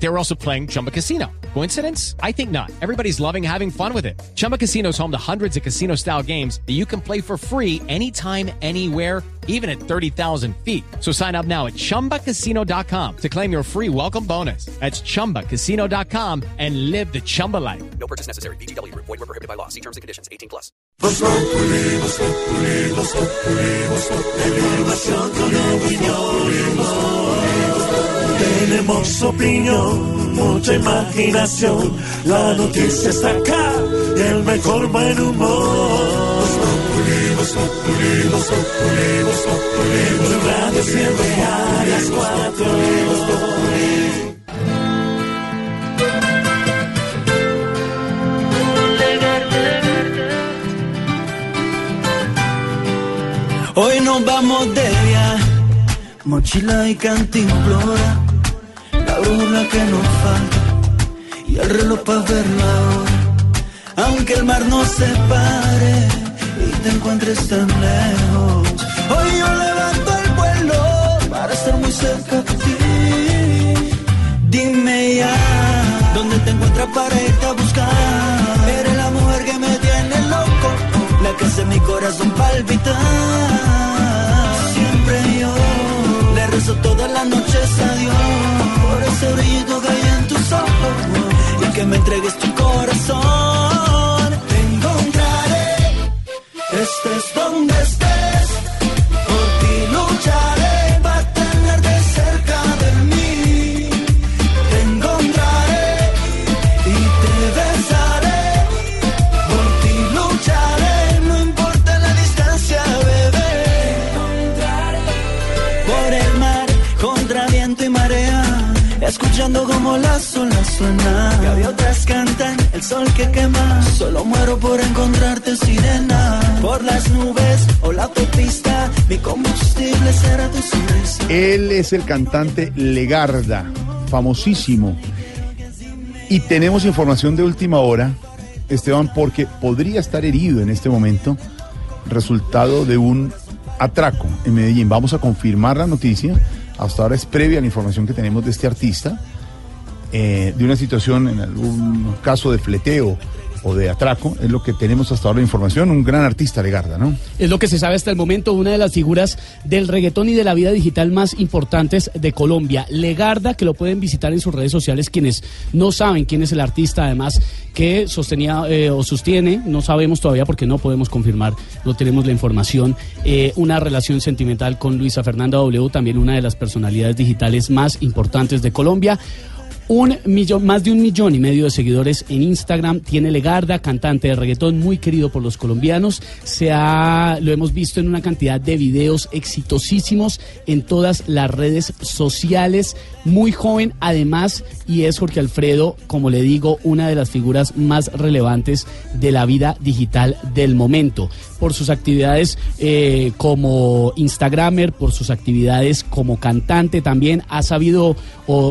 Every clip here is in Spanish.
They were also playing Chumba Casino. Coincidence? I think not. Everybody's loving having fun with it. Chumba Casino is home to hundreds of casino style games that you can play for free anytime, anywhere, even at 30,000 feet. So sign up now at chumbacasino.com to claim your free welcome bonus. That's chumbacasino.com and live the Chumba life. No purchase necessary. BGW. Void were prohibited by law. See terms and conditions. 18 plus. Tenemos opinión, mucha imaginación. La noticia está acá y el mejor buen humor. Tu radio siempre a las cuatro. Hoy nos vamos de viaje, mochila y cantimplora, brújula que nos falta y el reloj para ver la hora. Aunque el mar nos separe y te encuentres tan lejos, hoy yo levanto el vuelo para estar muy cerca de ti. Dime ya, ¿dónde te encuentras para irte a buscar? Eres la mujer que me tiene loco, la que hace mi corazón palpitar. Siempre yo le rezo todas las noches a Dios ese brillito que hay en tus ojos y que me entregues tu corazón. Te encontraré, estés donde estés, escuchando como las olas suenan. Gaviotas cantan, el sol que quema, solo muero por encontrarte, sirena. Por las nubes o la autopista, mi combustible será tu sonrisa. Él es el cantante Legarda, famosísimo. Y tenemos información de última hora, Esteban, porque podría estar herido en este momento, resultado de un atraco en Medellín. Vamos a confirmar la noticia. Hasta ahora es previa la información que tenemos de este artista, eh, de una situación en algún caso de fleteo o de atraco. Es lo que tenemos hasta ahora de información. Un gran artista, Legarda, ¿no? Es lo que se sabe hasta el momento, una de las figuras del reggaetón y de la vida digital más importantes de Colombia. Legarda, que lo pueden visitar en sus redes sociales quienes no saben quién es el artista, además, que sostenía eh, o sostiene, no sabemos todavía porque no podemos confirmar, no tenemos la información, eh, una relación sentimental con Luisa Fernanda W, también una de las personalidades digitales más importantes de Colombia. Un millón, más de un millón y medio de seguidores en Instagram tiene Legarda, cantante de reggaetón muy querido por los colombianos. Se ha, lo hemos visto en una cantidad de videos exitosísimos en todas las redes sociales. Muy joven, además, y es Jorge Alfredo, como le digo, una de las figuras más relevantes de la vida digital del momento. Por sus actividades eh, como Instagramer, por sus actividades como cantante, también ha sabido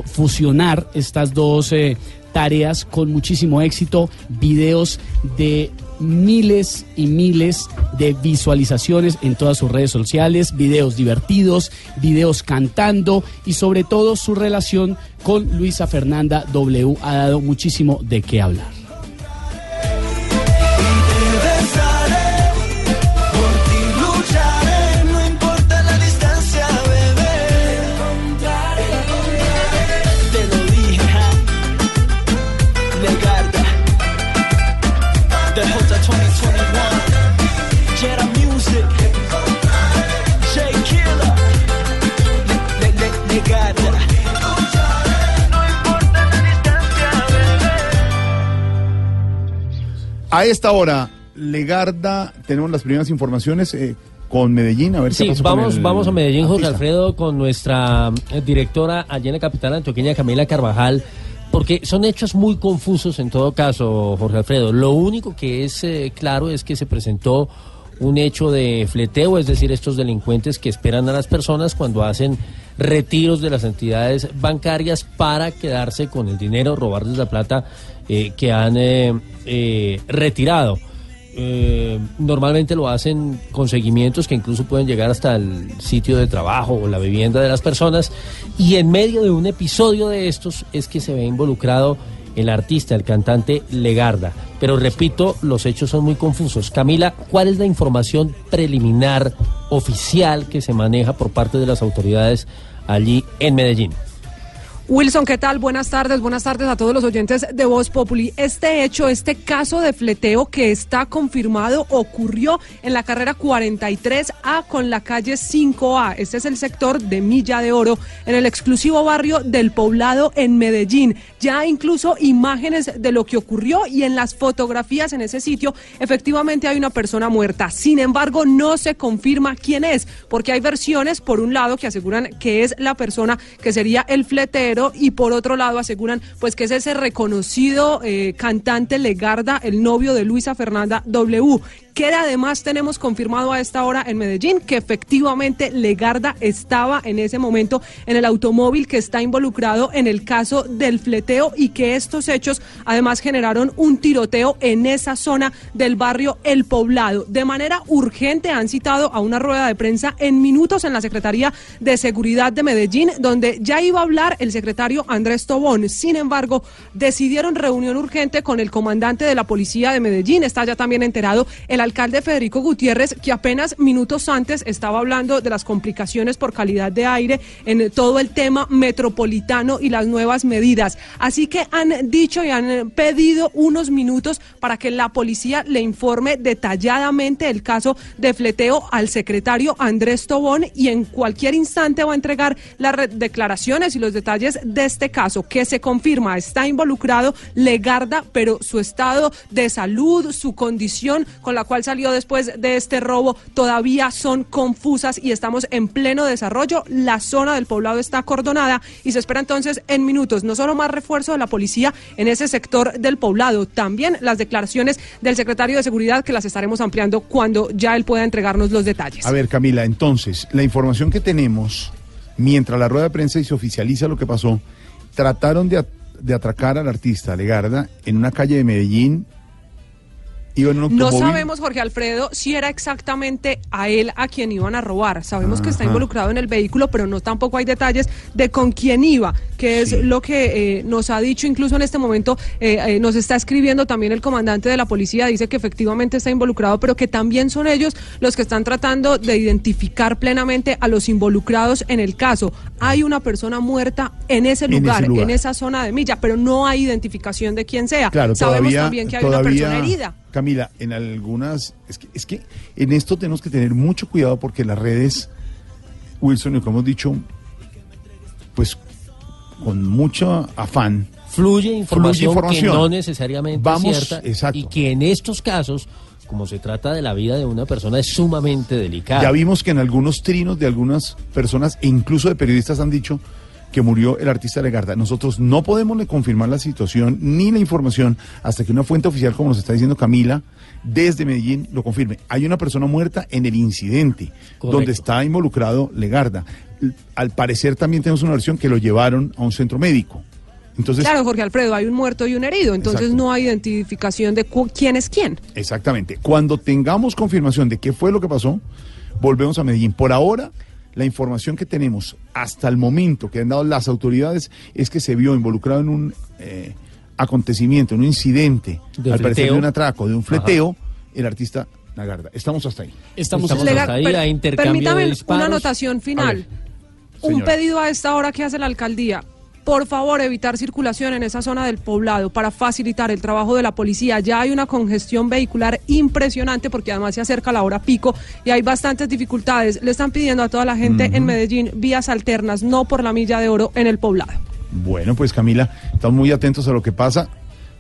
fusionar estas dos eh, tareas con muchísimo éxito, videos de miles y miles de visualizaciones en todas sus redes sociales, videos divertidos, videos cantando y sobre todo su relación con Luisa Fernanda W ha dado muchísimo de qué hablar. A esta hora, Legarda, tenemos las primeras informaciones eh, con Medellín. A ver qué Sí, pasó con vamos, el vamos a Medellín, Jorge artista. Alfredo, con nuestra eh, directora allá en la capital antioqueña, Camila Carvajal, porque son hechos muy confusos en todo caso, Jorge Alfredo. Lo único que es eh, claro es que se presentó un hecho de fleteo, es decir, estos delincuentes que esperan a las personas cuando hacen retiros de las entidades bancarias para quedarse con el dinero, robarles la plata eh, que han eh, eh, retirado. Normalmente lo hacen con seguimientos que incluso pueden llegar hasta el sitio de trabajo o la vivienda de las personas. Y en medio de un episodio de estos es que se ve involucrado el artista, el cantante Legarda. Pero repito, los hechos son muy confusos. Camila, ¿cuál es la información preliminar oficial que se maneja por parte de las autoridades allí en Medellín? Wilson, ¿qué tal? Buenas tardes, buenas tardes a todos los oyentes de Voz Populi. Este hecho, este caso de fleteo que está confirmado ocurrió en la carrera 43A con la calle 5A. Este es el sector de Milla de Oro, en el exclusivo barrio del Poblado en Medellín. Ya incluso imágenes de lo que ocurrió y en las fotografías en ese sitio, efectivamente hay una persona muerta. Sin embargo, no se confirma quién es, porque hay versiones, por un lado, que aseguran que es la persona que sería el fletero y por otro lado aseguran pues que es ese reconocido eh, cantante Legarda, el novio de Luisa Fernanda W que además tenemos confirmado a esta hora en Medellín que efectivamente Legarda estaba en ese momento en el automóvil que está involucrado en el caso del fleteo y que estos hechos además generaron un tiroteo en esa zona del barrio El Poblado. De manera urgente han citado a una rueda de prensa en minutos en la Secretaría de Seguridad de Medellín, donde ya iba a hablar el secretario Andrés Tobón. Sin embargo, decidieron reunión urgente con el comandante de la policía de Medellín. Está ya también enterado el alcalde Federico Gutiérrez, que apenas minutos antes estaba hablando de las complicaciones por calidad de aire en todo el tema metropolitano y las nuevas medidas. Así que han dicho y han pedido unos minutos para que la policía le informe detalladamente el caso de fleteo al secretario Andrés Tobón y en cualquier instante va a entregar las declaraciones y los detalles de este caso que se confirma está involucrado Legarda, pero su estado de salud, su condición con la cual salió después de este robo todavía son confusas y estamos en pleno desarrollo. La zona del poblado está acordonada y se espera entonces en minutos no solo más refuerzo de la policía en ese sector del poblado, también las declaraciones del secretario de Seguridad que las estaremos ampliando cuando ya él pueda entregarnos los detalles. A ver, Camila, entonces, la información que tenemos, mientras la rueda de prensa y se oficializa lo que pasó, trataron de, de atracar al artista Legarda en una calle de Medellín. Iba en un No sabemos, Jorge Alfredo, si era exactamente a él a quien iban a robar. Sabemos que está involucrado en el vehículo, pero no tampoco hay detalles de con quién iba, que es Sí. lo que eh, nos ha dicho incluso en este momento, eh, eh, nos está escribiendo también el comandante de la policía, dice que efectivamente está involucrado, pero que también son ellos los que están tratando de identificar plenamente a los involucrados en el caso. Hay una persona muerta en ese En ese lugar, en, esa zona de Milla, pero no hay identificación de quién sea. Claro, Sabemos todavía, también que hay una persona herida. Camila, en algunas, es que, es que en esto tenemos que tener mucho cuidado porque las redes, Wilson, y como hemos dicho, pues con mucho afán, Fluye información, información. que no necesariamente Vamos, es cierta exacto. y que en estos casos, como se trata de la vida de una persona, es sumamente delicada. ya vimos que en algunos trinos de algunas personas e incluso de periodistas han dicho que murió el artista Legarda. Nosotros no podemos le confirmar la situación ni la información hasta que una fuente oficial, como nos está diciendo Camila, desde Medellín lo confirme. Hay una persona muerta en el incidente Correcto. donde está involucrado Legarda. Al parecer también tenemos una versión que lo llevaron a un centro médico. Entonces, Claro, Jorge Alfredo, hay un muerto y un herido, entonces Exacto. no hay identificación de quién es quién. Exactamente. Cuando tengamos confirmación de qué fue lo que pasó, volvemos a Medellín. Por ahora, la información que tenemos hasta el momento que han dado las autoridades es que se vio involucrado en un eh, acontecimiento, en un incidente, De al parecer fleteo. de un atraco, de un fleteo, el artista Lagarda. Estamos hasta ahí. Estamos, Estamos Legal- hasta ahí, per- hay intercambio permítame una anotación A final. ver, un pedido a esta hora que hace la alcaldía. Por favor, evitar circulación en esa zona del poblado para facilitar el trabajo de la policía. Ya hay una congestión vehicular impresionante porque además se acerca la hora pico y hay bastantes dificultades. Le están pidiendo a toda la gente en Medellín vías alternas, no por la milla de oro en el poblado. Bueno, pues Camila, estamos muy atentos a lo que pasa.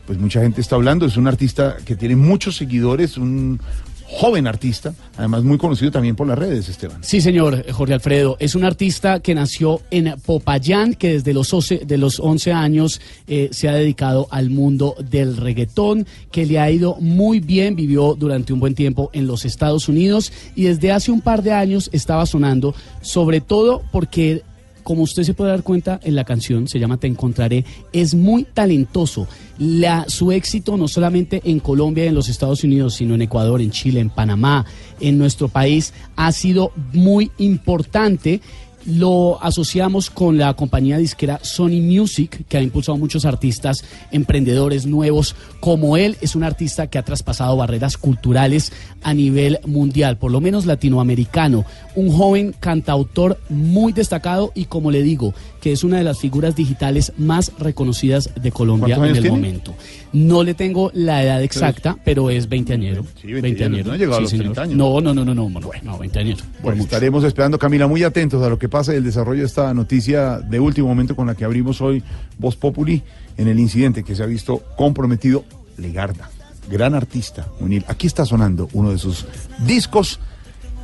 Pues mucha gente está hablando. Es un artista que tiene muchos seguidores, un joven artista, además muy conocido también por las redes, Esteban. Sí, señor Jorge Alfredo. Es un artista que nació en Popayán, que desde los 11, de los 11 años eh, se ha dedicado al mundo del reggaetón, que le ha ido muy bien. Vivió durante un buen tiempo en los Estados Unidos y desde hace un par de años estaba sonando, sobre todo porque como usted se puede dar cuenta en la canción, se llama Te Encontraré, es muy talentoso. La, su éxito no solamente en Colombia y en los Estados Unidos, sino en Ecuador, en Chile, en Panamá, en nuestro país, ha sido muy importante lo asociamos con la compañía disquera Sony Music, que ha impulsado a muchos artistas, emprendedores nuevos, como él. Es un artista que ha traspasado barreras culturales a nivel mundial, por lo menos latinoamericano, un joven cantautor muy destacado y como le digo, que es una de las figuras digitales más reconocidas de Colombia ¿Cuántos en el tiene? momento. No le tengo la edad exacta, pero es 20 añero. Sí, 20 años, no ha llegado a los señor. 30 años. No, no, no, no, no, no, no 20 años. por Bueno, mucho. estaremos esperando, Camila, muy atentos a lo que pasa y el desarrollo de esta noticia de último momento con la que abrimos hoy Voz Populi en el incidente que se ha visto comprometido Legarda, gran artista, Munir. Aquí está sonando uno de sus discos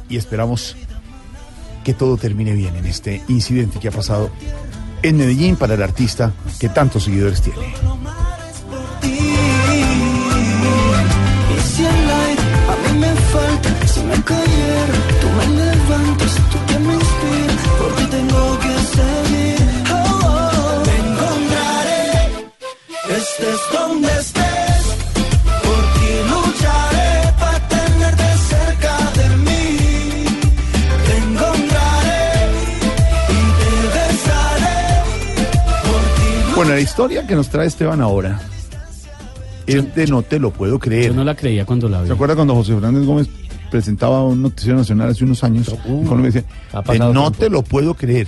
y esperamos que todo termine bien en este incidente que ha pasado en Medellín para el artista que tantos seguidores tiene. el Bueno, la historia que nos trae Esteban ahora es de No te lo puedo creer. Yo no la creía cuando la vi. ¿Se acuerda cuando José Fernández Gómez presentaba un noticiero nacional hace unos años? en Colombia decía, ha "Eh, no tiempo". te lo puedo creer.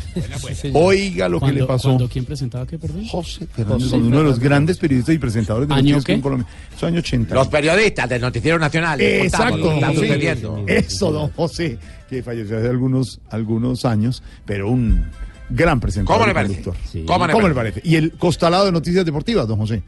Oiga lo que ¿Cuándo- le pasó. cuándo quién presentaba qué, perdón? José Fernández Gómez, uno de los grandes periodistas y presentadores de ¿Año noticias en Colombia. Eso año 80. Los periodistas del Noticiero Nacional. Exacto, está José. sucediendo. Eso, don José, que falleció hace algunos, algunos años, pero un gran presentador. ¿Cómo le parece? Sí. ¿Cómo le ¿Cómo le parece? Y el costalado de noticias deportivas, don José,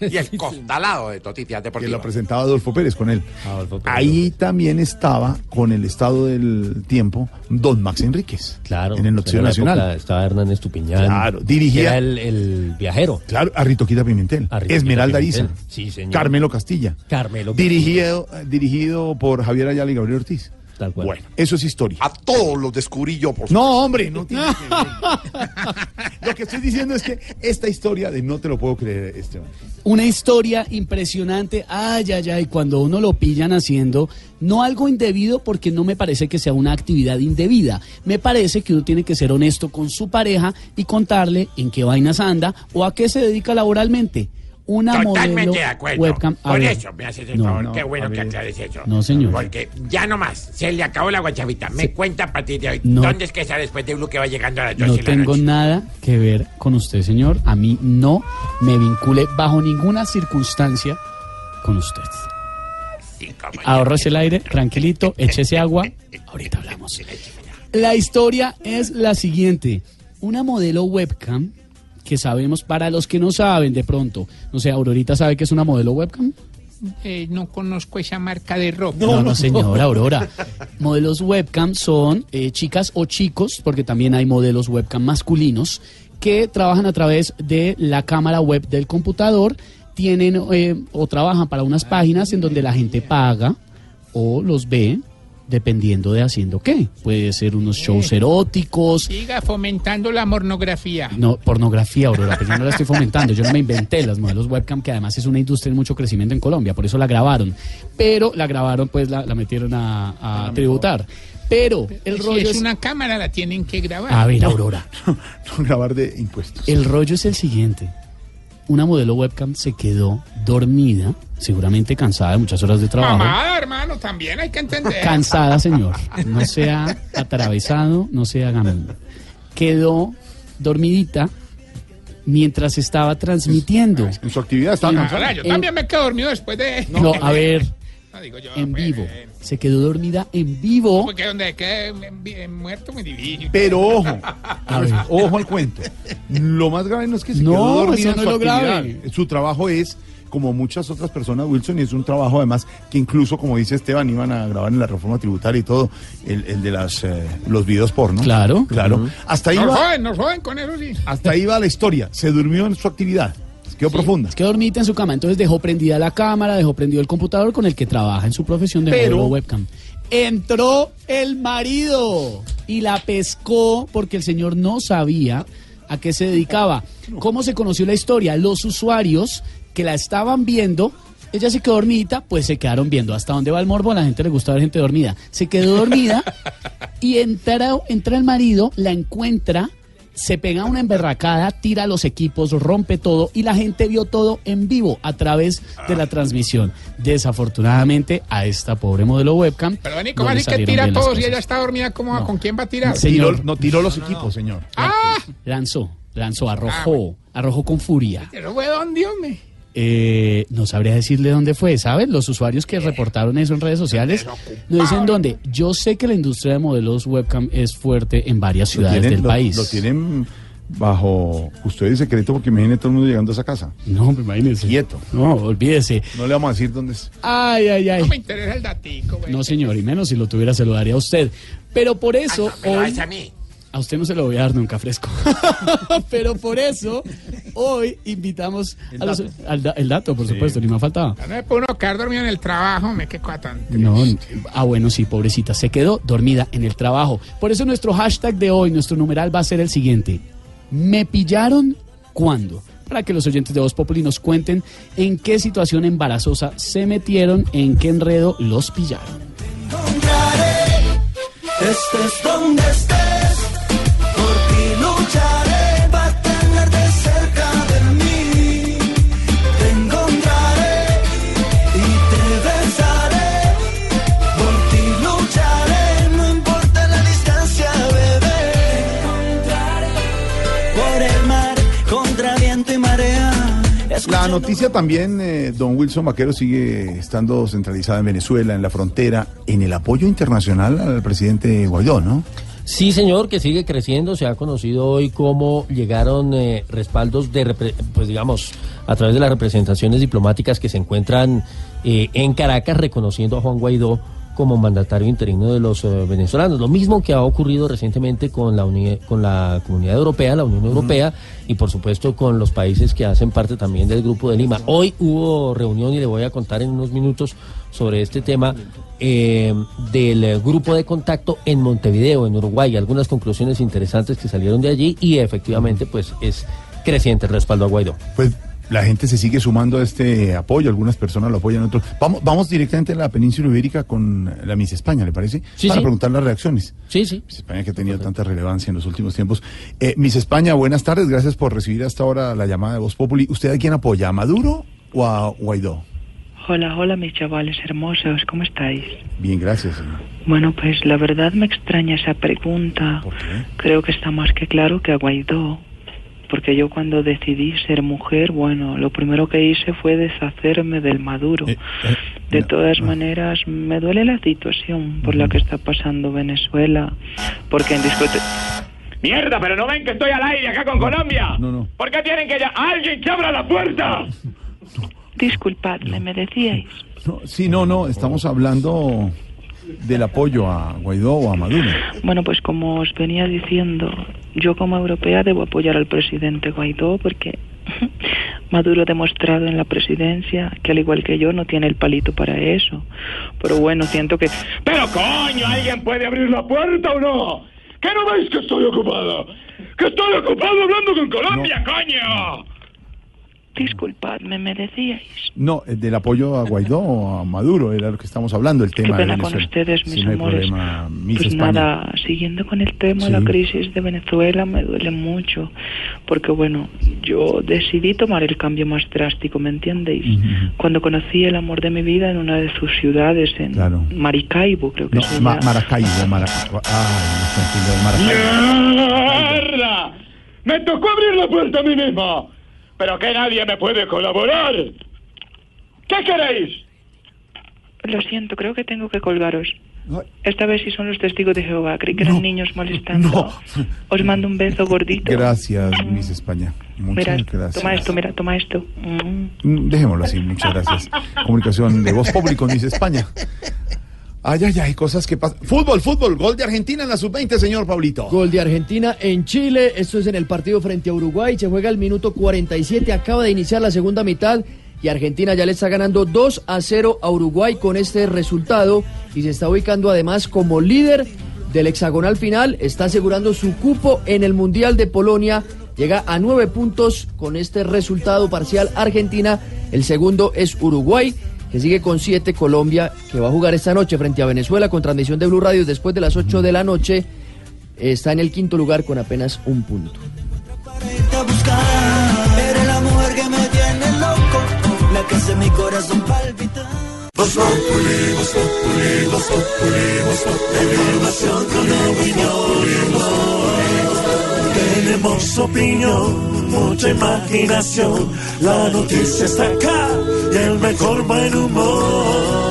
Y el costalado de noticias que lo deportivas. presentaba Adolfo Pérez con él. Adolfo Pérez Ahí también estaba con el estado del tiempo don Max Enríquez. Claro. En el Noticiero Nacional. época Estaba Hernán Estupiñán. Claro, dirigía- Era el, el viajero. Claro, a Ritoquita Pimentel, A Ritoquita Esmeralda Isa. Sí, señor. Carmelo Castilla, Carmelo Castilla. dirigido, dirigido por Javier Ayala y Gabriel Ortiz. Tal cual. Bueno, eso es historia. A todos los descubrí yo, por No, hombre, no tiene que. Lo que estoy diciendo es que esta historia de no te lo puedo creer, Esteban. Una historia impresionante, ay, ay, ay, cuando uno lo pillan haciendo, no algo indebido porque no me parece que sea una actividad indebida, me parece que uno tiene que ser honesto con su pareja y contarle en qué vainas anda o a qué se dedica laboralmente. Una modelo Totalmente de acuerdo. webcam. a Por ver. eso me haces el No, favor. no, Qué bueno a que ver. aclares eso. No, señor. Porque ya no más. Se le acabó la guachavita. Me cuenta a partir de hoy. No. ¿Dónde es que está después de Blue que va llegando a las 12 No de la tengo noche? nada que ver con usted, señor. A mí no me vincule bajo ninguna circunstancia con usted. Sí, cómo no. Ahorrese el aire, tranquilito, échese agua. Ahorita hablamos. La historia es la siguiente. Una modelo webcam que sabemos, para los que no saben de pronto, no sé, Aurorita sabe que es una modelo webcam. Eh, no conozco esa marca de ropa. No, no, señora Aurora. Modelos webcam son eh, chicas o chicos, porque también hay modelos webcam masculinos, que trabajan a través de la cámara web del computador, tienen eh, o trabajan para unas páginas en donde la gente paga o los ve dependiendo de haciendo qué. Puede ser unos shows eróticos, Siga fomentando la pornografía. no, pornografía, Aurora, pero yo no la estoy fomentando. Yo no me inventé las modelos webcam, que además es una industria en mucho crecimiento en Colombia, por eso la grabaron. Pero la grabaron, pues la, la metieron a, a tributar. Pero el si rollo es es. una cámara, la tienen que grabar. A ver, Aurora. No grabar de impuestos. El rollo es el siguiente. Una modelo webcam se quedó dormida, seguramente cansada de muchas horas de trabajo. Mamá, hermano, también hay que entender. Cansada, señor. No sea atravesado, no sea gamín. Quedó dormidita mientras estaba transmitiendo. En su actividad estaba Ahora, cansado. yo también me quedo dormido después de... No, a ver, No, digo yo, en pues, vivo. eh, Se quedó dormida en vivo. Porque donde quede en en muerto muy difícil. Pero ojo, A ver. ojo al cuento. Lo más grave no es que se No, quedó dormida en no su es lo grave. actividad. Su trabajo es, como muchas otras personas, Wilson, y es un trabajo además que incluso, como dice Esteban, iban a grabar en la reforma tributaria y todo, el, el de las eh, los videos porno. Claro. Claro. Hasta ahí Nos va, joden, nos joden con eso, sí. hasta ahí va la historia. Se durmió en su actividad. Quedó profunda. Se quedó dormida en su cama, entonces dejó prendida la cámara, dejó prendido el computador con el que trabaja en su profesión de Pero- webcam. Entró el marido. y la pescó porque el señor no sabía a qué se dedicaba. ¿Cómo se conoció la historia? Los usuarios que la estaban viendo, ella se quedó dormida, pues se quedaron viendo. ¿Hasta dónde va el morbo? A la gente le gusta ver gente dormida. Se quedó dormida y entra, entra el marido, la encuentra, se pega una emberracada, tira los equipos, rompe todo y la gente vio todo en vivo a través de la transmisión. Desafortunadamente a esta pobre modelo webcam. Pero vení, ¿cómo no que tira todos y ella está dormida? ¿cómo, ¿Con quién va a tirar? Señor. Tiró- no tiró los equipos, señor. ¡Ah! Lanzó, lanzó, arrojó, arrojó con furia. ¿Pero fue dónde, hombre? Eh, no sabría decirle dónde fue, ¿sabes? Los usuarios que reportaron eso en redes sociales no dicen dónde. Yo sé que la industria de modelos webcam es fuerte en varias ciudades tienen- del lo- país. Lo tienen bajo custodia y secreto porque imagine todo el mundo llegando a esa casa. No, me imagínese. Quieto. No, olvídese. No le vamos a decir dónde es. Ay, ay, ay. No me interesa el datico, güey. No, señor, y menos si lo tuviera se lo daría a usted. Pero por eso hoy das a mí. A usted no se lo voy a dar nunca fresco. Pero por eso hoy invitamos a los- al da- el dato, por supuesto, ni me faltaba. No me puedo uno quedar dormido en el trabajo, me cosa tan triste. No, ah bueno, sí, pobrecita, se quedó dormida en el trabajo. Por eso nuestro hashtag de hoy, nuestro numeral va a ser el siguiente. ¿Me pillaron cuándo? Para que los oyentes de Voz Populi nos cuenten en qué situación embarazosa se metieron, en qué enredo los pillaron. Estés donde estés, escuchando- noticia también, eh, don Wilson Vaquero, sigue estando centralizada en Venezuela, en la frontera, en el apoyo internacional al presidente Guaidó, ¿no? Sí, señor, que sigue creciendo. Se ha conocido hoy cómo llegaron eh, respaldos de, pues digamos, a través de las representaciones diplomáticas que se encuentran eh, en Caracas reconociendo a Juan Guaidó como mandatario interino de los eh, venezolanos. Lo mismo que ha ocurrido recientemente con la, uni- con la Comunidad Europea, la Unión Europea, y por supuesto con los países que hacen parte también del Grupo de Lima. Hoy hubo reunión y le voy a contar en unos minutos sobre este tema eh, del grupo de contacto en Montevideo, en Uruguay. Algunas conclusiones interesantes que salieron de allí y efectivamente pues es creciente el respaldo a Guaidó. Pues la gente se sigue sumando a este apoyo, algunas personas lo apoyan, otros. Vamos, vamos directamente a la península ibérica con la Miss España, ¿le parece? Sí, Para sí. preguntar las reacciones. Sí, sí. Miss España que ha tenido tanta relevancia en los últimos tiempos. Eh, Miss España, buenas tardes, gracias por recibir hasta ahora la llamada de Voz Populi. ¿Usted a quién apoya, a Maduro o a Guaidó? Hola, hola mis chavales hermosos, ¿cómo estáis? Bien, gracias. señor. Bueno, pues la verdad me extraña esa pregunta. ¿Por qué? Creo que está más que claro que a Guaidó. Porque yo cuando decidí ser mujer, bueno, lo primero que hice fue deshacerme del Maduro. Eh, eh, De no, todas no. maneras, me duele la situación por la que está pasando Venezuela. Porque en discote... Mierda, pero no ven que estoy al aire acá con Colombia. No, no. ¿Por qué tienen que ya alguien que abra la puerta? Disculpadme, me decíais. No, sí, no, no, estamos hablando del apoyo a Guaidó o a Maduro. Bueno, pues como os venía diciendo, yo como europea debo apoyar al presidente Guaidó porque Maduro ha demostrado en la presidencia que al igual que yo no tiene el palito para eso. Pero bueno, siento que... Pero coño, ¿alguien puede abrir la puerta o no? ¿Qué no veis que estoy ocupado? ¡Que estoy ocupado hablando con Colombia, coño! Disculpadme, me decíais. No, eh, del apoyo a Guaidó o a Maduro, era lo que estamos hablando, el Qué tema de pena con Venezuela. ustedes, Sí, mis no hay amores. problema, Miss Pues España. nada, siguiendo con el tema, Sí. la crisis de Venezuela me duele mucho, porque bueno, yo decidí tomar el cambio más drástico, ¿me entendéis? Ujú. Cuando conocí el amor de mi vida en una de sus ciudades, en Claro. Maracaibo, creo que No, se Ma- llama. Maracaibo, Maracaibo. Ay, no, Maracaibo. ¡Mierda! ¡Me tocó abrir la puerta a mí mismo! ¿Pero que nadie me puede colaborar? ¿Qué queréis? Lo siento, creo que tengo que colgaros. Esta vez sí son los testigos de Jehová, creí que eran No. niños molestando. No. Os mando un beso gordito. Gracias, Miss España. Muchas Mira, gracias. toma esto, mira, toma esto. Mm. Dejémoslo así, muchas gracias. Comunicación de voz pública con Miss España. Ay, ay, ay, cosas que pasan. Fútbol, fútbol, gol de Argentina en la sub-20, señor Pablito. Gol de Argentina en Chile, esto es en el partido frente a Uruguay, se juega el minuto 47, acaba de iniciar la segunda mitad y Argentina ya le está ganando 2 a 0 a Uruguay con este resultado y se está ubicando además como líder del hexagonal final, está asegurando su cupo en el Mundial de Polonia. Llega a nueve puntos con este resultado parcial Argentina. El segundo es Uruguay, que sigue con siete. Colombia, que va a jugar esta noche frente a Venezuela con transmisión de Blue Radio después de las 8 de la noche. Está en el quinto lugar con apenas un punto. Tenemos opinión, mucha imaginación. La noticia está acá y el mejor buen humor.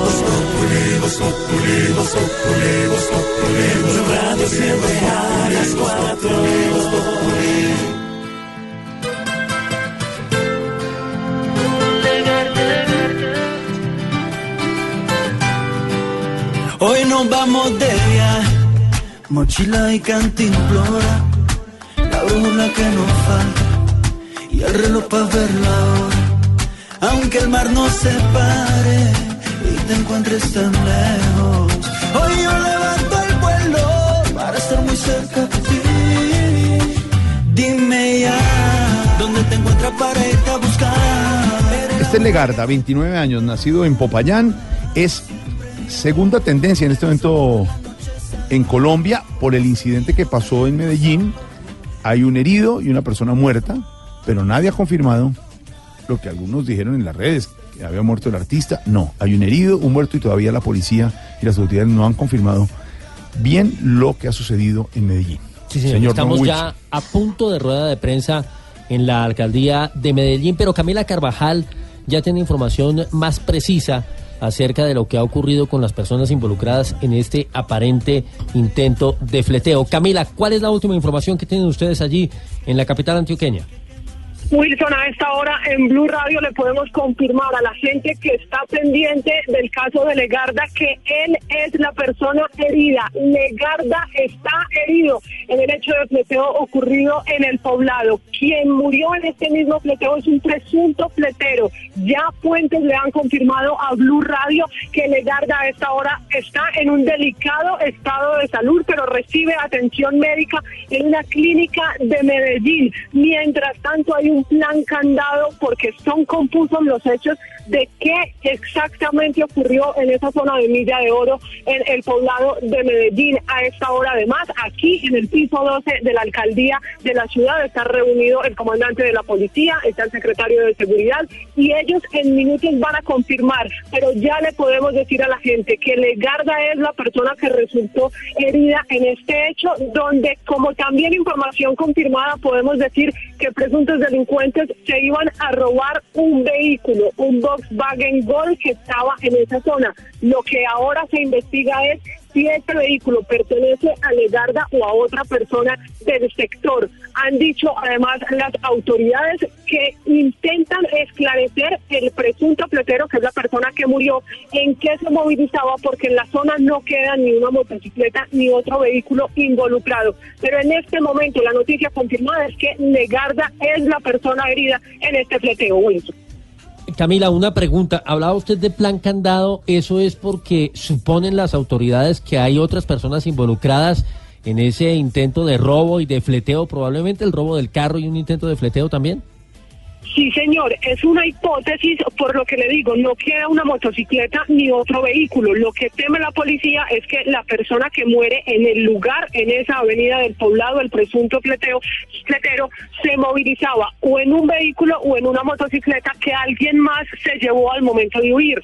Voz Populi, Voz Populi, Voz Populi, Voz Populi. En radio siempre a las cuatro. Hoy nos vamos de viaje, mochila y cantimplora, la brújula que nos falta y el reloj para ver la hora. Aunque el mar nos separe y te encuentres tan lejos, hoy yo levanto el vuelo para estar muy cerca de ti. Dime ya, ¿dónde te encuentras para irte a buscar? Este es Legarda, 29 años, nacido en Popayán, es segunda tendencia en este momento en Colombia por el incidente que pasó en Medellín. Hay un herido y una persona muerta, pero nadie ha confirmado lo que algunos dijeron en las redes, que había muerto el artista. No, hay un herido, un muerto y todavía la policía y las autoridades no han confirmado bien lo que ha sucedido en Medellín. Sí, señor, Señor estamos Don ya a punto de rueda de prensa en la alcaldía de Medellín, pero Camila Carvajal ya tiene información más precisa acerca de lo que ha ocurrido con las personas involucradas en este aparente intento de fleteo. Camila, ¿cuál es la última información que tienen ustedes allí en la capital antioqueña? Wilson, a esta hora en Blue Radio le podemos confirmar a la gente que está pendiente del caso de Legarda que él es la persona herida. Legarda está herido en el hecho de fleteo ocurrido en el poblado. Quien murió en este mismo fleteo es un presunto fletero. Ya fuentes le han confirmado a Blue Radio que Legarda a esta hora está en un delicado estado de salud, pero recibe atención médica en una clínica de Medellín. Mientras tanto hay un plan candado porque son confusos los hechos de qué exactamente ocurrió en esa zona de Milla de Oro en el poblado de Medellín. A esta hora además, aquí en el piso 12 de la alcaldía de la ciudad está reunido el comandante de la policía, está el secretario de seguridad y ellos en minutos van a confirmar, pero ya le podemos decir a la gente que Legarda es la persona que resultó herida en este hecho, donde como también información confirmada podemos decir que presuntos delincuentes se iban a robar un vehículo, un Volkswagen Gol que estaba en esa zona. Lo que ahora se investiga es si este vehículo pertenece a Legarda o a otra persona del sector. Han dicho además las autoridades que intentan esclarecer el presunto fletero, que es la persona que murió, en qué se movilizaba, porque en la zona no queda ni una motocicleta ni otro vehículo involucrado. Pero en este momento la noticia confirmada es que Legarda es la persona herida en este fleteo. Wilson. Camila, una pregunta. Hablaba usted de plan candado. ¿Eso es porque suponen las autoridades que hay otras personas involucradas en ese intento de robo y de fleteo? Probablemente el robo del carro y un intento de fleteo también. Sí, señor, es una hipótesis, por lo que le digo, no queda una motocicleta ni otro vehículo. Lo que teme la policía es que la persona que muere en el lugar, en esa avenida del poblado, el presunto fleteo, fletero, se movilizaba o en un vehículo o en una motocicleta que alguien más se llevó al momento de huir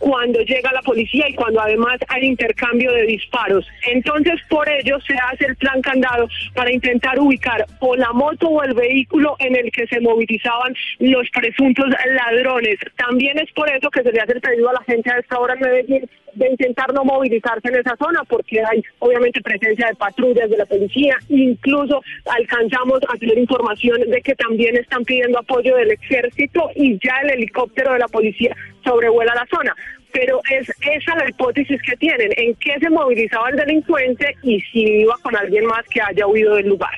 cuando llega la policía y cuando además hay intercambio de disparos. Entonces, por ello se hace el plan candado para intentar ubicar o la moto o el vehículo en el que se movilizaban los presuntos ladrones. También es por eso que se le hace el pedido a la gente a esta hora en Medellín de intentar no movilizarse en esa zona porque hay obviamente presencia de patrullas de la policía, incluso alcanzamos a tener información de que también están pidiendo apoyo del ejército y ya el helicóptero de la policía sobrevuela la zona. Pero es esa la hipótesis que tienen, en qué se movilizaba el delincuente y si iba con alguien más que haya huido del lugar.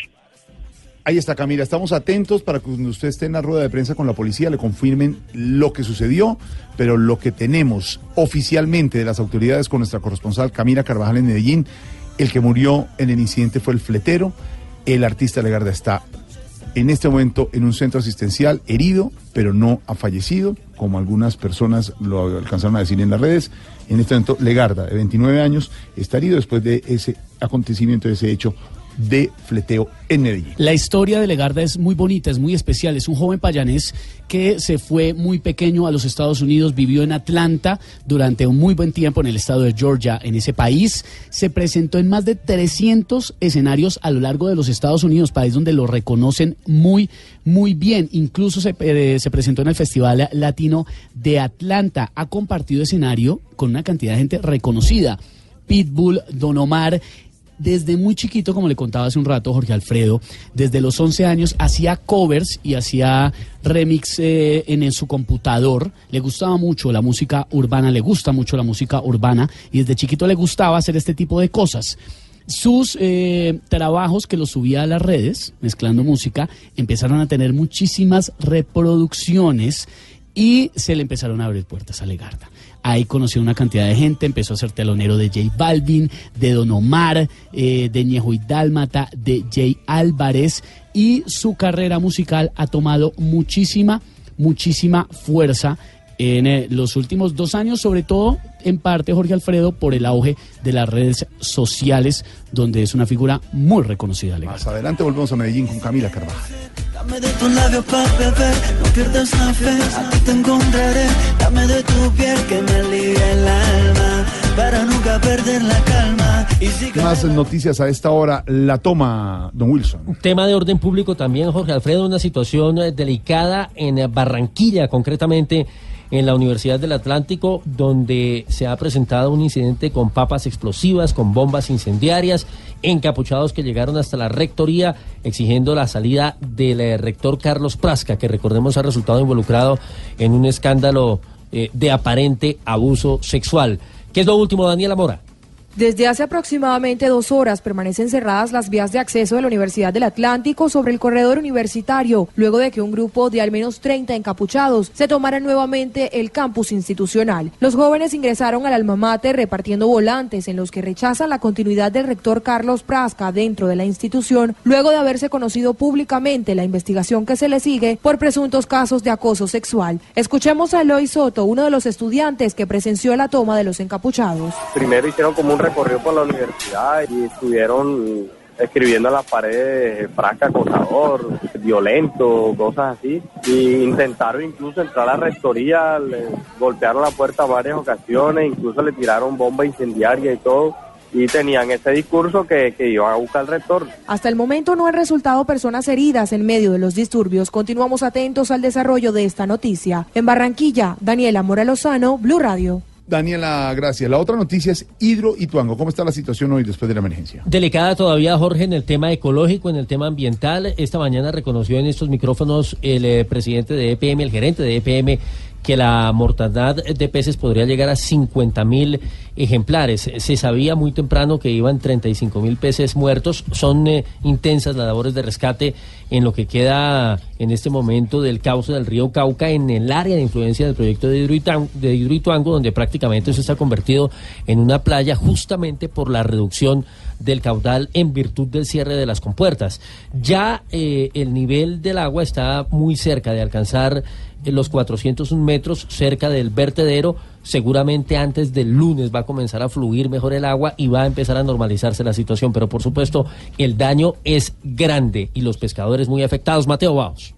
Ahí está Camila, estamos atentos para que cuando usted esté en la rueda de prensa con la policía le confirmen lo que sucedió, pero lo que tenemos oficialmente de las autoridades con nuestra corresponsal Camila Carvajal en Medellín El que murió en el incidente fue el fletero. El artista Legarda está en este momento en un centro asistencial, herido, pero no ha fallecido, como algunas personas lo alcanzaron a decir en las redes. En este momento, Legarda, de 29 años, está herido después de ese acontecimiento, de ese hecho de fleteo en Medellín. La historia de Legarda es muy bonita, es muy especial. Es un joven payanés que se fue muy pequeño a los Estados Unidos, vivió en Atlanta durante un muy buen tiempo en el estado de Georgia, en ese país. Se presentó en más de 300 escenarios a lo largo de los Estados Unidos, país donde lo reconocen muy, muy bien. Incluso se, eh, se presentó en el Festival Latino de Atlanta. Ha compartido escenario con una cantidad de gente reconocida. Pitbull, Don Omar desde muy chiquito, como le contaba hace un rato Jorge Alfredo, desde los 11 años hacía covers y hacía remix eh, en, su computador. Le gustaba mucho la música urbana, le gusta mucho la música urbana y desde chiquito le gustaba hacer este tipo de cosas. Sus eh, trabajos que los subía a las redes, mezclando música, empezaron a tener muchísimas reproducciones y se le empezaron a abrir puertas a Legarda. Ahí conoció una cantidad de gente, empezó a ser telonero de J Balvin, de Don Omar, eh, de Ñejo y Dálmata, de Jay Álvarez y su carrera musical ha tomado muchísima, muchísima fuerza en eh, los últimos dos años, sobre todo en parte Jorge Alfredo por el auge de las redes sociales, donde es una figura muy reconocida. Legal. Más adelante volvemos a Medellín con Camila Carvajal. Dame de tus labios pa' beber, no pierdas la fe, aquí te encontraré. Dame de tu piel que me alivia el alma, para nunca perder la calma. Y si Más noticias a esta hora. La toma, don Wilson. Tema de orden público también, Jorge Alfredo, una situación eh, delicada en Barranquilla, concretamente en la Universidad del Atlántico, donde se ha presentado un incidente con papas explosivas, con bombas incendiarias, encapuchados que llegaron hasta la rectoría exigiendo la salida del eh, rector Carlos Prasca, que recordemos ha resultado involucrado en un escándalo eh, de aparente abuso sexual. ¿Qué es lo último, Daniela Mora? Desde hace aproximadamente dos horas permanecen cerradas las vías de acceso de la Universidad del Atlántico sobre el corredor universitario, luego de que un grupo de al menos 30 encapuchados se tomara nuevamente el campus institucional. Los jóvenes ingresaron al alma mater repartiendo volantes en los que rechazan la continuidad del rector Carlos Prasca dentro de la institución, luego de haberse conocido públicamente la investigación que se le sigue por presuntos casos de acoso sexual. Escuchemos a Eloy Soto, uno de los estudiantes que presenció la toma de los encapuchados. Primero hicieron como un recorrido por la universidad y estuvieron escribiendo en las paredes frasca acosador, violento, cosas así. Y intentaron incluso entrar a la rectoría, le golpearon la puerta varias ocasiones, incluso le tiraron bomba incendiaria y todo. Y tenían ese discurso que, que iban a buscar al rector. Hasta el momento no han resultado personas heridas en medio de los disturbios. Continuamos atentos al desarrollo de esta noticia. En Barranquilla, Daniela Mora Lozano, Blue Radio. Daniela, gracias. La otra noticia es Hidro Ituango. ¿Cómo está la situación hoy después de la emergencia? Delicada todavía, Jorge, en el tema ecológico, en el tema ambiental. Esta mañana reconoció en estos micrófonos el eh, presidente de EPM, el gerente de EPM, que la mortandad de peces podría llegar a 50 mil ejemplares. Se sabía muy temprano que iban 35 mil peces muertos. Son eh, intensas las labores de rescate en lo que queda en este momento del cauce del río Cauca en el área de influencia del proyecto de Hidroituango, de Hidroituango donde prácticamente se está convertido en una playa justamente por la reducción del caudal en virtud del cierre de las compuertas. Ya eh, el nivel del agua está muy cerca de alcanzar los 401 metros cerca del vertedero. Seguramente antes del lunes va a comenzar a fluir mejor el agua y va a empezar a normalizarse la situación. Pero por supuesto, el daño es grande y los pescadores muy afectados. Mateo Baos.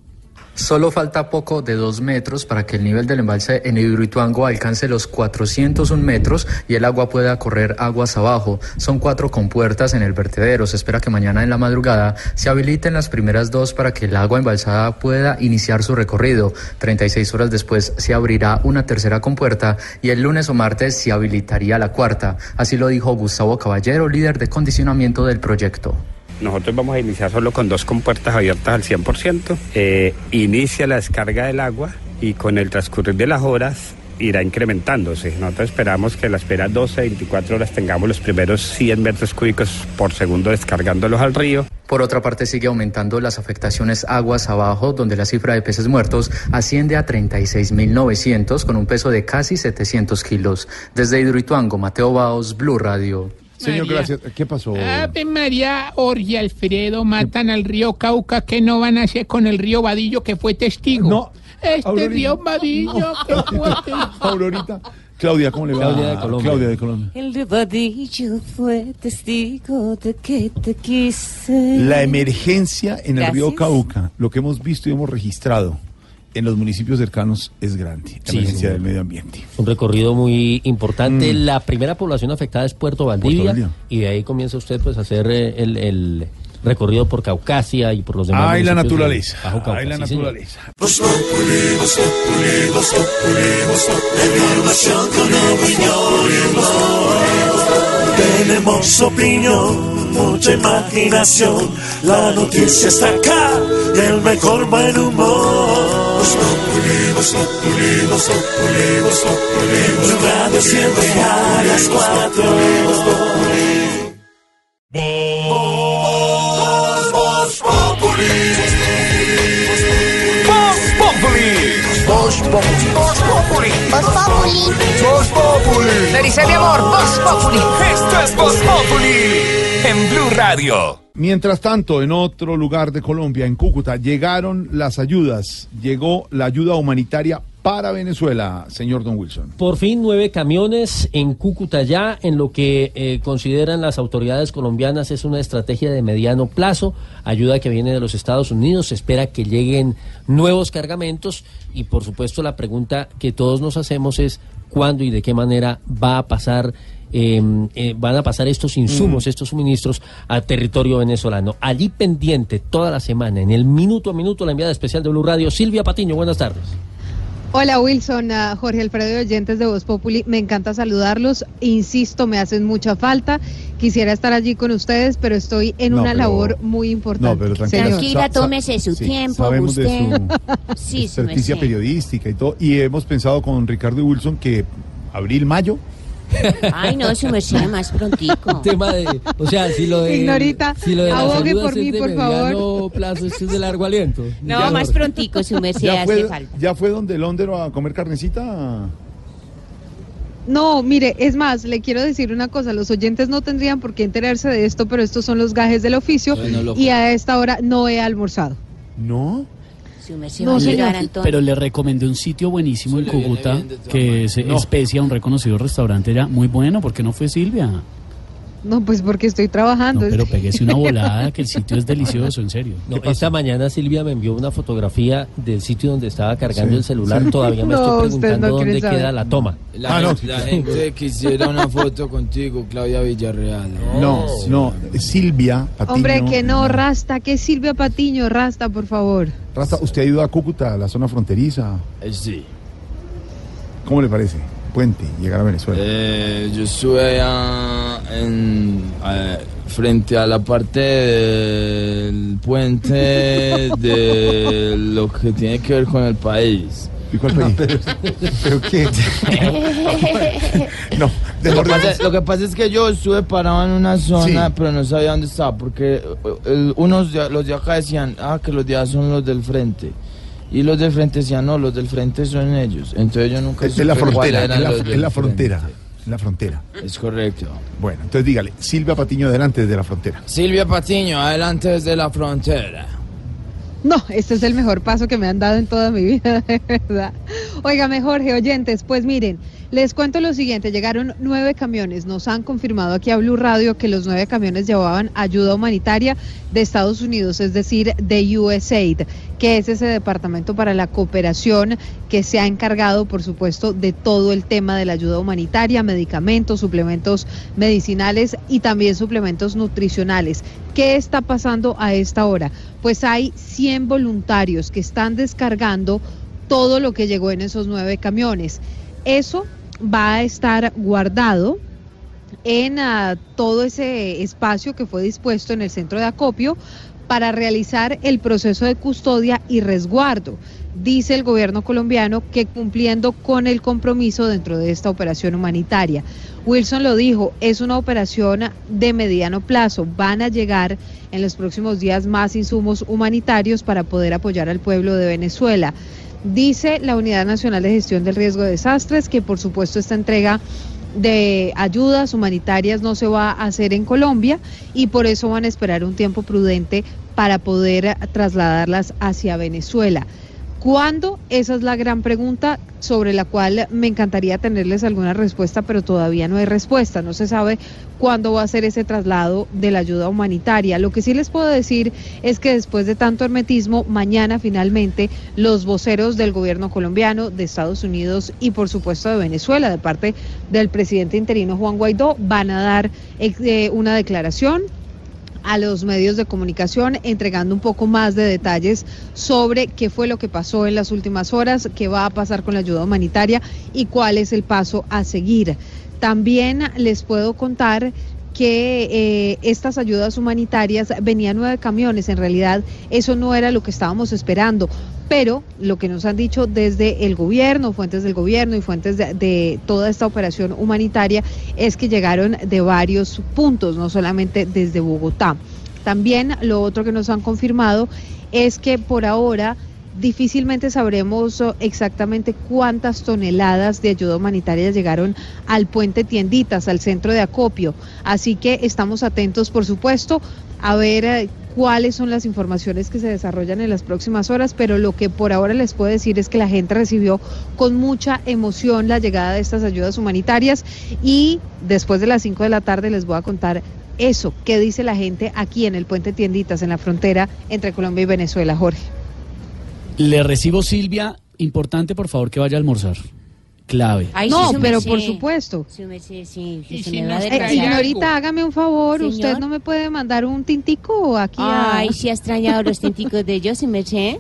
Solo falta poco de dos metros para que el nivel del embalse en Hidroituango alcance los 401 metros y el agua pueda correr aguas abajo. Son cuatro compuertas en el vertedero. Se espera que mañana en la madrugada se habiliten las primeras dos para que el agua embalsada pueda iniciar su recorrido. 36 horas después se abrirá una tercera compuerta y el lunes o martes se habilitaría la cuarta. Así lo dijo Gustavo Caballero, líder de condicionamiento del proyecto. Nosotros vamos a iniciar solo con dos compuertas abiertas al 100%. Eh, inicia la descarga del agua y con el transcurrir de las horas irá incrementándose. Nosotros esperamos que en las primeras 12, 24 horas tengamos los primeros 100 metros cúbicos por segundo descargándolos al río. Por otra parte, sigue aumentando las afectaciones aguas abajo, donde la cifra de peces muertos asciende a 36.900 con un peso de casi 700 kilos. Desde Hidroituango, Mateo Baos, Blue Radio. Señor, María. gracias. ¿Qué pasó? Ave María, Jorge Alfredo, matan al río Cauca, que no van a hacer con el río Vadillo, que fue testigo. No, Este Aurorita. río Vadillo, que fue testigo. Aurorita. Claudia, ¿cómo le va? Claudia de Colombia. Claudia de Colombia. El ribadillo fue testigo de que te quise. La emergencia en el río. Cauca, lo que hemos visto y hemos registrado en los municipios cercanos es grande. La Sí, emergencia del medio ambiente. Un recorrido muy importante. Mm. La primera población afectada es Puerto Valdivia. Y de ahí comienza usted pues a hacer eh, el, el recorrido por Caucasia y por los demás. Ay, la naturaleza. Bajo Cauca, Ay, la naturaleza. Tenemos opinión, mucha imaginación. La noticia está acá y el mejor buen humor. Voz Populi, Voz Populi, Voz Populi, Voz Populi. Blue Radio siempre a las cuatro. Populi. Voz, Voz Populi. Voz Populi. Voz Populi. Voz Populi. Dice mi amor, Voz Populi. Esto es Voz Populi en Blue Radio. Mientras tanto, en otro lugar de Colombia, en Cúcuta, llegaron las ayudas. Llegó la ayuda humanitaria para Venezuela, señor Don Wilson. Por fin nueve camiones en Cúcuta ya, en lo que eh, consideran las autoridades colombianas es una estrategia de mediano plazo, ayuda que viene de los Estados Unidos, se espera que lleguen nuevos cargamentos y por supuesto la pregunta que todos nos hacemos es cuándo y de qué manera va a pasar eh, eh, van a pasar estos insumos, estos suministros a territorio venezolano. Allí pendiente toda la semana, en el minuto a minuto, la enviada especial de Blue Radio, Silvia Patiño, buenas tardes. Hola Wilson, ah, Jorge Alfredo oyentes de Voz Populi, me encanta saludarlos, insisto, me hacen mucha falta, quisiera estar allí con ustedes, pero estoy en No, una pero- labor muy importante. No, pero tranquila. Sa- tómese su sí, tiempo, Sabemos de usted. su Sí, experticia periodística y todo. Y hemos pensado con Ricardo y Wilson que abril, mayo. Ay, no, su merced, más prontico. tema de, o sea, si lo de, Ignorita, si lo de abogue por mí, por favor. plazo, esto es de largo aliento. No, Ya, más prontico, su merced, ¿Ya hace fue, falta. ¿Ya fue donde Londero a comer carnecita? No, mire, es más, le quiero decir una cosa, los oyentes no tendrían por qué enterarse de esto, pero estos son los gajes del oficio Bueno, y a esta hora no he almorzado. ¿No? No, señor. Pero le recomendé un sitio buenísimo en Cúcuta, que es No. Especia, un reconocido restaurante ya muy bueno. ¿Por qué no fue Silvia? No, pues porque estoy No, trabajando. pero péguese una volada, que el sitio es delicioso, en serio. No, esta mañana Silvia me envió una fotografía del sitio donde estaba cargando Sí, el celular. sí. Todavía me No, estoy preguntando dónde saber. queda la toma. La, Ah, no. gente, la gente quisiera una foto contigo, Claudia Villarreal. No, no. Silvia Patiño. Hombre, que no, Rasta, que Silvia Patiño, Rasta, por favor. Rasta, ¿usted ha ido a Cúcuta, a la zona fronteriza? Eh, sí. ¿Cómo le parece? Puente, llegar a Venezuela. Eh, yo estuve allá en, eh, frente a la parte del puente de lo que tiene que ver con el país. ¿Y cuál país? ¿Pero qué? no, Lo que, pasa, lo que pasa es que yo estuve parado en una zona, Sí. pero no sabía dónde estaba, porque eh, el- unos de, los de acá decían, ah, que los de son los del frente. Y los del frente decían, no, los del frente son ellos. Entonces yo nunca Es, es la frontera, es la, es frente. frontera. Es la frontera. Es correcto. Bueno, entonces dígale, Silvia Patiño adelante desde la frontera. Silvia Patiño, adelante desde la frontera. No, este es el mejor paso que me han dado en toda mi vida, de verdad. Óigame, Jorge, oyentes, pues miren, les cuento lo siguiente, llegaron nueve camiones, nos han confirmado aquí a Blue Radio que los nueve camiones llevaban ayuda humanitaria de Estados Unidos, es decir, de USAID, que es ese departamento para la cooperación que se ha encargado, por supuesto, de todo el tema de la ayuda humanitaria, medicamentos, suplementos medicinales y también suplementos nutricionales. ¿Qué está pasando a esta hora? Pues hay 100 voluntarios que están descargando todo lo que llegó en esos nueve camiones. Eso va a estar guardado en ah, todo ese espacio que fue dispuesto en el centro de acopio para realizar el proceso de custodia y resguardo. Dice el gobierno colombiano que cumpliendo con el compromiso dentro de esta operación humanitaria. Wilson lo dijo, es una operación de mediano plazo. Van a llegar en los próximos días más insumos humanitarios para poder apoyar al pueblo de Venezuela. Dice la Unidad Nacional de Gestión del Riesgo de Desastres que por supuesto esta entrega de ayudas humanitarias no se va a hacer en Colombia y por eso van a esperar un tiempo prudente para poder trasladarlas hacia Venezuela. ¿Cuándo? Esa es la gran pregunta sobre la cual me encantaría tenerles alguna respuesta, pero todavía no hay respuesta. No se sabe cuándo va a ser ese traslado de la ayuda humanitaria. Lo que sí les puedo decir es que después de tanto hermetismo, mañana finalmente los voceros del gobierno colombiano, de Estados Unidos y por supuesto de Venezuela, de parte del presidente interino Juan Guaidó, van a dar eh, una declaración a los medios de comunicación entregando un poco más de detalles sobre qué fue lo que pasó en las últimas horas, qué va a pasar con la ayuda humanitaria y cuál es el paso a seguir. También les puedo contar que eh, estas ayudas humanitarias venían nueve camiones. En realidad, eso no era lo que estábamos esperando. Pero lo que nos han dicho desde el gobierno, fuentes del gobierno y fuentes de, de toda esta operación humanitaria es que llegaron de varios puntos, no solamente desde Bogotá. También lo otro que nos han confirmado es que por ahora difícilmente sabremos oh, exactamente cuántas toneladas de ayuda humanitaria llegaron al puente Tienditas, al centro de acopio. Así que estamos atentos, por supuesto, a ver eh, cuáles son las informaciones que se desarrollan en las próximas horas, pero lo que por ahora les puedo decir es que la gente recibió con mucha emoción la llegada de estas ayudas humanitarias y después de las 5 de la tarde les voy a contar eso, qué dice la gente aquí en el puente Tienditas, en la frontera entre Colombia y Venezuela, Jorge. Le recibo Silvia, importante por favor que vaya a almorzar. Clave. Ay, no, pero por supuesto. Eh, señorita, hágame un favor, Señor. usted no me puede mandar un tintico aquí a... Ay, si ha extrañado los tinticos de ellos, su merced.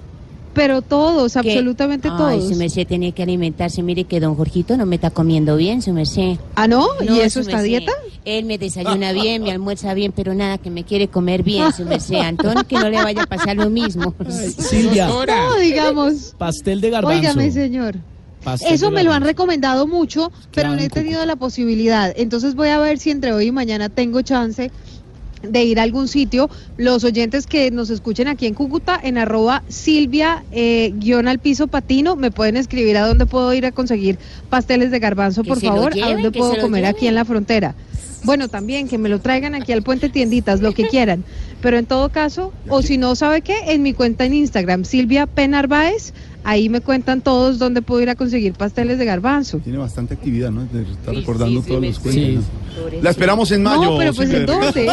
Pero todos, absolutamente Ay, todos. su merced tiene que alimentarse. Mire que don Jorgito no me está comiendo bien, su merced. ¿Ah, no? ¿Y eso está merced. dieta? Él me desayuna bien, me almuerza bien, pero nada, que me quiere comer bien, su merced. Antonio, que no le vaya a pasar lo mismo. Silvia. No, digamos. Pastel de garbanzo. Óigame, señor. Pastel Eso me lo han recomendado mucho, pero no he tenido la posibilidad. Entonces voy a ver si entre hoy y mañana tengo chance de ir a algún sitio. Los oyentes que nos escuchen aquí en Cúcuta, en arroba Silvia eh, guion al piso patino, me pueden escribir a dónde puedo ir a conseguir pasteles de garbanzo, Que por favor, a dónde puedo comer aquí en la frontera. Bueno, también que me lo traigan aquí al puente tienditas, lo que quieran. Pero en todo caso, o si no, ¿sabe qué? En mi cuenta en Instagram, Silvia Penarbaez, ahí me cuentan todos dónde puedo ir a conseguir pasteles de garbanzo. Tiene bastante actividad, ¿no? De Sí, recordando sí, sí, todos los cuentos. Sí. ¿no? La esperamos en mayo. No, pero pues Silvia. ¿en dónde?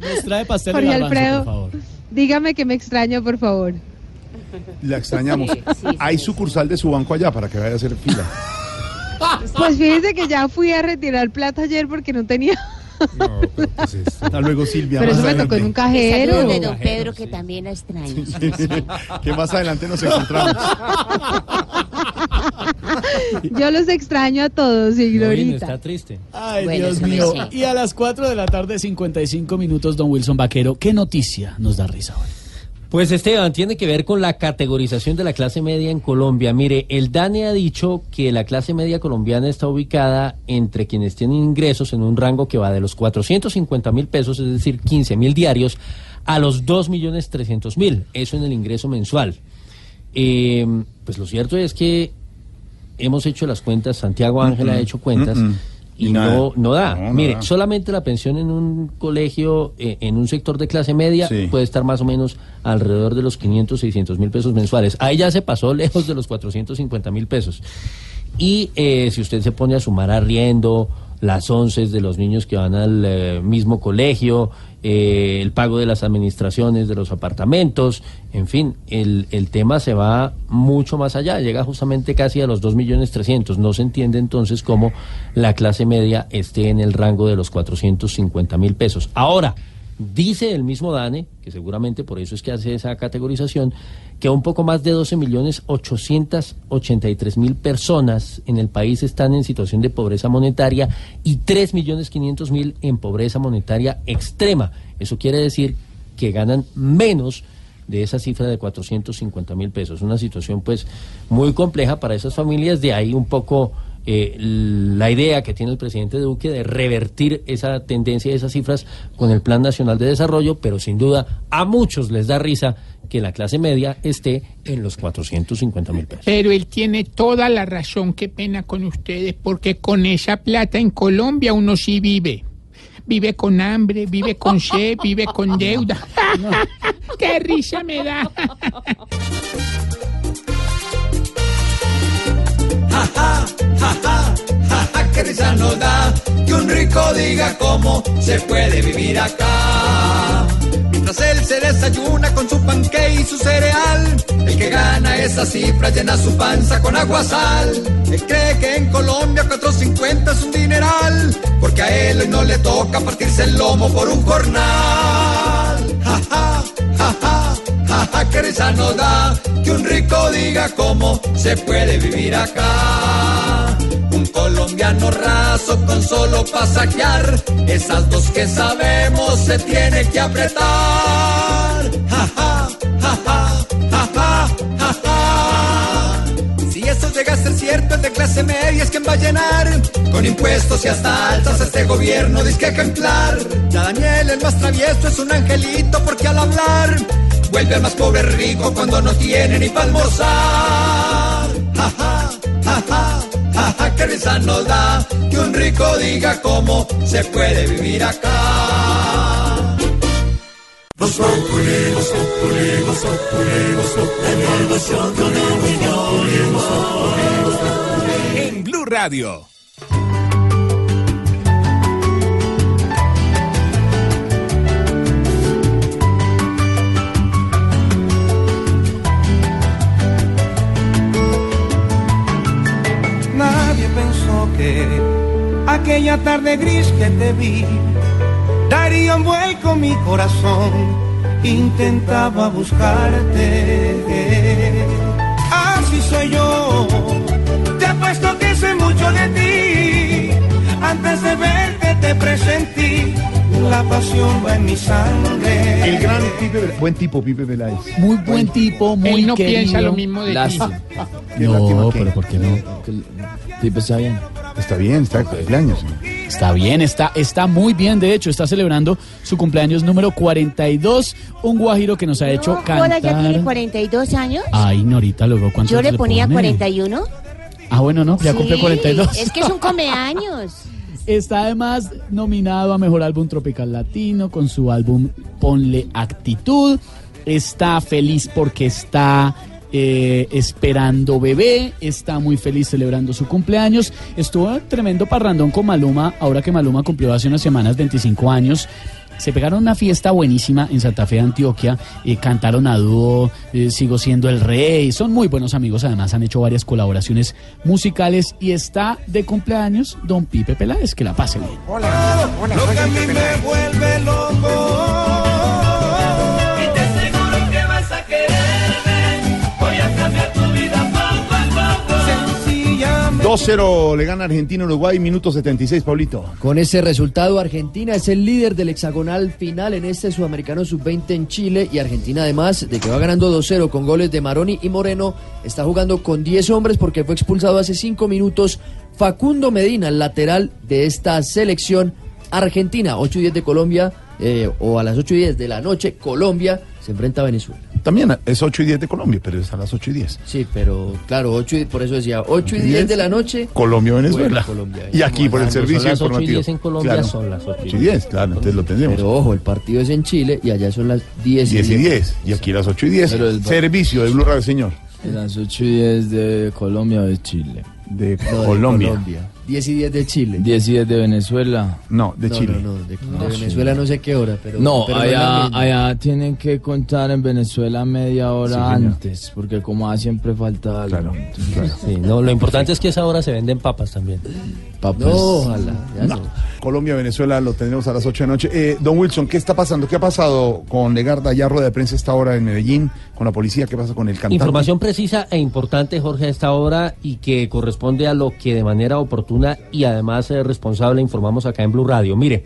Nos trae pastel de Jorge garbanzo, Alfredo. por favor. Dígame que me extraña, por favor. La extrañamos. Hay sucursal de su banco allá para que vaya a hacer fila. Pues fíjense que ya fui a retirar plata ayer porque no tenía. Hasta luego, Silvia. Pero más eso me tocó en un cajero. Saludos de don Pedro, que también la extraño. Sí, sí, que más adelante nos encontramos. Yo los extraño a todos, No Ignorita. está triste. Ay, Bueno, Dios mío. Y a las 4 de la tarde, 55 minutos, don Wilson Vaquero. ¿Qué noticia nos da risa hoy? Pues Esteban, tiene que ver con la categorización de la clase media en Colombia. Mire, el DANE ha dicho que la clase media colombiana está ubicada entre quienes tienen ingresos en un rango que va de los 450 mil pesos, es decir, 15 mil diarios, a los 2 millones 300 mil. Eso en el ingreso mensual. Eh, pues lo cierto es que hemos hecho las cuentas, Santiago Ángel ha hecho cuentas. Y nada. no, no da. No, no Mire, da. solamente la pensión en un colegio, eh, en un sector de clase media, Sí. puede estar más o menos alrededor de los 500, 600 mil pesos mensuales. Ahí ya se pasó lejos de los 450 mil pesos. Y eh, si usted se pone a sumar arriendo, las once de los niños que van al eh, mismo colegio, eh, el pago de las administraciones de los apartamentos, en fin, el, el tema se va mucho más allá, llega justamente casi a los 2 millones 300. No se entiende entonces cómo la clase media esté en el rango de los 450 mil pesos. Ahora, Dice el mismo DANE, que seguramente por eso es que hace esa categorización, que un poco más de 12 millones 883 mil personas en el país están en situación de pobreza monetaria y 3 millones 500 mil en pobreza monetaria extrema. Eso quiere decir que ganan menos de esa cifra de 450 mil pesos. Una situación pues muy compleja para esas familias, de ahí un poco eh, la idea que tiene el presidente Duque de revertir esa tendencia, esas cifras con el Plan Nacional de Desarrollo, pero sin duda a muchos les da risa que la clase media esté en los 450 mil pesos. Pero él tiene toda la razón, qué pena con ustedes, porque con esa plata en Colombia uno sí vive. Vive con hambre, vive con sed, vive con deuda. ¡Qué risa me da! Ja, ja, ja, ja, ja, ja, qué risa nos da que un rico diga cómo se puede vivir acá. Mientras él se desayuna con su panque y su cereal, el que gana esa cifra llena su panza con agua sal. Él cree que en Colombia 4.50 es un dineral, porque a él hoy no le toca partirse el lomo por un jornal. Ja, ja, ja, ja, ja, qué risa nos da que un rico diga cómo se puede vivir acá. Un colombiano raso con solo pasajear, esas dos que sabemos se tiene que apretar. Ja, ja, ja, ja. Si eso llega a ser cierto, el de clase media es quien va a llenar con impuestos y hasta altas este gobierno disque ejemplar. Ya Daniel, el más travieso, es un angelito porque al hablar vuelve al más pobre rico cuando no tiene ni para almorzar. Ja, ja, ja, ja, ja, qué risa nos da que un rico diga cómo se puede vivir acá. Voz Populi, Voz Populi, Voz Populi, Voz Populi, el millón. Voz Populi, Voz Populi. En Blue Radio. Aquella tarde gris que te vi daría un vuelco mi corazón. Intentaba buscarte. Así soy yo. Te apuesto que sé mucho de ti. Antes de verte te presentí. La pasión va en mi sangre. El gran Pipe Peláez. Buen tipo, Pipe Peláez. Muy buen tipo, muy Él no querido. piensa lo mismo de ti. Lástima. No, pero ¿por qué no? Pipe está bien. Está bien, está de cumpleaños. Está bien, está, está muy bien, de hecho, está celebrando su cumpleaños número 42, un guajiro que nos ha hecho Hola, ya tiene cantar. 42 años. Ay, Norita, luego cuántos Yo le ponía pone? 41. Ah, bueno, no, ya Sí, cumple 42. Es que es un comeaños. Está además nominado a Mejor Álbum Tropical Latino con su álbum Ponle Actitud. Está feliz porque está eh, esperando bebé. Está muy feliz celebrando su cumpleaños. Estuvo en tremendo parrandón con Maluma. Ahora que Maluma cumplió hace unas semanas 25 años. Se pegaron una fiesta buenísima en Santa Fe, Antioquia. eh, cantaron a dúo, eh, Sigo siendo el rey. Son muy buenos amigos. Además, han hecho varias colaboraciones musicales. Y está de cumpleaños Don Pipe Peláez. Que la pase bien. Hola, hola, Lo que a mí me vuelve loco. 2-0 le gana Argentina Uruguay, minuto 76, Paulito. Con ese resultado, Argentina es el líder del hexagonal final en este sudamericano sub-20 en Chile y Argentina además de que va ganando 2-0 con goles de Maroni y Moreno, está jugando con 10 hombres porque fue expulsado hace 5 minutos Facundo Medina, lateral de esta selección argentina. 8 y 10 de Colombia eh, o a las 8 y 10 de la noche, Colombia se enfrenta a Venezuela. También es 8 y 10 de Colombia, pero es a las 8 y 10. Sí, pero claro, 8 y, por eso decía 8 y 10 de la noche. Colombia, Venezuela. Bueno, Colombia. y aquí por el Cuando son servicio las ocho y informativo. 10 en Colombia, Claro. son las ocho y 8 y 10, claro, entonces lo tendremos. Pero ojo, el partido es en Chile y allá son las 10 10 y 10. Y aquí las 8 y 10. Pero el- Servicio de Blue Radio, señor. Las 8 y 10 de Colombia o de Chile. De No, de Colombia. Colombia. 10 y 10 de Chile. 10 y 10 de Venezuela. No, de No, Chile. no, no, de, de Venezuela no sé qué hora, pero... No, pero allá, allá tienen que contar en Venezuela media hora Sí, señor. antes, porque como siempre falta algo. Sí, no, lo importante es que a esa hora se venden papas también. No, ojalá, ya no. Colombia, Venezuela lo tendremos a las 8 de la noche. Eh, don Wilson, ¿qué está pasando? ¿Qué ha pasado con Legarda? Ya rueda de prensa esta hora en Medellín, con la policía. ¿Qué pasa con el cantante? Información precisa e importante, Jorge, a esta hora y que corresponde a lo que de manera oportuna y además eh, responsable informamos acá en Blue Radio. Mire,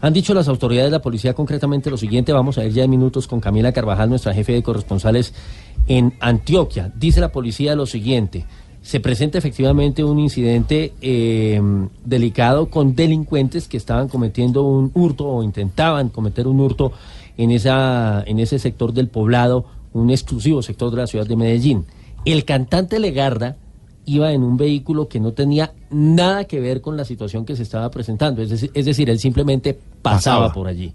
han dicho las autoridades de la policía concretamente lo siguiente, vamos a ir ya en minutos con Camila Carvajal, nuestra jefe de corresponsales en Antioquia. Dice la policía lo siguiente. Se presenta efectivamente un incidente eh, delicado con delincuentes que estaban cometiendo un hurto o intentaban cometer un hurto en, esa, en ese sector del poblado un exclusivo sector de la ciudad de Medellín. El cantante Legarda iba en un vehículo que no tenía nada que ver con la situación que se estaba presentando, es decir, es decir él simplemente pasaba, Pasaba. por allí.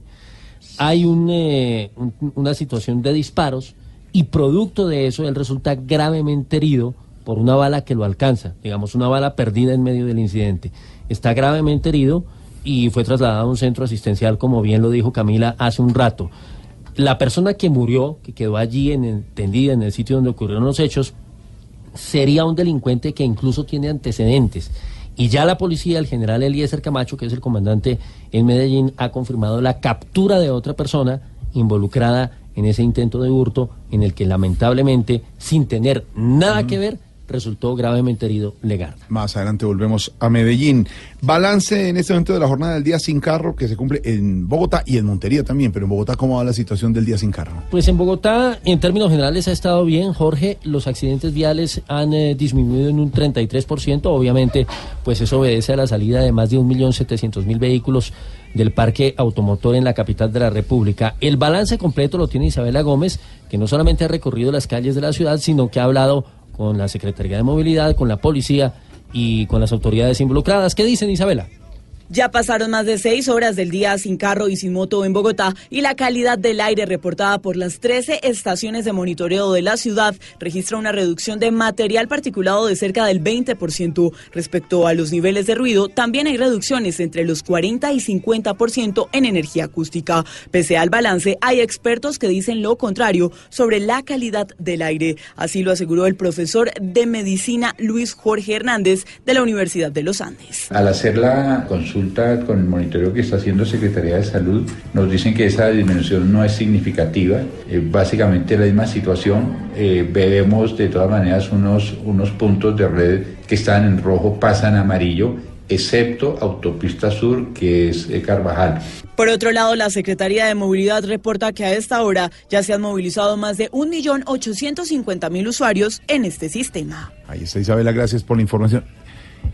Hay un, eh, un- una situación de disparos y producto de eso él resulta gravemente herido por una bala que lo alcanza, digamos una bala perdida en medio del incidente. Está gravemente herido y fue trasladado a un centro asistencial, como bien lo dijo Camila hace un rato. La persona que murió, que quedó allí en el- tendida en el sitio donde ocurrieron los hechos, sería un delincuente que incluso tiene antecedentes. Y ya la policía, el general Eliezer Camacho, que es el comandante en Medellín, ha confirmado la captura de otra persona involucrada en ese intento de hurto en el que lamentablemente, sin tener nada que ver, resultó gravemente herido Legarda. Más adelante volvemos a Medellín. Balance en este momento de la jornada del día sin carro que se cumple en Bogotá y en Montería también, pero en Bogotá, ¿cómo va la situación del día sin carro? Pues en Bogotá, en términos generales, ha estado bien, Jorge. Los accidentes viales han eh, disminuido en un 33%. Obviamente, pues eso obedece a la salida de más de 1.700.000 vehículos del parque automotor en la capital de la República. El balance completo lo tiene Isabela Gómez, que no solamente ha recorrido las calles de la ciudad, sino que ha hablado con la Secretaría de Movilidad, con la policía y con las autoridades involucradas. ¿Qué dicen, Isabela? Ya pasaron más de seis horas del día sin carro y sin moto en Bogotá y la calidad del aire reportada por las 13 estaciones de monitoreo de la ciudad registra una reducción de material particulado de cerca del 20%. Respecto a los niveles de ruido, también hay reducciones entre los 40 y 50% en energía acústica. Pese al balance, hay expertos que dicen lo contrario sobre la calidad del aire. Así lo aseguró el profesor de medicina Luis Jorge Hernández de la Universidad de los Andes. Al hacer la consulta con el monitoreo que está haciendo Secretaría de Salud, nos dicen que esa disminución no es significativa. Eh, básicamente la misma situación. Eh, vemos de todas maneras unos, unos puntos de red que están en rojo, pasan a amarillo, excepto Autopista Sur, que es eh, Carvajal. Por otro lado, la Secretaría de Movilidad reporta que a esta hora ya se han movilizado más de 1.850.000 usuarios en este sistema. Ahí está Isabela, gracias por la información.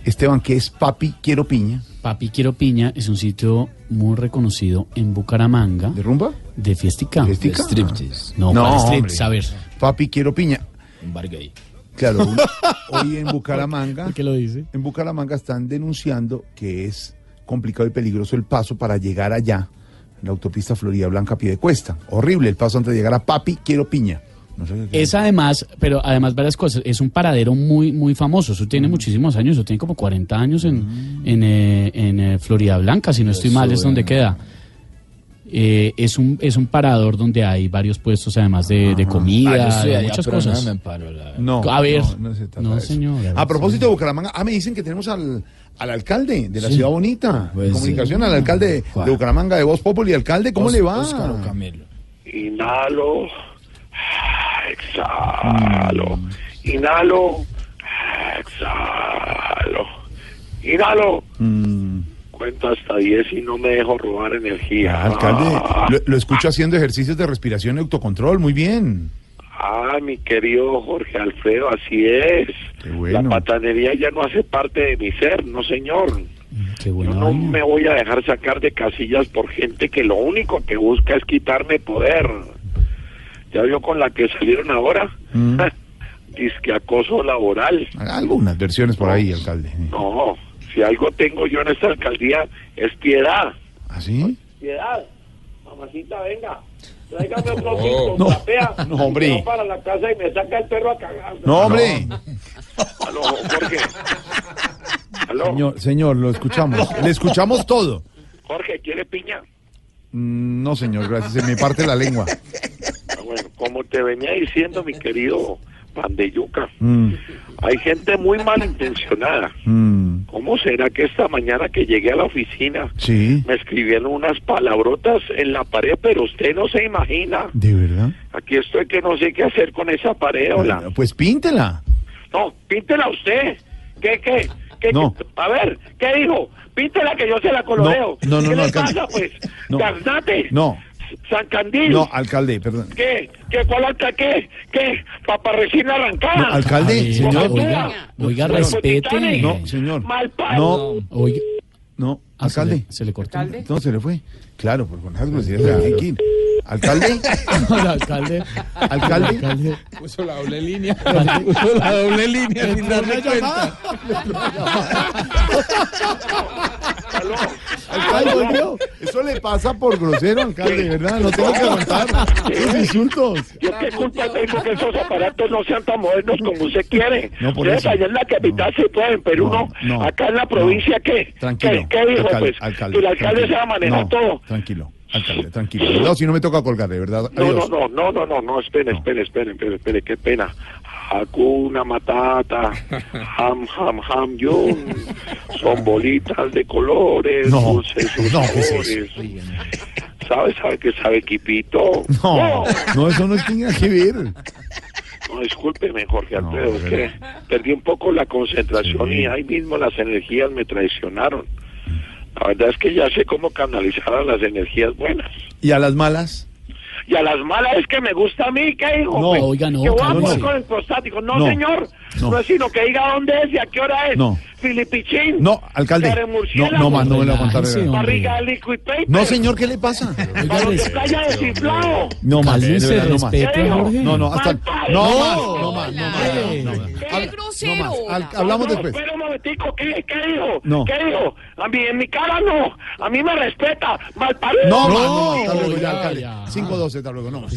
Esteban, ¿qué es Papi Quiero Piña? Papi Quiero Piña es un sitio muy reconocido en Bucaramanga. ¿De rumba? De fiestica. ¿Fiestica? De striptease. No, para striptease, a ver. Papi Quiero Piña. Un bar gay. Claro, hoy en Bucaramanga. ¿Qué lo dice? En Bucaramanga están denunciando que es complicado y peligroso el paso para llegar allá, en la autopista Florida Blanca Piedecuesta. Horrible el paso antes de llegar a Papi Quiero Piña. No sé qué- Es además, pero además varias cosas, es un paradero muy muy famoso, eso Mm. tiene muchísimos años, eso tiene como 40 años en, en, eh, en, eh, Florida Blanca, si no estoy mal, es donde queda. Eh, es un es un parador donde hay varios puestos además de, de comida, Ah, de muchas cosas. no me paro, la verdad. No, a ver, no, no se trata no, de eso. señor. A propósito de Bucaramanga, ah, me dicen que tenemos al, al alcalde de la Sí. ciudad bonita, Pues comunicación, sí. al alcalde de, ¿Cuál? de Bucaramanga de Voz Populi. Alcalde, ¿cómo Os- le va? Óscar o Camilo. Inhalo, exhalo, inhalo, exhalo, inhalo. Mm, Cuento hasta 10 y no me dejo robar energía. alcalde, Ah, lo, lo escucho haciendo ejercicios de respiración y autocontrol, muy bien. ah, mi querido Jorge Alfredo, así es. bueno. La patanería ya no hace parte de mi ser, no señor. Qué bueno. Yo no me voy a dejar sacar de casillas por gente que lo único que busca es quitarme poder. ¿Ya vio con la que salieron ahora? Mm. Disque acoso laboral. Algunas versiones por ahí, alcalde. No, si algo tengo yo en esta alcaldía es piedad. ¿Ah, sí? Piedad. Mamacita, venga. Tráigame otro No. cinco, No. hombre. para la casa y me saca el perro a cagar. No, hombre. Aló, Jorge. Aló. Señor, señor, lo escuchamos. Le escuchamos todo. Jorge, ¿quiere piña? Mm, No, señor, gracias. Se me parte la lengua. Como te venía diciendo, mi querido pan de yuca, Mm, hay gente muy malintencionada. mm, ¿Cómo será que esta mañana que llegué a la oficina Sí, me escribieron unas palabrotas en la pared, pero usted no se imagina? ¿de verdad? Aquí estoy que no sé qué hacer con esa pared, hola. Pues píntela. No, píntela usted. ¿Qué, qué? ¿Qué, No. qué? A ver, ¿qué dijo? Píntela que yo se la coloreo. No, no, no, ¿Qué no, le pasa, pues? No. No, San Candil. no, alcalde, perdón. ¿Qué? ¿Qué? ¿Cuál alta qué? ¿Qué? Papa recién arrancada. No, alcalde, señor. oiga, oiga, No, respete. No, señor. Mal padre. No, Oiga, no, ah, se alcalde. le- se le cortó. No, se le fue. Claro, pues con las groserías que ir. ¿Alcalde? No, alcalde. ¿Alcalde? Puso la doble línea. Puso la doble línea sin darme cuenta. Alcalde, volvió. Eso le pasa por grosero, alcalde, de verdad. No tengo que aguantar esos insultos. Yo qué culpa tengo que esos aparatos no sean tan modernos como usted quiere. No, por Ustedes eso. allá en la capital sí pueden, pero no, no, Acá en la provincia, ¿qué? Tranquilo. ¿Qué, qué dijo, alcalde, pues? alcalde, el alcalde se va a manejar No, todo. Tranquilo, alcalde, tranquilo. No, si no me toca colgar, de verdad. No, no, Adiós. no, no, no, no, no, esperen, esperen, esperen, esperen, esperen, qué pena. Hakuna Matata, Ham, Ham, Ham, Yum, son bolitas de colores, No, dulces sus no, ¿qué es. ¿Sabe, sabe que sabe Quipito? No, no, eso no tiene que ver. No, discúlpeme, Jorge Alfredo, es que perdí un poco la concentración y ahí mismo las energías me traicionaron. La verdad es que ya sé cómo canalizar a las energías buenas. ¿Y a las malas? Y a las malas es que me gusta a mí, ¿qué dijo? No, pues? oiga, no, Que voy a jugar con el prostático. No, No, señor. no. No. es sino que diga dónde es y a qué hora es. No. Filipichín. No, alcalde. No, más, no me lo a contar. Barriga de liquid paper. No, señor, ¿qué le pasa? Cuando te calla desinflado. No más, de verdad, no más. No, no, hasta. No más, no más, no más. no más. ¡Qué grosero! Al- hablamos después. Espera un momentico, ¿qué, qué dijo? No. ¿Qué dijo? A mí, en mi cara no. A mí me respeta. Malparido. No, no. Hasta luego, ya, alcalde. ya. 5-12, hasta luego, no más.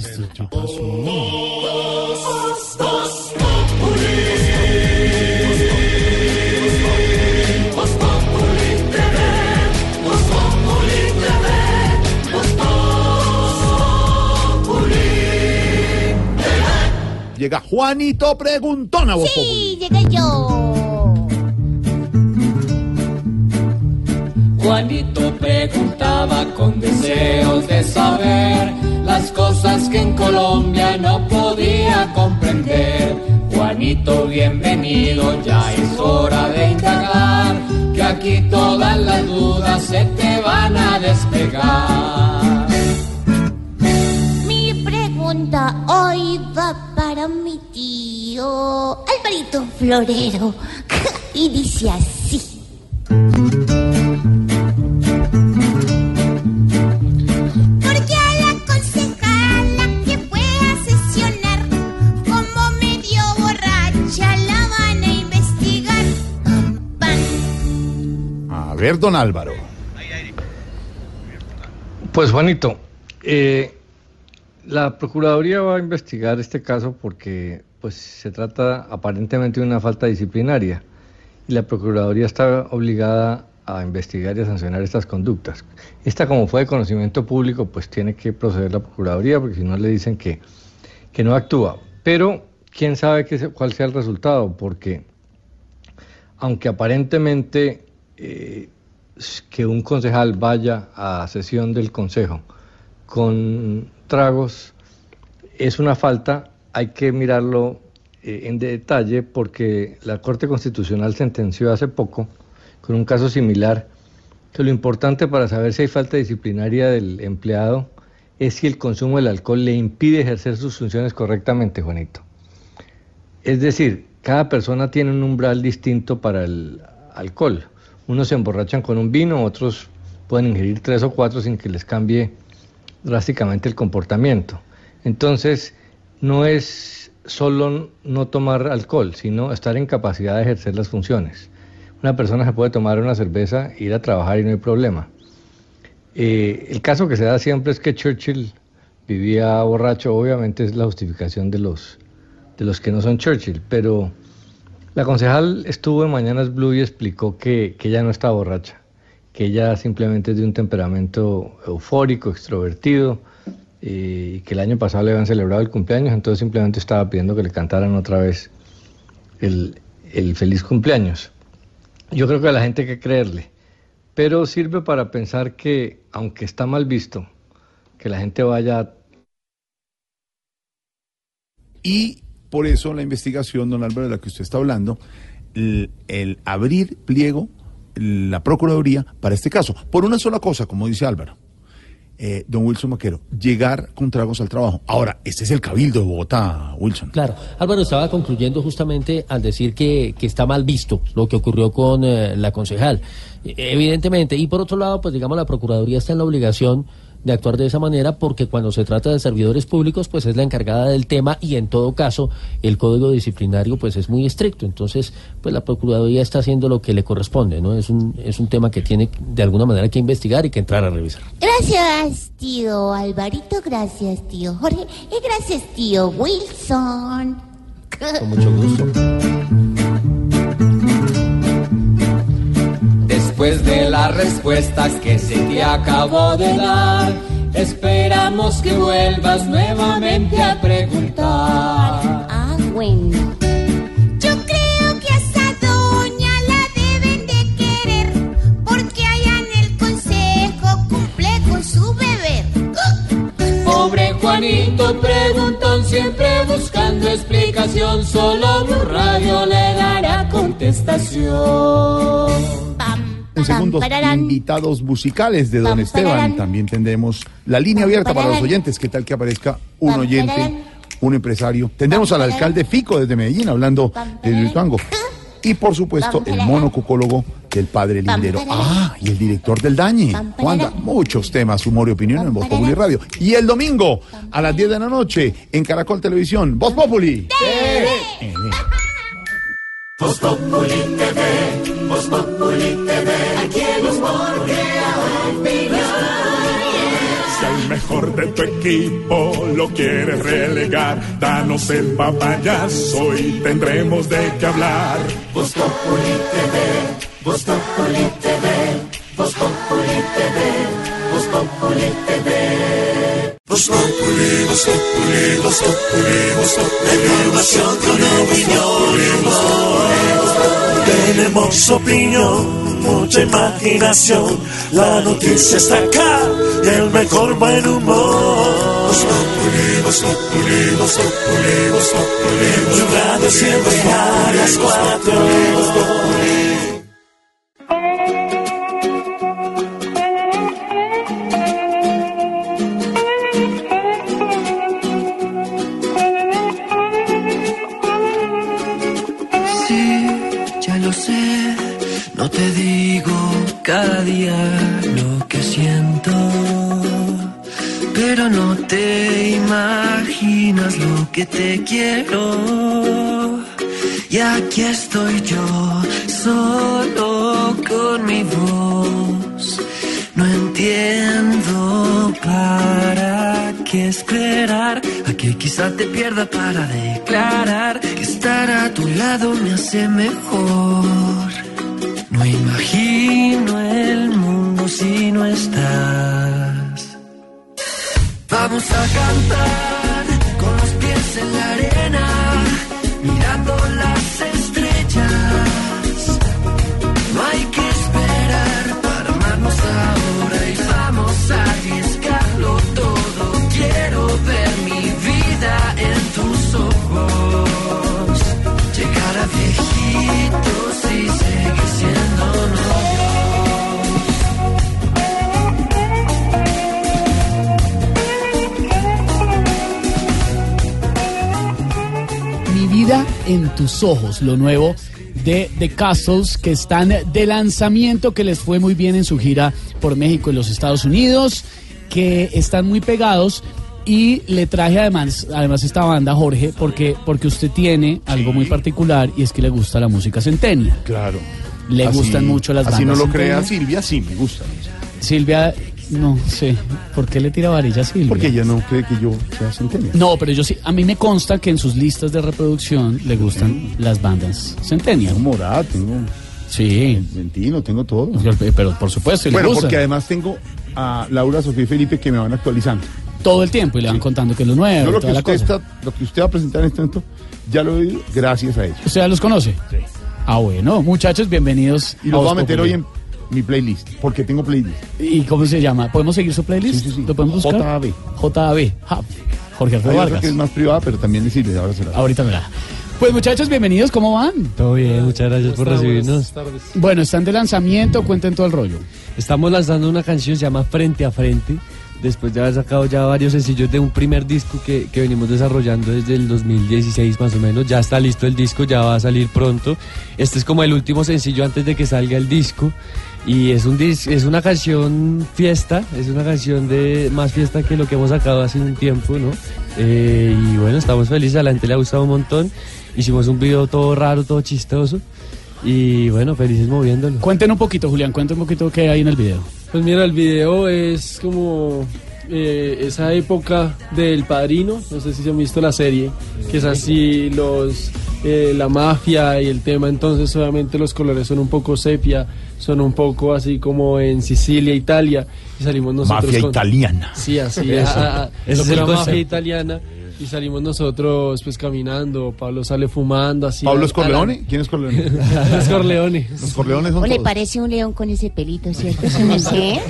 Llega Juanito Preguntón a vos, Sí, llegué yo. Juanito preguntaba con deseos de saber las cosas que en Colombia no podía comprender. Juanito, bienvenido, ya es hora de indagar, que aquí todas las dudas se te van a despegar. Mi pregunta hoy va para mi tío Alvarito Florero. Y dice así. ¿Por qué a la concejala que fue a sesionar como medio borracha la van a investigar? A ver, don Álvaro. Pues Juanito, eh, la Procuraduría va a investigar este caso porque pues, se trata aparentemente de una falta disciplinaria y la Procuraduría está obligada a investigar y a sancionar estas conductas. Esta como fue de conocimiento público, pues tiene que proceder la Procuraduría porque si no le dicen que, que no actúa. Pero quién sabe qué cuál sea el resultado porque aunque aparentemente eh, que un concejal vaya a sesión del consejo con tragos es una falta, hay que mirarlo eh, en detalle porque la Corte Constitucional sentenció hace poco con un caso similar que lo importante para saber si hay falta disciplinaria del empleado es si el consumo del alcohol le impide ejercer sus funciones correctamente, Juanito. Es decir, cada persona tiene un umbral distinto para el alcohol. Unos se emborrachan con un vino, otros pueden ingerir tres o cuatro sin que les cambie drásticamente el comportamiento. Entonces, no es solo no tomar alcohol, sino estar en capacidad de ejercer las funciones. Una persona se puede tomar una cerveza, ir a trabajar y no hay problema. Eh, el caso que se da siempre es que Churchill vivía borracho, obviamente es la justificación de los, de los que no son Churchill, pero la concejal estuvo en Mañanas Blue y explicó que, que ella no está borracha, que ella simplemente es de un temperamento eufórico, extrovertido, y que el año pasado le habían celebrado el cumpleaños, entonces simplemente estaba pidiendo que le cantaran otra vez el, el feliz cumpleaños. Yo creo que a la gente hay que creerle, pero sirve para pensar que, aunque está mal visto, que la gente vaya Y por eso la investigación, don Álvaro, de la que usted está hablando, el abrir pliego, la Procuraduría para este caso. Por una sola cosa, como dice Álvaro. Eh, don Wilson Maquero, llegar con tragos al trabajo. Ahora, este es el cabildo de Bogotá, Wilson. Claro, Álvaro estaba concluyendo justamente al decir que, que está mal visto lo que ocurrió con eh, la concejal. Eh, Evidentemente, y por otro lado, pues digamos, la Procuraduría está en la obligación de actuar de esa manera porque cuando se trata de servidores públicos pues es la encargada del tema y en todo caso el código disciplinario pues es muy estricto entonces pues la procuraduría está haciendo lo que le corresponde no es un es un tema que tiene de alguna manera que investigar y que entrar a revisar Gracias, tío Alvarito. Gracias, tío Jorge. Y gracias, tío Wilson. con mucho gusto Después de las respuestas que se te acabó de dar, esperamos que vuelvas nuevamente a preguntar. Ah, bueno. Yo creo que a esa doña la deben de querer, porque allá en el consejo cumple con su beber. Pobre Juanito preguntón, siempre buscando explicación, solo Blue Radio le dará contestación. En segundos, invitados musicales de Don Esteban. También tendremos la línea abierta para los oyentes. ¿Qué tal que aparezca un oyente, un empresario? Tendremos al alcalde Fico desde Medellín hablando de Lituango. Y por supuesto, el monocucólogo del padre Lindero. Ah, y el director del Dañe. Juanda, muchos temas, humor y opinión en Voz Populi Radio. Y el domingo, a las 10 de la noche, en Caracol Televisión, Voz Populi. Voz Populi TV, Voz Populi TV, aquí el humor crea opinión. Si al mejor de tu equipo lo quieres relegar, danos el papayazo y tendremos de qué hablar. Voz Populi TV, Voz Populi TV, Voz Populi TV, Voz Populi TV. Voz Populi, Voz Populi. Información con opinión. Tenemos opinión, mucha imaginación. La noticia está acá y el mejor buen humor. Populi, Voz Populi. Tu radio siempre a las cuatro. No te imaginas lo que te quiero. Y aquí estoy yo, solo con mi voz. No entiendo para qué esperar a que quizá te pierda para declarar que estar a tu lado me hace mejor. No imagino el mundo si no estás. Vamos a cantar tus ojos, lo nuevo de The Castles que están de lanzamiento, que les fue muy bien en su gira por México y los Estados Unidos, que están muy pegados y le traje además, además esta banda, Jorge, porque, porque usted tiene algo muy particular y es que le gusta la música centenia. Claro. Le Así- gustan mucho las Así no bandas lo crea centenias. Silvia, sí me gusta. Silvia, no sé, ¿por qué le tira varilla a Silvia? Porque ella no cree que yo sea centennial. No, pero yo sí, a mí me consta que en sus listas de reproducción le gustan las bandas Centennial. Tengo Morat, tengo Sí. Ventino, tengo todo. Pero por supuesto, Bueno, gusta. porque además tengo a Laura, Sofía y Felipe que me van actualizando. todo el tiempo y le van contando que es lo nuevo. Yo y lo toda que, la usted cosa. está, lo que usted va a presentar en este momento, ya lo he oído gracias a ellos. ¿Usted ya los conoce? Sí. Ah, bueno, muchachos, bienvenidos. Y los voy a meter hoy en mi playlist, porque tengo playlist. ¿Y cómo se llama? ¿Podemos seguir su playlist? Sí, sí, sí. ¿Lo podemos buscar? JAB. JAB. Ja. Jorge Alfredo Vargas. que es más privada, pero también le sirve. Ahora se la Ahorita me la. Pues muchachos, bienvenidos, ¿cómo van? Todo bien, muchas gracias por recibirnos. Bueno, están de lanzamiento, cuenten todo el rollo. Estamos lanzando una canción llamada Frente a Frente. Después de haber sacado ya varios sencillos de un primer disco que, que venimos desarrollando desde el 2016 más o menos. Ya está listo el disco, ya va a salir pronto. Este es como el último sencillo antes de que salga el disco. Y es, un dis- es una canción fiesta, es una canción de más fiesta que lo que hemos sacado hace un tiempo, ¿no? Eh, y bueno, estamos felices, a la gente le ha gustado un montón. Hicimos un video todo raro, todo chistoso. Y bueno, felices moviéndolo. Cuenten un poquito, Julián, cuenten un poquito qué hay en el video. Pues mira, el video es como eh, esa época del Padrino, no sé si se han visto la serie, que es así los eh, la mafia y el tema, entonces obviamente los colores son un poco sepia, son un poco así como en Sicilia, Italia, y salimos nosotros Mafia con- italiana. Sí, así, es que el era mafia italiana. Y salimos nosotros pues caminando, Pablo sale fumando así. ¿Pablo a- es Corleone? ¿Quién es Corleone? es Corleone. Los Corleones son ¿O le todos. parece un león con ese pelito, cierto? ¿Se me sé?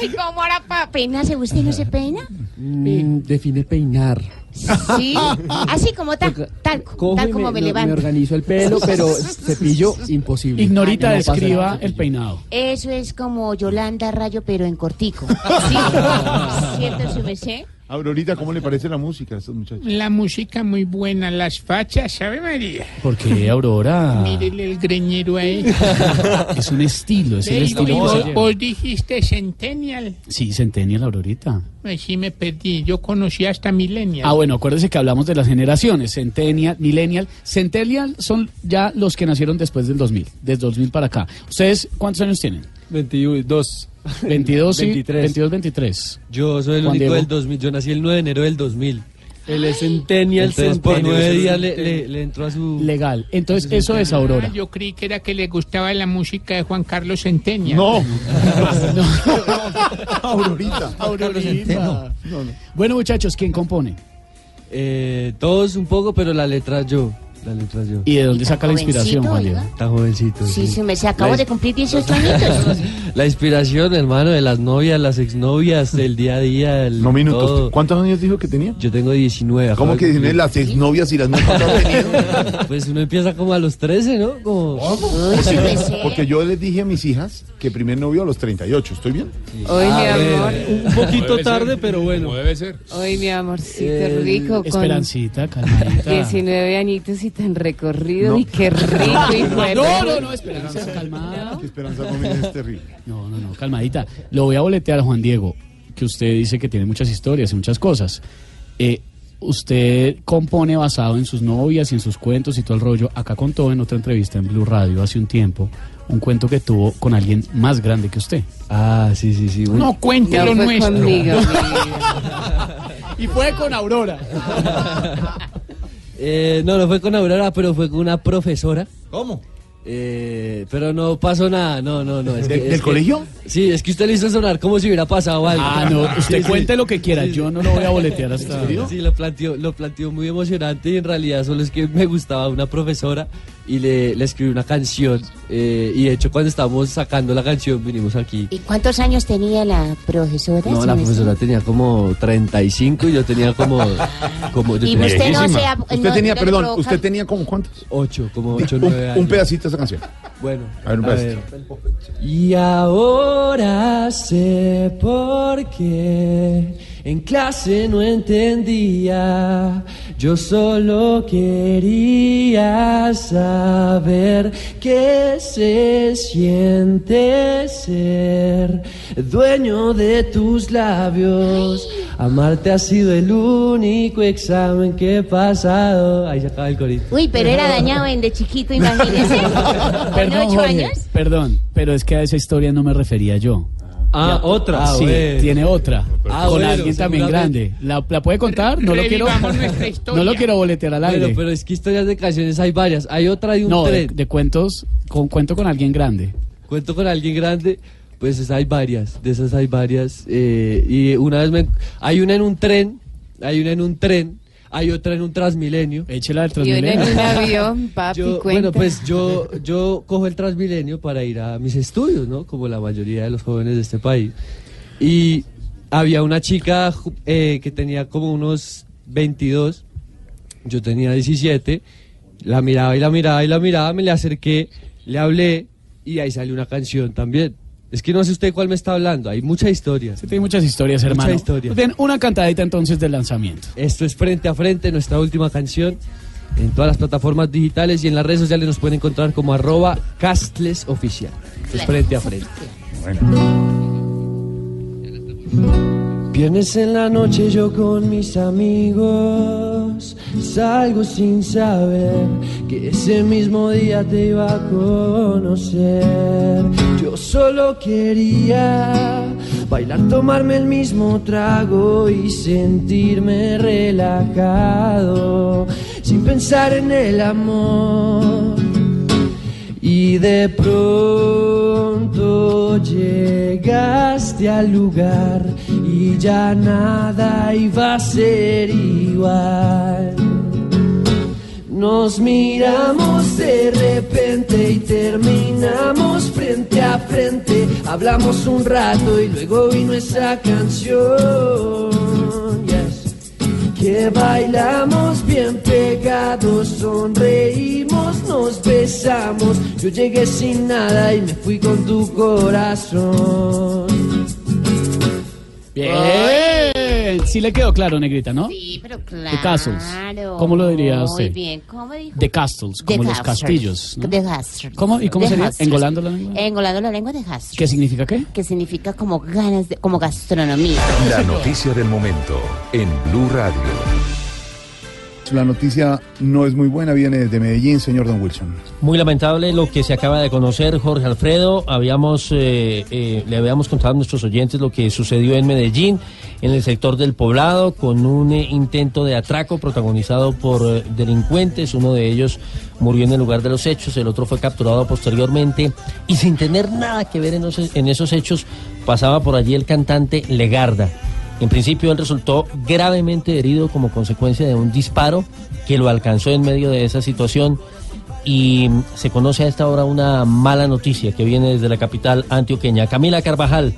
Ay, ¿cómo ahora para peinarse? ¿Usted no se peina? Mm, define peinar. Sí, así como tal, tal, Cojo tal y como me, levanto. organizo el pelo, pero cepillo imposible. Ignorita, Ah, no pasa describa nada. el peinado. Eso es como Yolanda Rayo, pero en cortico. ¿Sí? ¿Cierto, su merced? Aurorita, ¿cómo le parece la música a estos muchachos? La música muy buena, las fachas, ¿sabe María? ¿Por qué, Aurora? Mírele el greñero ahí. Es un estilo, es el Ey, estilo que vos, vos dijiste Centennial. Sí, Centennial, Aurorita. Ay, sí me perdí. Yo conocí hasta Millennial. Ah, bueno, acuérdese que hablamos de las generaciones, Centennial, Millennial. Centennial son ya los que nacieron después del 2000, desde 2000 para acá. ¿Ustedes cuántos años tienen? 22. 22 y 23. 22, 23. Yo soy el Juan único Diego. del 2000, yo nací el 9 de enero del 2000. Él es Centennial, Entonces, por Centennial. nueve días le, le- le entró a su... Legal. Entonces, eso es Aurora. Ah, yo creí que era que le gustaba la música de Juan Carlos Centennial. No. Aurorita. Aurorita. Bueno, muchachos, ¿quién compone? Eh, todos un poco, pero la letra yo. Yo. ¿Y de dónde saca la inspiración, Juan. Está jovencito. Sí, su merced, acabo La- de cumplir 18 añitos. La inspiración, hermano, de las novias, las exnovias, del día a día. el No minutos. todo. ¿Cuántos años dijo que tenía? Yo tengo 19. ¿Cómo que de tiene cumplir. las exnovias y las ha tenido? Pues uno empieza como a los 13, ¿no? Como... Porque yo les dije a mis hijas que primer novio a los 38. ¿Estoy bien? Hoy, mi amor. Un poquito tarde, pero bueno. debe ser. Hoy, mi amorcito El- rico. Con Esperancita, calmadita. 19 añitos y tan recorrido. No. Y qué rico, hijo de No, no, no, Esperanza, calmada. Que Esperanza es terrible. No, no, no, calmadita. Lo voy a boletear a Juan Diego, que usted dice que tiene muchas historias y muchas cosas. Eh, usted compone basado en sus novias y en sus cuentos y todo el rollo. Acá contó en otra entrevista en Blue Radio hace un tiempo un cuento que tuvo con alguien más grande que usted. Ah, sí, sí, sí. No cuente lo nuestro. conmigo, Y fue con Aurora. Eh, no, no fue con Aurora, pero fue con una profesora. ¿Cómo? Eh, pero no pasó nada, no, no, no. es ¿Del- que- del es que- colegio? Sí, es que usted le hizo sonar como si hubiera pasado algo. Ah, no, usted Sí, sí. cuente lo que quiera, yo no lo voy a boletear hasta... Sí, lo planteó, lo planteó muy emocionante y en realidad solo es que me gustaba una profesora y le, le escribí una canción. eh, y de hecho, cuando estábamos sacando la canción, vinimos aquí. ¿Y cuántos años tenía la profesora? No, la profesora tenía como 35 y yo tenía como. como yo Y tenía usted no sea- Usted no- tenía, perdón, provoca- ¿usted tenía como cuántos? 8, como 8 Un, 9 años. un pedacito de esa canción. Bueno, A ver, un a pedacito. ver. Y ahora sé por qué en clase no entendía. Yo solo quería saber qué se siente ser dueño de tus labios. Amarte ha sido el único examen que he pasado. Ahí se acaba el corito. Uy, pero era dañado en de chiquito, imagínese. ¿Con Perdón, ocho Jorge, años? perdón, pero es que a esa historia no me refería yo. Ah, otra. sí, bueno. tiene otra. Ah, con bueno, alguien también grande. ¿La, la puede contar? No lo quiero. No lo quiero boletear al aire. Bueno, pero es que historias de canciones hay varias. Hay otra de un no, de, tren. de cuentos, con cuento con alguien grande. Cuento con alguien grande. Pues esas hay varias. De esas hay varias. eh, y una vez me. Hay una en un tren. Hay una en un tren. Hay otra en un Transmilenio. Échela del Y uno en un avión, papi, Yo- bueno, pues yo, yo cojo el Transmilenio para ir a mis estudios, ¿no? Como la mayoría de los jóvenes de este país. Y había una chica eh, que tenía como unos 22, yo tenía 17, la miraba y la miraba y la miraba, me le acerqué, le hablé y ahí salió una canción también. Es que no sé usted cuál me está hablando, hay mucha historia. Sí, tiene muchas historias, Mucha hermano. historia. Pues bien, una cantadita entonces del lanzamiento. Esto es Frente a Frente, nuestra última canción. En todas las plataformas digitales y en las redes sociales nos pueden encontrar como arroba Castles Oficial. Esto es Frente a Frente. Viernes en la noche yo con mis amigos salgo sin saber que ese mismo día te iba a conocer. Yo solo quería bailar, tomarme el mismo trago y sentirme relajado sin pensar en el amor. Y de pronto llegaste al lugar y ya nada iba a ser igual. Nos miramos de repente y terminamos frente a frente. Hablamos un rato y luego vino esa canción. Que bailamos bien pegados, sonreímos, nos besamos. Yo llegué sin nada y me fui con tu corazón. Bien. Sí le quedó claro, Negrita, ¿no? Sí, pero claro. The Castles. ¿Cómo lo diría Muy usted? bien. ¿Cómo dijo? The Castles, como The los Castles. castillos. ¿no? The Castles. ¿Cómo? ¿Y cómo The sería? Castles. ¿Engolando la lengua? Engolando la lengua de Castles. ¿Qué significa qué? Que significa como ganas de, como gastronomía. La noticia del momento en Blue Radio. La noticia no es muy buena, viene desde Medellín, señor Don Wilson. Muy lamentable lo que se acaba de conocer, Jorge Alfredo. Habíamos, eh, eh, le habíamos contado a nuestros oyentes lo que sucedió en Medellín, en el sector del poblado, con un eh, intento de atraco protagonizado por eh, delincuentes. Uno de ellos murió en el lugar de los hechos, el otro fue capturado posteriormente. Y sin tener nada que ver en, en esos hechos, pasaba por allí el cantante Legarda. En principio él resultó gravemente herido como consecuencia de un disparo que lo alcanzó en medio de esa situación y se conoce a esta hora una mala noticia que viene desde la capital antioqueña. Camila Carvajal,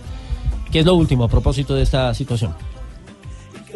¿qué es lo último a propósito de esta situación?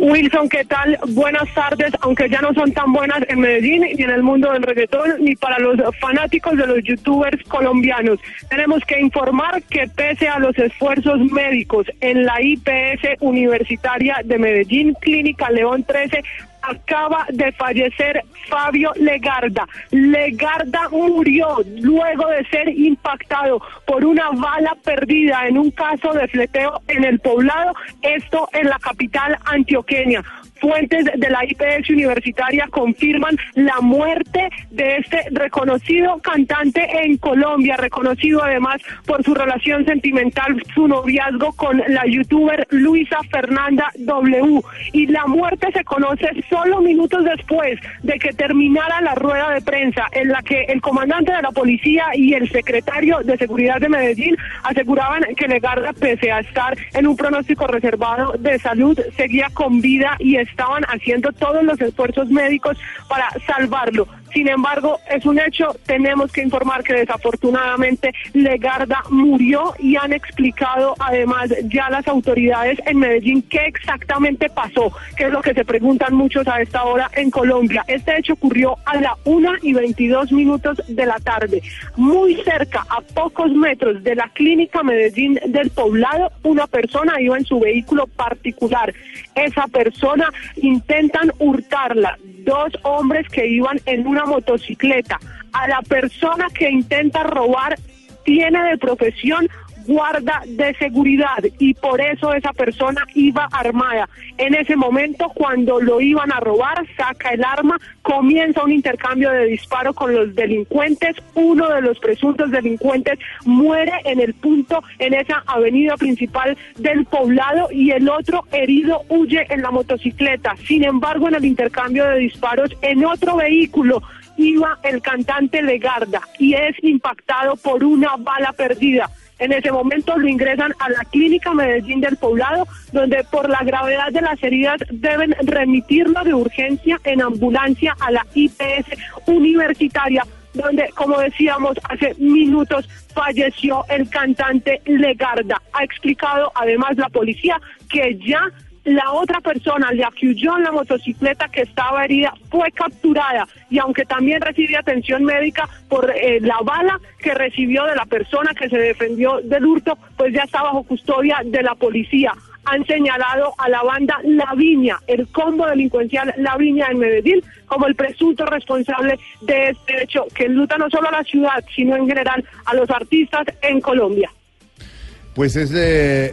Wilson, ¿qué tal? Buenas tardes, aunque ya no son tan buenas en Medellín ni en el mundo del reggaetón, ni para los fanáticos de los youtubers colombianos. Tenemos que informar que pese a los esfuerzos médicos en la IPS Universitaria de Medellín, Clínica León 13, acaba de fallecer Fabio Legarda. Legarda murió luego de ser impactado por una bala perdida en un caso de fleteo en el poblado, esto en la capital antioqueña. Fuentes de la IPS universitaria confirman la muerte de este reconocido cantante en Colombia, reconocido además por su relación sentimental, su noviazgo con la youtuber Luisa Fernanda W. Y la muerte se conoce solo minutos después de que terminara la rueda de prensa en la que el comandante de la policía y el secretario de seguridad de Medellín aseguraban que Legarda, pese a estar en un pronóstico reservado de salud, seguía con vida y estaban haciendo todos los esfuerzos médicos para salvarlo. Sin embargo, es un hecho, tenemos que informar que desafortunadamente Legarda murió y han explicado además ya las autoridades en Medellín qué exactamente pasó, que es lo que se preguntan muchos a esta hora en Colombia. Este hecho ocurrió a la 1 y 22 minutos de la tarde, muy cerca, a pocos metros de la clínica Medellín del poblado, una persona iba en su vehículo particular. Esa persona intentan hurtarla, dos hombres que iban en una motocicleta. A la persona que intenta robar tiene de profesión guarda de seguridad y por eso esa persona iba armada. En ese momento, cuando lo iban a robar, saca el arma, comienza un intercambio de disparo con los delincuentes. Uno de los presuntos delincuentes muere en el punto, en esa avenida principal del poblado y el otro herido huye en la motocicleta. Sin embargo, en el intercambio de disparos en otro vehículo iba el cantante Legarda y es impactado por una bala perdida. En ese momento lo ingresan a la clínica Medellín del Poblado, donde por la gravedad de las heridas deben remitirlo de urgencia en ambulancia a la IPS universitaria, donde, como decíamos hace minutos, falleció el cantante Legarda. Ha explicado además la policía que ya La otra persona, que huyó en la motocicleta que estaba herida, fue capturada y aunque también recibe atención médica por eh, la bala que recibió de la persona que se defendió del hurto, pues ya está bajo custodia de la policía. Han señalado a la banda La Viña, el combo delincuencial La Viña en Medellín, como el presunto responsable de este hecho que luta no solo a la ciudad, sino en general a los artistas en Colombia. Pues es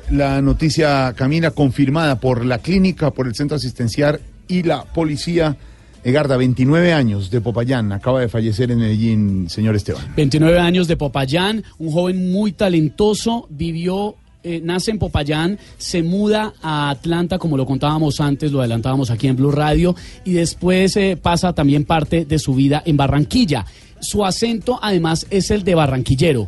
la noticia, Camila, confirmada por la clínica, por el centro asistencial y la policía. Egarda, 29 años de Popayán, acaba de fallecer en Medellín, señor Esteban. 29 años de Popayán, un joven muy talentoso, vivió, eh, nace en Popayán, se muda a Atlanta, como lo contábamos antes, lo adelantábamos aquí en Blue Radio, y después eh, pasa también parte de su vida en Barranquilla. Su acento, además, es el de barranquillero.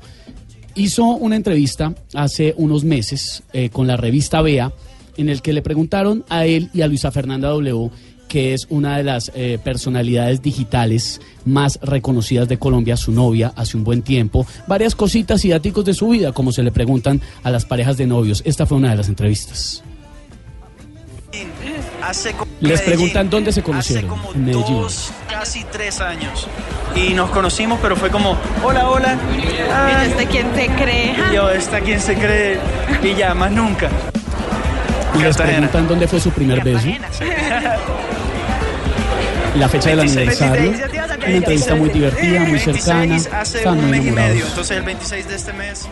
Hizo una entrevista hace unos meses eh, con la revista Bea, en el que le preguntaron a él y a Luisa Fernanda W que es una de las eh, personalidades digitales más reconocidas de Colombia, su novia, hace un buen tiempo, varias cositas y datos de su vida, como se le preguntan a las parejas de novios. Esta fue una de las entrevistas. Hace como Les Medellín, preguntan dónde se conocieron. Hace como en Medellín. dos, casi tres años. Y nos conocimos, pero fue como, hola, hola. Ah, ¿Y este quién se cree? y yo, ¿esta quién se cree? Y ya, más nunca. Y les Cartagena. preguntan dónde fue su primer beso. La fecha del 26. aniversario. 26, ya te ibas a Una entrevista muy divertida, muy 26 cercana. hace un mes y medio. Entonces el 26 de este mes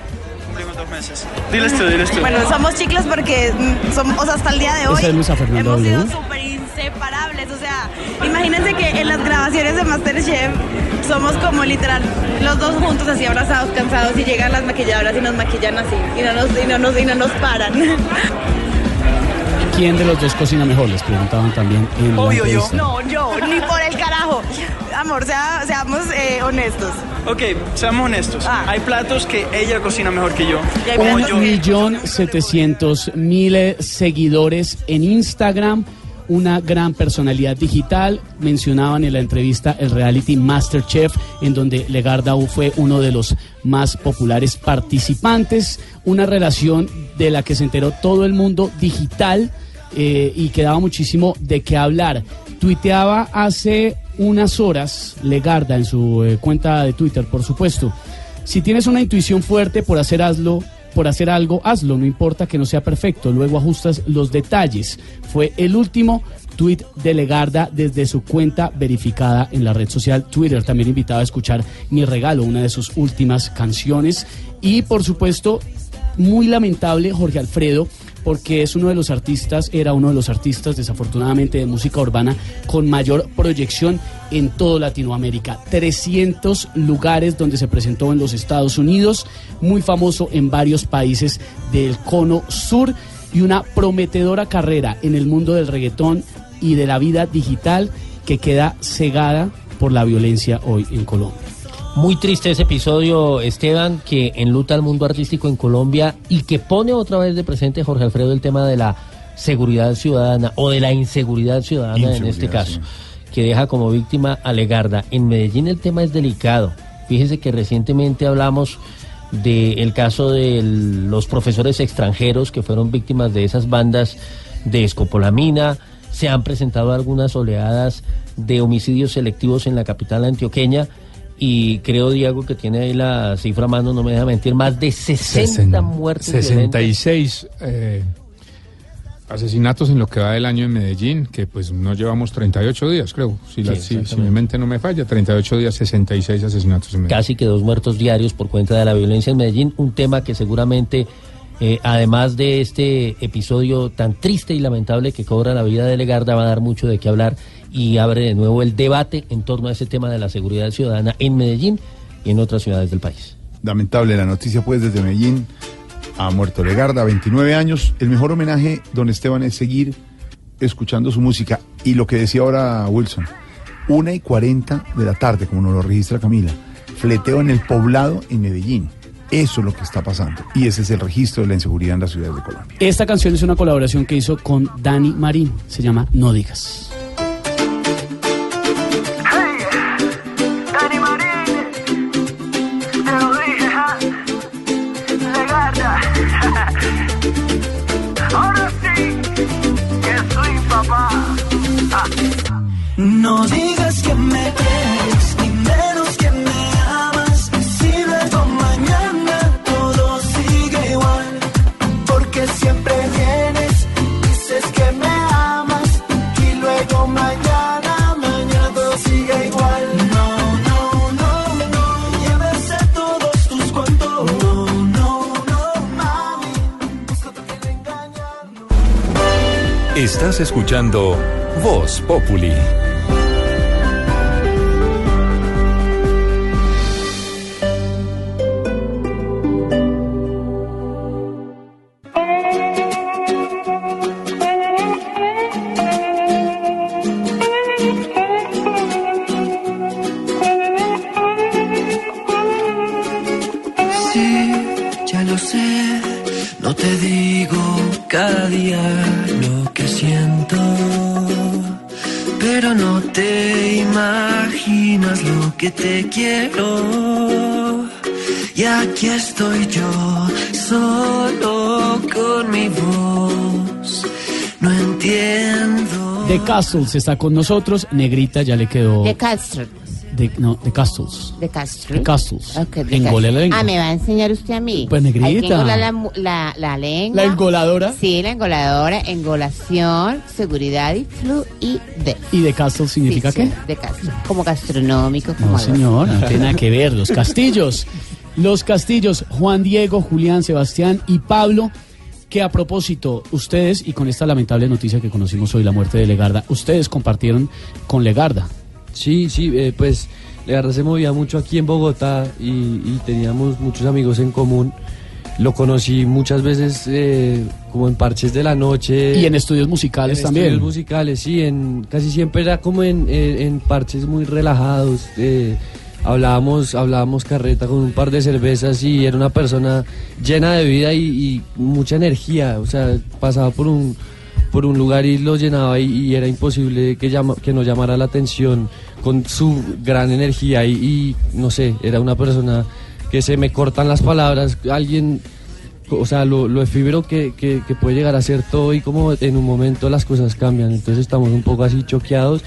cumplimos dos meses. Diles tú, diles tú. Bueno, somos chicos porque mm, somos, o sea, hasta el día de hoy Esa es Luisa Fernanda hemos sido súper inseparables. O sea, imagínense que en las grabaciones de Masterchef somos como literal los dos juntos así abrazados, cansados y llegan las maquilladoras y nos maquillan así y no nos, y no nos, y no nos paran. ¿Quién de los dos cocina mejor? Les preguntaban también en la entrevista. No, yo, ni por el carajo. Amor, sea- seamos eh, honestos. Ok, seamos honestos. Ah. Hay platos que ella cocina mejor que yo. Un millón setecientos mil eh, seguidores en Instagram, una gran personalidad digital. Mencionaban en la entrevista el reality Masterchef, en donde Legardau fue uno de los más populares participantes. Una relación de la que se enteró todo el mundo digital eh, y que daba muchísimo de qué hablar. Tuiteaba hace unas horas, Legarda, en su eh, cuenta de Twitter, por supuesto. Si tienes una intuición fuerte por hacer hazlo, por hacer algo, hazlo, no importa que no sea perfecto, luego ajustas los detalles. Fue el último tuit de Legarda desde su cuenta verificada en la red social Twitter. También invitaba a escuchar Mi Regalo, una de sus últimas canciones. Y por supuesto, muy lamentable Jorge Alfredo porque es uno de los artistas, era uno de los artistas desafortunadamente de música urbana con mayor proyección en toda Latinoamérica. 300 lugares donde se presentó en los Estados Unidos, muy famoso en varios países del cono sur y una prometedora carrera en el mundo del reggaetón y de la vida digital que queda cegada por la violencia hoy en Colombia. Muy triste ese episodio, Esteban, que enluta al mundo artístico en Colombia y que pone otra vez de presente, Jorge Alfredo, el tema de la seguridad ciudadana o de la inseguridad ciudadana en este caso, que deja como víctima a Legarda. En Medellín el tema es delicado. Fíjese que recientemente hablamos del caso de los profesores extranjeros que fueron víctimas de esas bandas de escopolamina. Se han presentado algunas oleadas de homicidios selectivos en la capital antioqueña y creo, Diego, que tiene ahí la cifra a mano, no me deja mentir, más de 60 muertes violentas. 66 eh, asesinatos en lo que va del año en Medellín, que pues no llevamos 38 días, creo. Si, la- Sí, si- si mi mente no me falla, 38 días, 66 asesinatos en Medellín. casi que dos muertos diarios por cuenta de la violencia en Medellín, un tema que seguramente, eh, además de este episodio tan triste y lamentable que cobra la vida de Legarda, va a dar mucho de qué hablar y abre de nuevo el debate en torno a ese tema de la seguridad ciudadana en Medellín y en otras ciudades del país. Lamentable la noticia, pues, desde Medellín. Ha muerto Legarda, 29 años. El mejor homenaje, don Esteban, es seguir escuchando su música. Y lo que decía ahora Wilson, una y 40 de la tarde, como nos lo registra Camila, fleteo en el poblado en Medellín. Eso es lo que está pasando. Y ese es el registro de la inseguridad en las ciudades de Colombia. Esta canción es una colaboración que hizo con Dani Marín, se llama No Digas. No digas que me quieres, ni menos que me amas. Si luego mañana todo sigue igual, porque siempre vienes, dices que me amas, y luego mañana, mañana todo sigue igual. No, no, no, no, lleves a todos tus cuentos. No, no, no, mami, busca que le engaña. Estás escuchando Voz Populi. Te quiero. Y aquí estoy yo, solo con mi voz, no entiendo. The Castles está con nosotros. Negrita ya le quedó. De Castro. De, no, The Castles. De Castro. The Castles. Ok, de Engole la lengua. Ah, ¿me va a enseñar usted a mí? Pues, negrita. Hay que engolar la, la, la lengua. ¿La engoladora? Sí, la engoladora. Engolación, seguridad y fluidez. ¿Y The Castles significa Sí, qué? sí, De Castro. Como gastronómico, como No, algo así. señor, no tiene nada que ver. Los castillos. Los castillos, Juan Diego, Julián, Sebastián y Pablo, que a propósito, ustedes, y con esta lamentable noticia que conocimos hoy, la muerte de Legarda, ustedes compartieron con Legarda. Sí, sí, eh, pues Legarda se movía mucho aquí en Bogotá y, y teníamos muchos amigos en común. Lo conocí muchas veces eh, como en parches de la noche. Y en estudios musicales en también. Estudios musicales, sí, en, casi siempre era como en, en- en parches muy relajados. eh, hablábamos, hablábamos carreta con un par de cervezas y era una persona llena de vida y, y mucha energía. O sea, pasaba por un, por un lugar y lo llenaba y, y era imposible que, llama, que no llamara la atención con su gran energía y, y, no sé, era una persona que se me cortan las palabras. Alguien o sea, lo, lo efímero que, que- que puede llegar a ser todo y como en un momento las cosas cambian. Entonces estamos un poco así choqueados,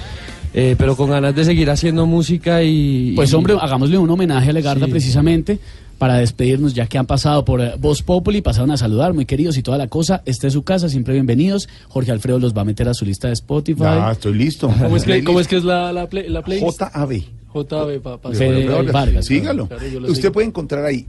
eh, pero con ganas de seguir haciendo música y... Pues y- hombre, hagámosle un homenaje a Legarda Sí. precisamente para despedirnos, ya que han pasado por eh, Voz Populi, pasaron a saludar, muy queridos y toda la cosa. Esta es su casa, siempre bienvenidos. Jorge Alfredo los va a meter a su lista de Spotify. Ya, estoy listo. ¿Cómo es que, cómo es, que es la, la, play- la playlist? JAB. JB, papá. Fede Vargas. Sígalo. Claro, Usted sigo. puede encontrar ahí,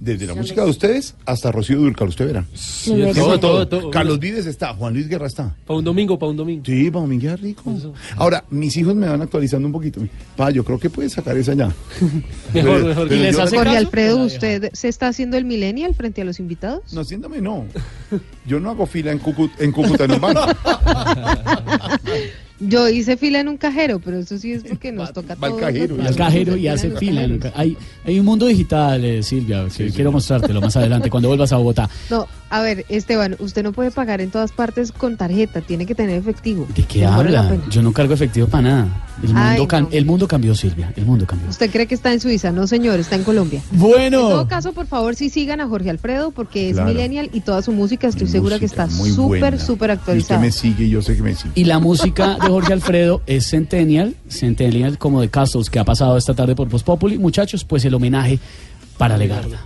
desde la música de ustedes hasta Rocío Durcal, usted verá. todo, Todo, todo, todo. Carlos Vives está, Juan Luis Guerra está. Para un domingo, para un domingo. Sí, para domingo es rico. Ahora, mis hijos me van actualizando un poquito. Pa, yo creo que puede sacar esa ya. Mejor, mejor. Pero ¿Y les hace Jorge caso? Alfredo, ¿usted se está haciendo el millennial frente a los invitados? No, siéntame, no. Yo no hago fila en, Cucu- en Cúcuta en un banco. Yo hice fila en un cajero, pero eso sí es porque nos toca va al todo. cajero, al cajero y hace fila. nunca- Hay, hay un mundo digital, eh, Silvia, que quiero mostrártelo más adelante cuando vuelvas a Bogotá. No, a ver, Esteban, usted no puede pagar en todas partes con tarjeta, tiene que tener efectivo. ¿De qué habla? Yo no cargo efectivo para nada. El mundo, Ay, no. el mundo cambió, Silvia. El mundo cambió. Usted cree que está en Suiza, no señor, está en Colombia. En Bueno. todo caso, por favor, sí sigan a Jorge Alfredo porque es Claro. millennial y toda su música estoy segura que está súper, súper Y usted actualizada. me sigue y yo sé que me sigue. Y la música de Jorge Alfredo es Centennial, Centennial como de Castles que ha pasado esta tarde por Voz Populi. Muchachos, pues el homenaje para Legarda.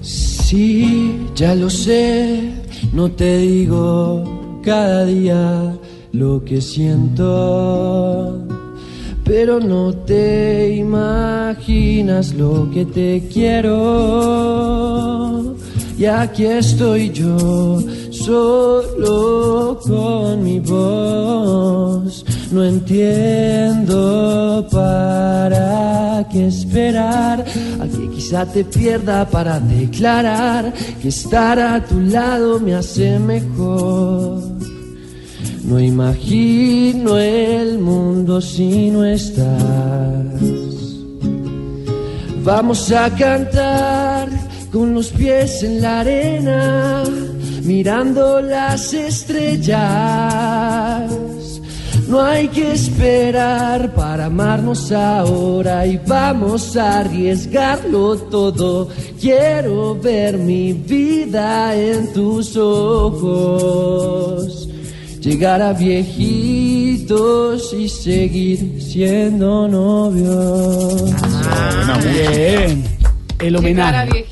Sí, ya lo sé, no te digo cada día lo que siento, pero no te imaginas lo que te quiero. Y aquí estoy yo, solo con mi voz. No entiendo para qué esperar a que quizá te pierda para declarar que estar a tu lado me hace mejor. No imagino el mundo si no estás. Vamos a cantar con los pies en la arena, mirando las estrellas. No hay que esperar para amarnos ahora y vamos a arriesgarlo todo. Quiero ver mi vida en tus ojos. llegar a viejitos y seguir siendo novios. Bien. El Llegar a homenaje.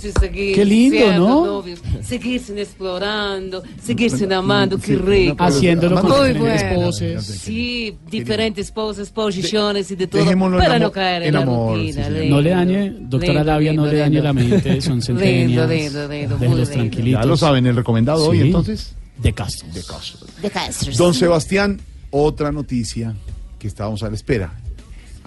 Seguir Qué lindo, siendo ¿no? novios, seguirse explorando, seguirse amando, qué rico. Haciéndolo con Muy diferentes bueno. poses. Sí, diferentes poses, posiciones y de todo, Dejémoslo en para amor- no caer en, en la amor, rutina. sí, sí. lindo. No le dañe, doctora Lindo, Labia, no lindo, le dañe lindo. la mente, son centenias. Lindo, lindo, lindo, muy Déjelos lindo. tranquilitos. Ya lo saben, el recomendado hoy Sí. entonces. De Castro. De Castro. De Castro. Don Sebastián, otra noticia que estábamos a la espera.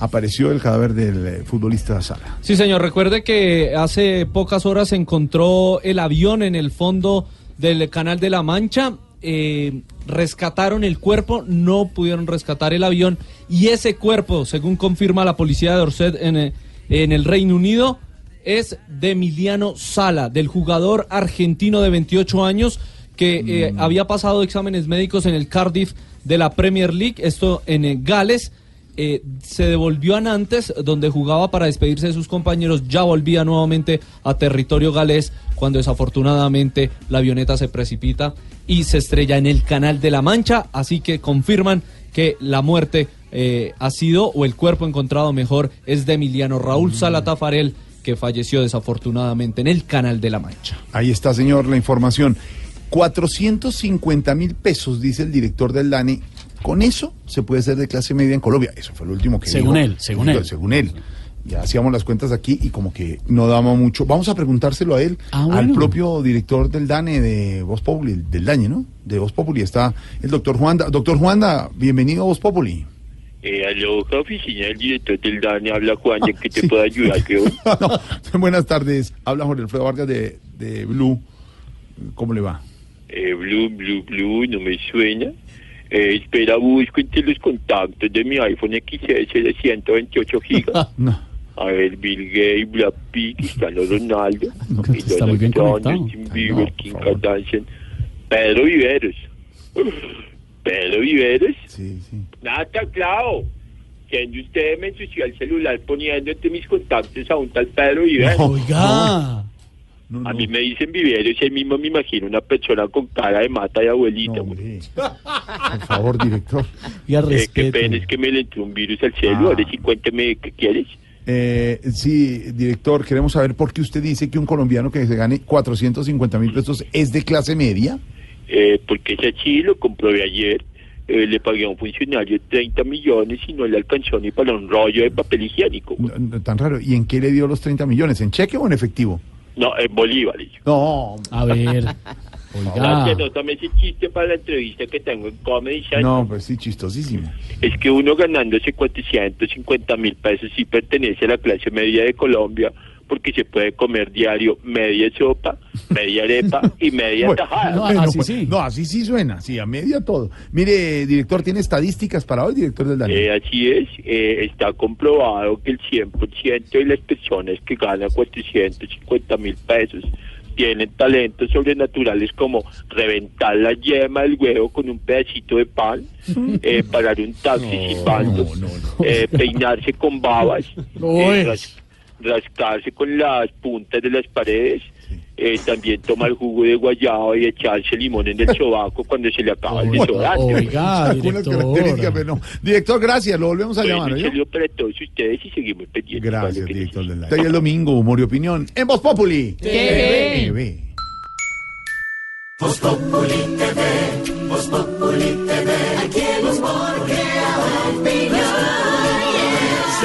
Apareció el cadáver del eh, futbolista Sala. Sí, señor, recuerde que hace pocas horas se encontró el avión en el fondo del Canal de la Mancha. eh, rescataron el cuerpo, no pudieron rescatar el avión y ese cuerpo, según confirma la policía de Dorset en, eh, en el Reino Unido, es de Emiliano Sala, del jugador argentino de 28 años que eh, había pasado exámenes médicos en el Cardiff de la Premier League, esto en Gales. Eh, se devolvió a Nantes, donde jugaba para despedirse de sus compañeros, ya volvía nuevamente a territorio galés, cuando desafortunadamente la avioneta se precipita y se estrella en el Canal de la Mancha, así que confirman que la muerte eh, ha sido, o el cuerpo encontrado mejor, es de Emiliano Raúl Sala Tafarel, que falleció desafortunadamente en el Canal de la Mancha. Ahí está, señor, la información. 450 mil pesos, dice el director del DANE. Con eso se puede ser de clase media en Colombia. Eso fue lo último que Según dijo. él, según él. Según él. Ya hacíamos las cuentas aquí y como que no daba mucho. Vamos a preguntárselo a él, Ah, al propio director del DANE de Voz Populi, del DANE, ¿no? De Voz Populi está el doctor Juanda. Doctor Juanda, bienvenido a Voz Populi. Eh, aló, oficina del director del DANE, habla Juan, ¿en qué te puedo ayudar? creo? No, Buenas tardes. Habla Jorge Alfredo Vargas de, de Blue. ¿Cómo le va? Eh, blue, blue, blue, no me suena. Eh, espera, busco entre los contactos de mi iPhone XS de 128 gigas. A ver, Bill Gates, Brad Pitt, Cristiano Ronaldo, y está muy bien Donald conectado. Trump, Justin Bieber, Kim Kardashian, Pedro Viveros. Pedro Viveros. Sí, sí. Nada tan claro. Siendo usted me ensució el celular poniendo entre mis contactos a un tal Pedro Viveros. Oiga. A mí me dicen Viveros y ahí mismo me imagino una persona con cara de mata de abuelita. güey. Por favor, director. Y Eh, qué pena es que me le entró un virus al celular. Ah. Ahora sí, cuénteme qué quieres. Eh, sí, director, queremos saber por qué usted dice que un colombiano que se gane 450 mil pesos es de clase media. Eh, porque ese sí lo comprobé ayer. Eh, le pagué a un funcionario 30 millones y no le alcanzó ni para un rollo de papel higiénico. No, Tan raro. ¿Y en qué le dio los 30 millones? ¿En cheque o en efectivo? No, en bolívares. No. A ver. Gracias, no tome ese chiste para la entrevista que tengo en Comedy Central. No, pues sí, chistosísimo. Es que uno ganándose 450 mil pesos sí pertenece a la clase media de Colombia porque se puede comer diario media sopa, media arepa y media Bueno, tajada. bueno, pues, no, así sí suena, sí, a media todo. Mire, director, ¿tiene estadísticas para hoy, director del DANE? Eh, así es, eh, está comprobado que el 100% de las personas que ganan 450 mil pesos tienen talentos sobrenaturales como reventar la yema del huevo con un pedacito de pan, eh, parar un taxi silbando, eh, peinarse con babas, eh, ras- rascarse con las puntas de las paredes, eh, también tomar jugo de guayaba y echarse limón en el sobaco cuando se le acaba el desodorante. Oiga, pero no. Director, gracias, lo volvemos a Bueno, llamar. un para todos ustedes y seguimos pendientes. Gracias, director del el domingo, humor y opinión. En Voz Populi. TV. TV. Voz Populi TV, Voz Populi TV. Aquí el humor crea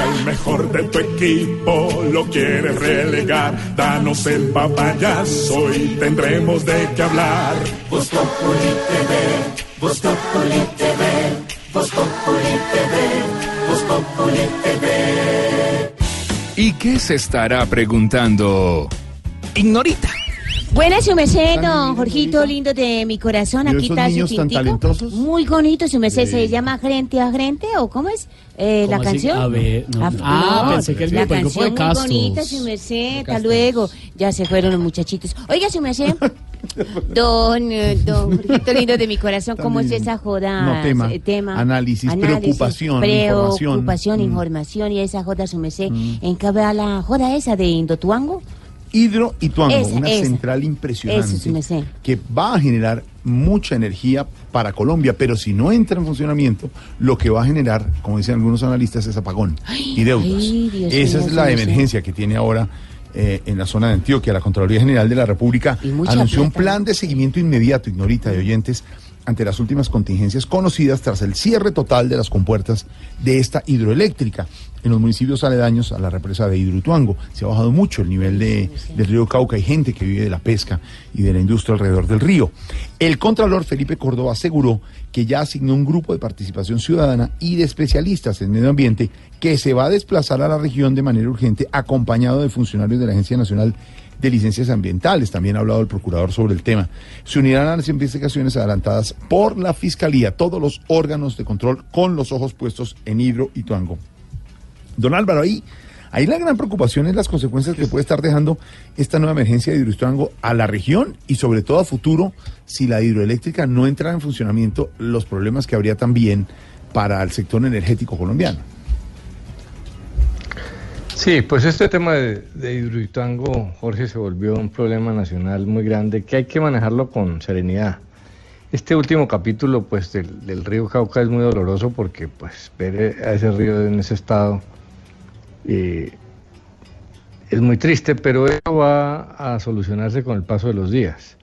al mejor de tu equipo lo quieres relegar, danos el papayazo y tendremos de qué hablar. Voz Populi TV, Voz Populi TV, Voz Populi TV, Voz Populi TV. ¿Y qué se estará preguntando? Ignorita. Buenas, su merced, don Jorgito, lindo de mi corazón. ¿Vio Aquí está su niños tan talentosos? Muy bonito, su merced. ¿Se llama Frente a Frente o cómo es eh, la canción? A ver, no. Ah, Ah, no, pensé que el la grupo, el grupo de canción muy bonita, su merced. Hasta luego. Ya se fueron los muchachitos. Oiga, su merced. Don, eh, don Jorgito lindo de mi corazón, ¿cómo es esa joda? No, tema. Eh, tema. Análisis, preocupación, Preocupación, información. Mm. información y esa joda, su merced. ¿En qué va la joda esa de Indotuango? Hidro y Tuango, Esa, una central impresionante que va a generar mucha energía para Colombia, pero si no entra en funcionamiento, lo que va a generar, como dicen algunos analistas, es apagón y deudas. ay, Dios Esa es la emergencia que tiene ahora eh, en la zona de Antioquia. La Contraloría General de la República anunció un plan de seguimiento inmediato, ignorita de oyentes, ante las últimas contingencias conocidas tras el cierre total de las compuertas de esta hidroeléctrica en los municipios aledaños a la represa de Hidroituango. Se ha bajado mucho el nivel de- del río Cauca. Hay gente que vive de la pesca y de la industria alrededor del río. El contralor Felipe Córdoba aseguró que ya asignó un grupo de participación ciudadana y de especialistas en medio ambiente que se va a desplazar a la región de manera urgente acompañado de funcionarios de la Agencia Nacional de Licencias Ambientales. También ha hablado el procurador sobre el tema. Se unirán a las investigaciones adelantadas por la Fiscalía, todos los órganos de control con los ojos puestos en Hidroituango. Don Álvaro, ahí, ahí la gran preocupación es las consecuencias que puede estar dejando esta nueva emergencia de Hidroituango a la región y sobre todo a futuro, si la hidroeléctrica no entra en funcionamiento, los problemas que habría también para el sector energético colombiano. Sí, pues este tema de, de Hidroituango, Jorge, se volvió un problema nacional muy grande que hay que manejarlo con serenidad. Este último capítulo, pues, del, del río Cauca es muy doloroso porque, pues, ver a ese río en ese estado es muy triste, pero eso va a solucionarse con el paso de los días.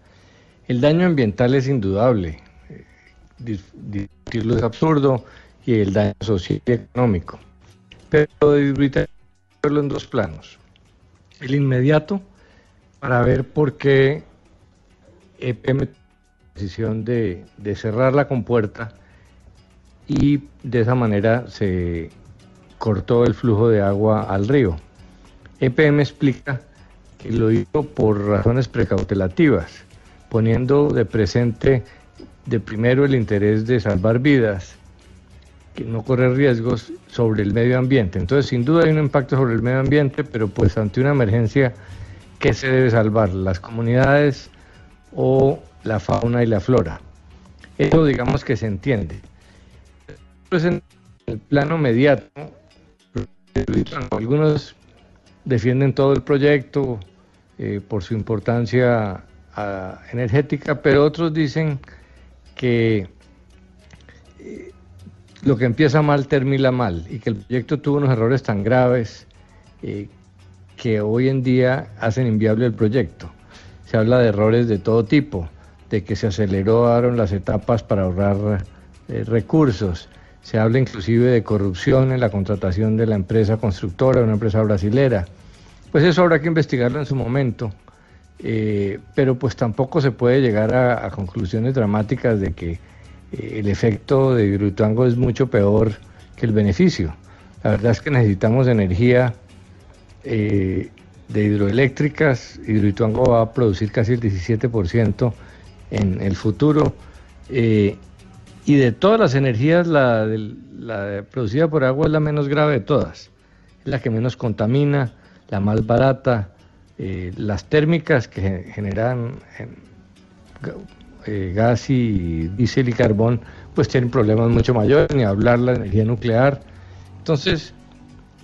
El daño ambiental es indudable, eh, dis- discutirlo es absurdo y el daño social y económico. Pero de verlo en dos planos. El inmediato, para ver por qué EPM decisión de, de cerrar la compuerta y de esa manera se cortó el flujo de agua al río. EPM explica que lo hizo por razones precautelativas, poniendo de presente de primero el interés de salvar vidas que no correr riesgos sobre el medio ambiente. Entonces, sin duda hay un impacto sobre el medio ambiente, pero pues ante una emergencia, ¿qué se debe salvar? ¿Las comunidades o la fauna y la flora? Eso digamos que se entiende. En el plano mediato, algunos defienden todo el proyecto eh, por su importancia energética, pero otros dicen que lo que empieza mal termina mal y que el proyecto tuvo unos errores tan graves eh, que hoy en día hacen inviable el proyecto. Se habla de errores de todo tipo, de que se aceleraron las etapas para ahorrar eh, recursos. Se habla inclusive de corrupción en la contratación de la empresa constructora, una empresa brasilera. Pues eso habrá que investigarlo en su momento. Eh, pero pues tampoco se puede llegar a, conclusiones dramáticas de que eh, el efecto de Hidroituango es mucho peor que el beneficio. La verdad es que necesitamos energía eh, de hidroeléctricas. Hidroituango va a producir casi el 17% en el futuro. Y de todas las energías, la, producida por agua es la menos grave de todas. Es la que menos contamina, la más barata. Eh, las térmicas que ge- generan eh, gas y diésel y carbón, pues tienen problemas mucho mayores, ni hablar la energía nuclear. Entonces,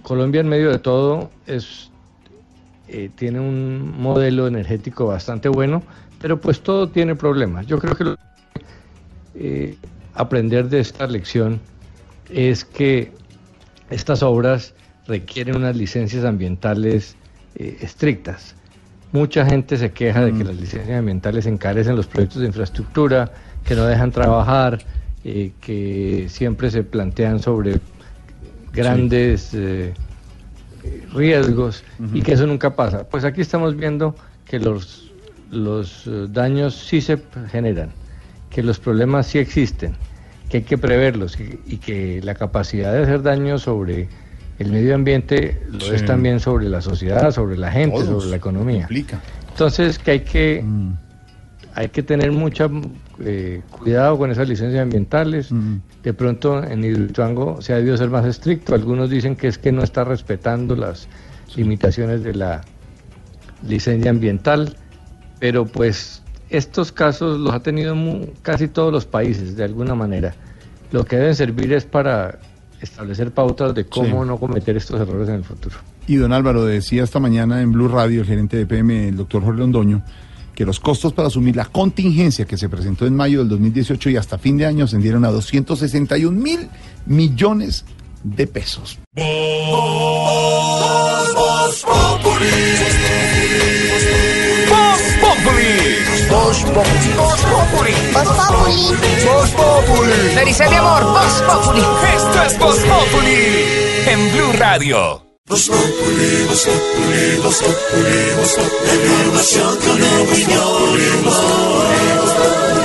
Colombia en medio de todo es, eh, tiene un modelo energético bastante bueno, pero pues todo tiene problemas. Yo creo que lo eh, aprender de esta lección es que estas obras requieren unas licencias ambientales eh, estrictas. Mucha gente se queja de que las licencias ambientales encarecen los proyectos de infraestructura, que no dejan trabajar, eh, que siempre se plantean sobre grandes eh, riesgos y que eso nunca pasa. Pues aquí estamos viendo que los, los daños sí se generan, que los problemas sí existen, que hay que preverlos y, y que la capacidad de hacer daño sobre el medio ambiente lo Sí. es también sobre la sociedad, sobre la gente, Todos. sobre la economía. Implica. Entonces que hay que Mm. hay que tener mucho cuidado con esas licencias ambientales. De pronto en Hidroituango se ha debido ser más estricto. Algunos dicen que es que no está respetando las limitaciones de la licencia ambiental, pero pues estos casos los ha tenido casi todos los países de alguna manera. Lo que deben servir es para establecer pautas de cómo Sí. no cometer estos errores en el futuro. Y don Álvaro decía esta mañana en Blue Radio, el gerente de PM, el doctor Jorge Londoño, que los costos para asumir la contingencia que se presentó en mayo del 2018 y hasta fin de año ascendieron a 261 mil millones de pesos. Voz Populi. Voz Populi. Voz Populi. Voz Populi. Me dice mi amor, Voz Populi. Esto es Voz Populi. En Blue Radio. Voz Populi, Voz Populi, Voz Populi, Voz Populi. Información con opinión.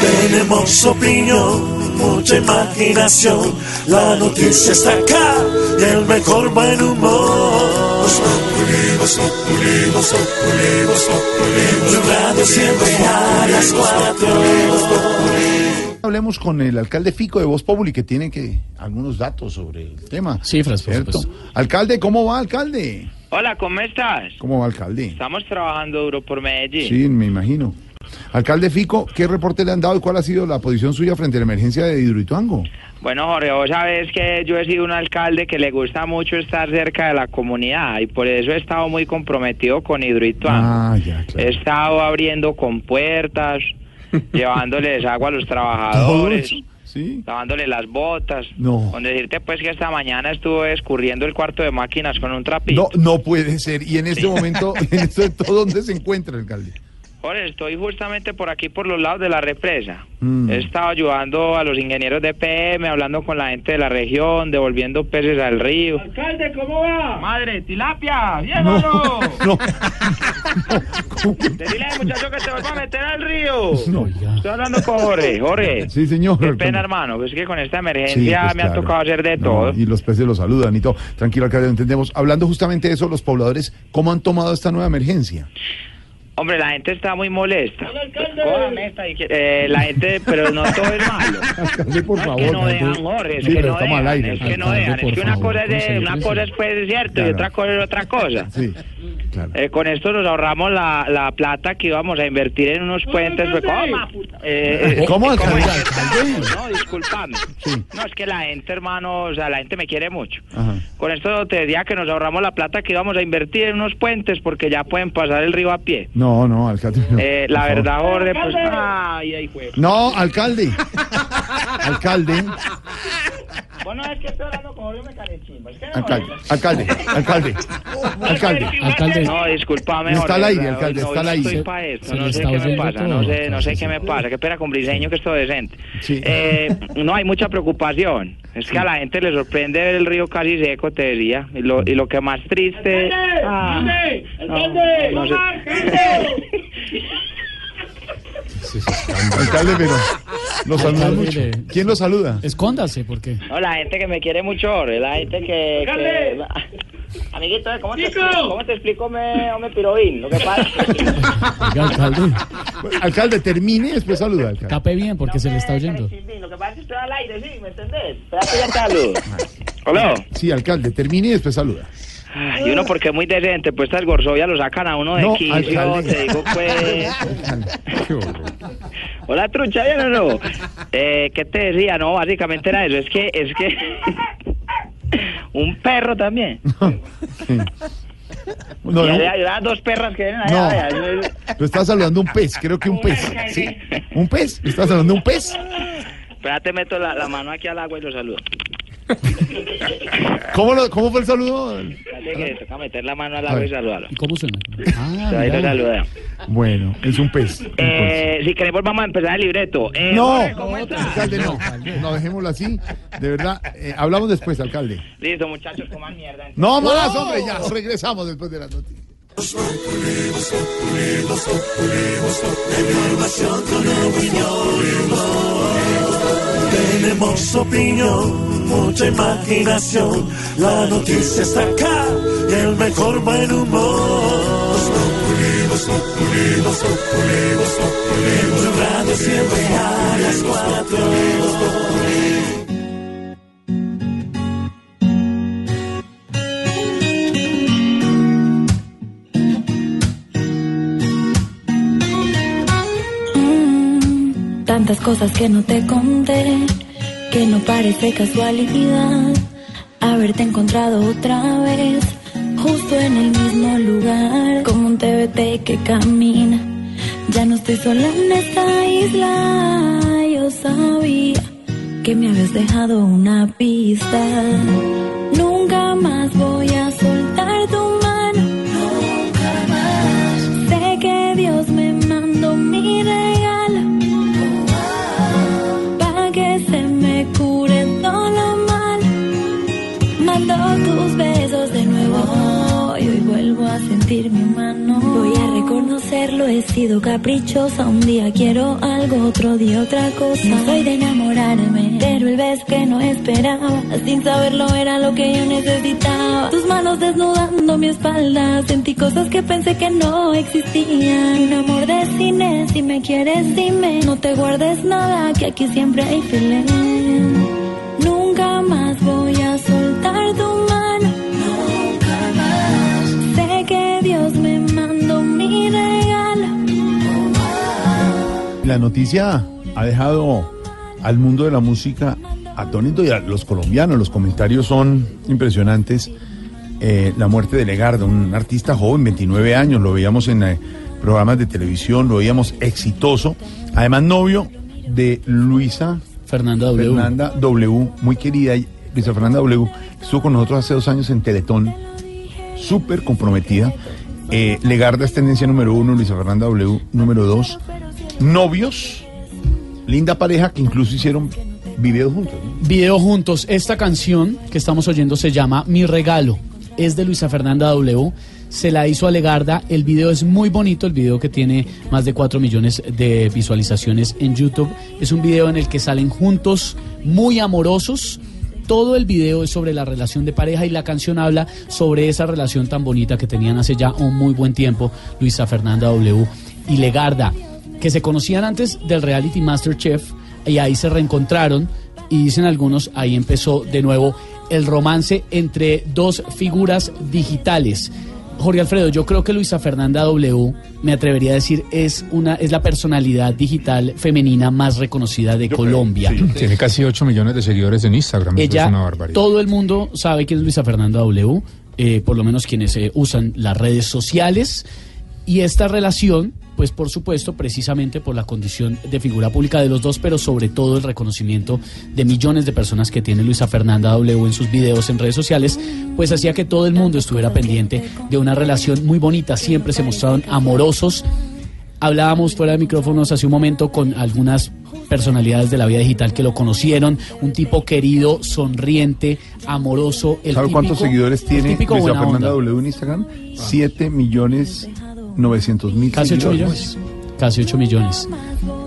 Tenemos opinión, mucha imaginación. La noticia está acá y el mejor buen humor. Radio siempre a las cuatro. Hablemos con el alcalde Fico de Voz Populi que tiene que algunos datos sobre el tema. Cifras, por ¿cierto? supuesto. Alcalde, ¿cómo va, alcalde? Hola, ¿cómo estás? ¿Cómo va, alcalde? Estamos trabajando duro por Medellín. Sí, me imagino. Alcalde Fico, ¿qué reporte le han dado y cuál ha sido la posición suya frente a la emergencia de Hidroituango? Bueno, Jorge, vos sabés que yo he sido un alcalde que le gusta mucho estar cerca de la comunidad y por eso he estado muy comprometido con Hidroituango. Ah, ya, He estado abriendo compuertas, llevándoles agua a los trabajadores, Sí. lavándoles las botas. No. Con decirte pues que esta mañana estuve escurriendo el cuarto de máquinas con un trapito. No, no puede ser. Y en este momento, en este ¿dónde se encuentra, alcalde? Jorge, estoy justamente por aquí, por los lados de la represa. Mm. He estado ayudando a los ingenieros de PM, hablando con la gente de la región, devolviendo peces al río. Alcalde, ¿cómo va? Madre, tilapia, bien No, o no. No. Decirle al muchacho que te vuelva a meter al río. No, Estoy hablando con Jorge, Jorge. Sí, señor. Qué pena, hermano, es que con esta emergencia Sí, pues, me ha claro. tocado hacer de No, todo. y los peces lo saludan y todo. Tranquilo, alcalde, lo entendemos. Hablando justamente de eso, los pobladores, ¿cómo han tomado esta nueva emergencia? Hombre, la gente está muy molesta. Cójame esta y que- eh, la gente, pero no todo es malo. Alcalde, por Es favor. que no dejan, Jorge, es Sí, que pero no dejan, aire. es que no dejan, es que una favor, cosa es, de- una cosa es pues cierto y Claro. otra cosa es otra cosa. Sí, claro. Eh, con esto nos ahorramos la, la plata que íbamos a invertir en unos puentes. pues. Eh, eh, ¿Cómo, es? alcalde? No, disculpame. No, es que la gente, hermano, o sea, la gente me quiere mucho. Ajá. Con esto te diría que nos ahorramos la plata que íbamos a invertir en unos puentes porque ya pueden pasar el río a pie. No, no, alcalde. no, Eh, la verdad, Jorge, pues... Ay, ay, fue. No, alcalde. alcalde. Bueno, es que estoy hablando con que no, Alcalde, alcalde, alcalde, alcalde. Alcalde. No, discúlpame, Está al aire, no, alcalde, está al no aire. estoy pa' esto, no sé qué me pasa, no sé, no sé qué me pasa, qué pena con Briseño que es todo decente. Eh, no, hay mucha preocupación. Es que a la gente le sorprende ver el río casi seco, te diría. Y lo, y lo que más triste... Ah, ¡Alcalde! no, Alcalde, pero lo saluda Alcalde, mucho. le- ¿Quién lo saluda? Escóndase, porque. No, la gente que me quiere mucho, la gente que... que... Amiguito, ¿cómo te, explico, ¿cómo te explico, me, hombre, pirobín? Lo que pasa... Oiga, alcalde, Alcalde, termine y después saluda, alcalde. tape bien porque se le está oyendo. Lo que pasa es que estoy al aire, ¿sí? ¿Me entendés? Espérate, ya. Hola. Sí, alcalde, termine y después saluda. Y uno porque es muy decente, pues estas gorzovias lo sacan a uno de No, quicio, te digo pues... Hola, trucha, ¿bien o no? Eh, ¿Qué te decía? No, básicamente era eso, es que, es que... Un perro también. No, no. hay, dos perras que vienen No. allá. allá. Lo está saludando un pez, creo que un pez. ¿Sí? ¿Un pez? ¿Le está saludando un pez? Espérate, meto la, la mano aquí al agua y lo saludo. ¿Cómo, lo- cómo fue el saludo? Que toca meter la mano al A agua ver. y saludarlo. ¿Y cómo suena? Ah, Ahí lo saluda. Bueno, es un pez. un pez. Eh, si queremos vamos a empezar el libreto. Eh, No, Jorge, ¿cómo estás? alcalde, no. No, dejémoslo así. De verdad, eh, hablamos después, alcalde. Listo, muchachos, coman mierda. No más, hombre, ya regresamos después de las noticias. Información con opinión. Tenemos opinión, mucha imaginación. La noticia está acá y el mejor buen humor. Voz Populi, Voz Populi, Voz Populi, Voz Populi. En Blue Radio siempre a las cuatro. Mm, Tantas cosas que no te conté, que no parece casualidad haberte encontrado otra vez, justo en el mismo lugar, como un TBT que camina Ya no estoy sola en esta isla. Yo sabía que me habías dejado una pista. Nunca más voy a Reconocerlo, he sido caprichosa. Un día quiero algo, otro día otra cosa. No soy de enamorarme, pero el beso que no esperaba. Sin saberlo era lo que yo necesitaba. Tus manos desnudando mi espalda. Sentí cosas que pensé que no existían. Un amor de cine, si me quieres dime. No te guardes nada, que aquí siempre hay pelea. La noticia ha dejado al mundo de la música atónito y a los colombianos. Los comentarios son impresionantes. Eh, la muerte de Legarda, un artista joven, 29 años, lo veíamos en eh, programas de televisión, lo veíamos exitoso. Además, novio de Luisa Fernanda W. Fernanda W, muy querida. Luisa Fernanda W estuvo con nosotros hace dos años en Teletón, súper comprometida. Eh, Legarda es tendencia número uno, Luisa Fernanda W número dos. Novios, linda pareja que incluso hicieron videos juntos. ¿no? Video juntos. Esta canción que estamos oyendo se llama Mi Regalo. Es de Luisa Fernanda W. Se la hizo a Legarda. El video es muy bonito. El video que tiene más de 4 millones de visualizaciones en YouTube. Es un video en el que salen juntos, muy amorosos. Todo el video es sobre la relación de pareja y la canción habla sobre esa relación tan bonita que tenían hace ya un muy buen tiempo Luisa Fernanda W. y Legarda, que se conocían antes del reality Masterchef y ahí se reencontraron y dicen algunos, ahí empezó de nuevo el romance entre dos figuras digitales. Jorge Alfredo, yo creo que Luisa Fernanda W, me atrevería a decir, es una es la personalidad digital femenina más reconocida de Colombia. Tiene casi 8 millones de seguidores en Instagram. eso es Ella, una barbaridad. todo el mundo sabe quién es Luisa Fernanda W, eh, por lo menos quienes eh, usan las redes sociales. Y esta relación, pues por supuesto, precisamente por la condición de figura pública de los dos, pero sobre todo el reconocimiento de millones de personas que tiene Luisa Fernanda W en sus videos en redes sociales, pues hacía que todo el mundo estuviera pendiente de una relación muy bonita. Siempre se mostraron amorosos. Hablábamos fuera de micrófonos hace un momento con algunas personalidades de la vida digital que lo conocieron, un tipo querido, sonriente, amoroso. El ¿Sabe cuántos seguidores tiene Luisa Fernanda onda. W en Instagram? 7 millones 900 mil Casi 8 millones. Casi 8 millones.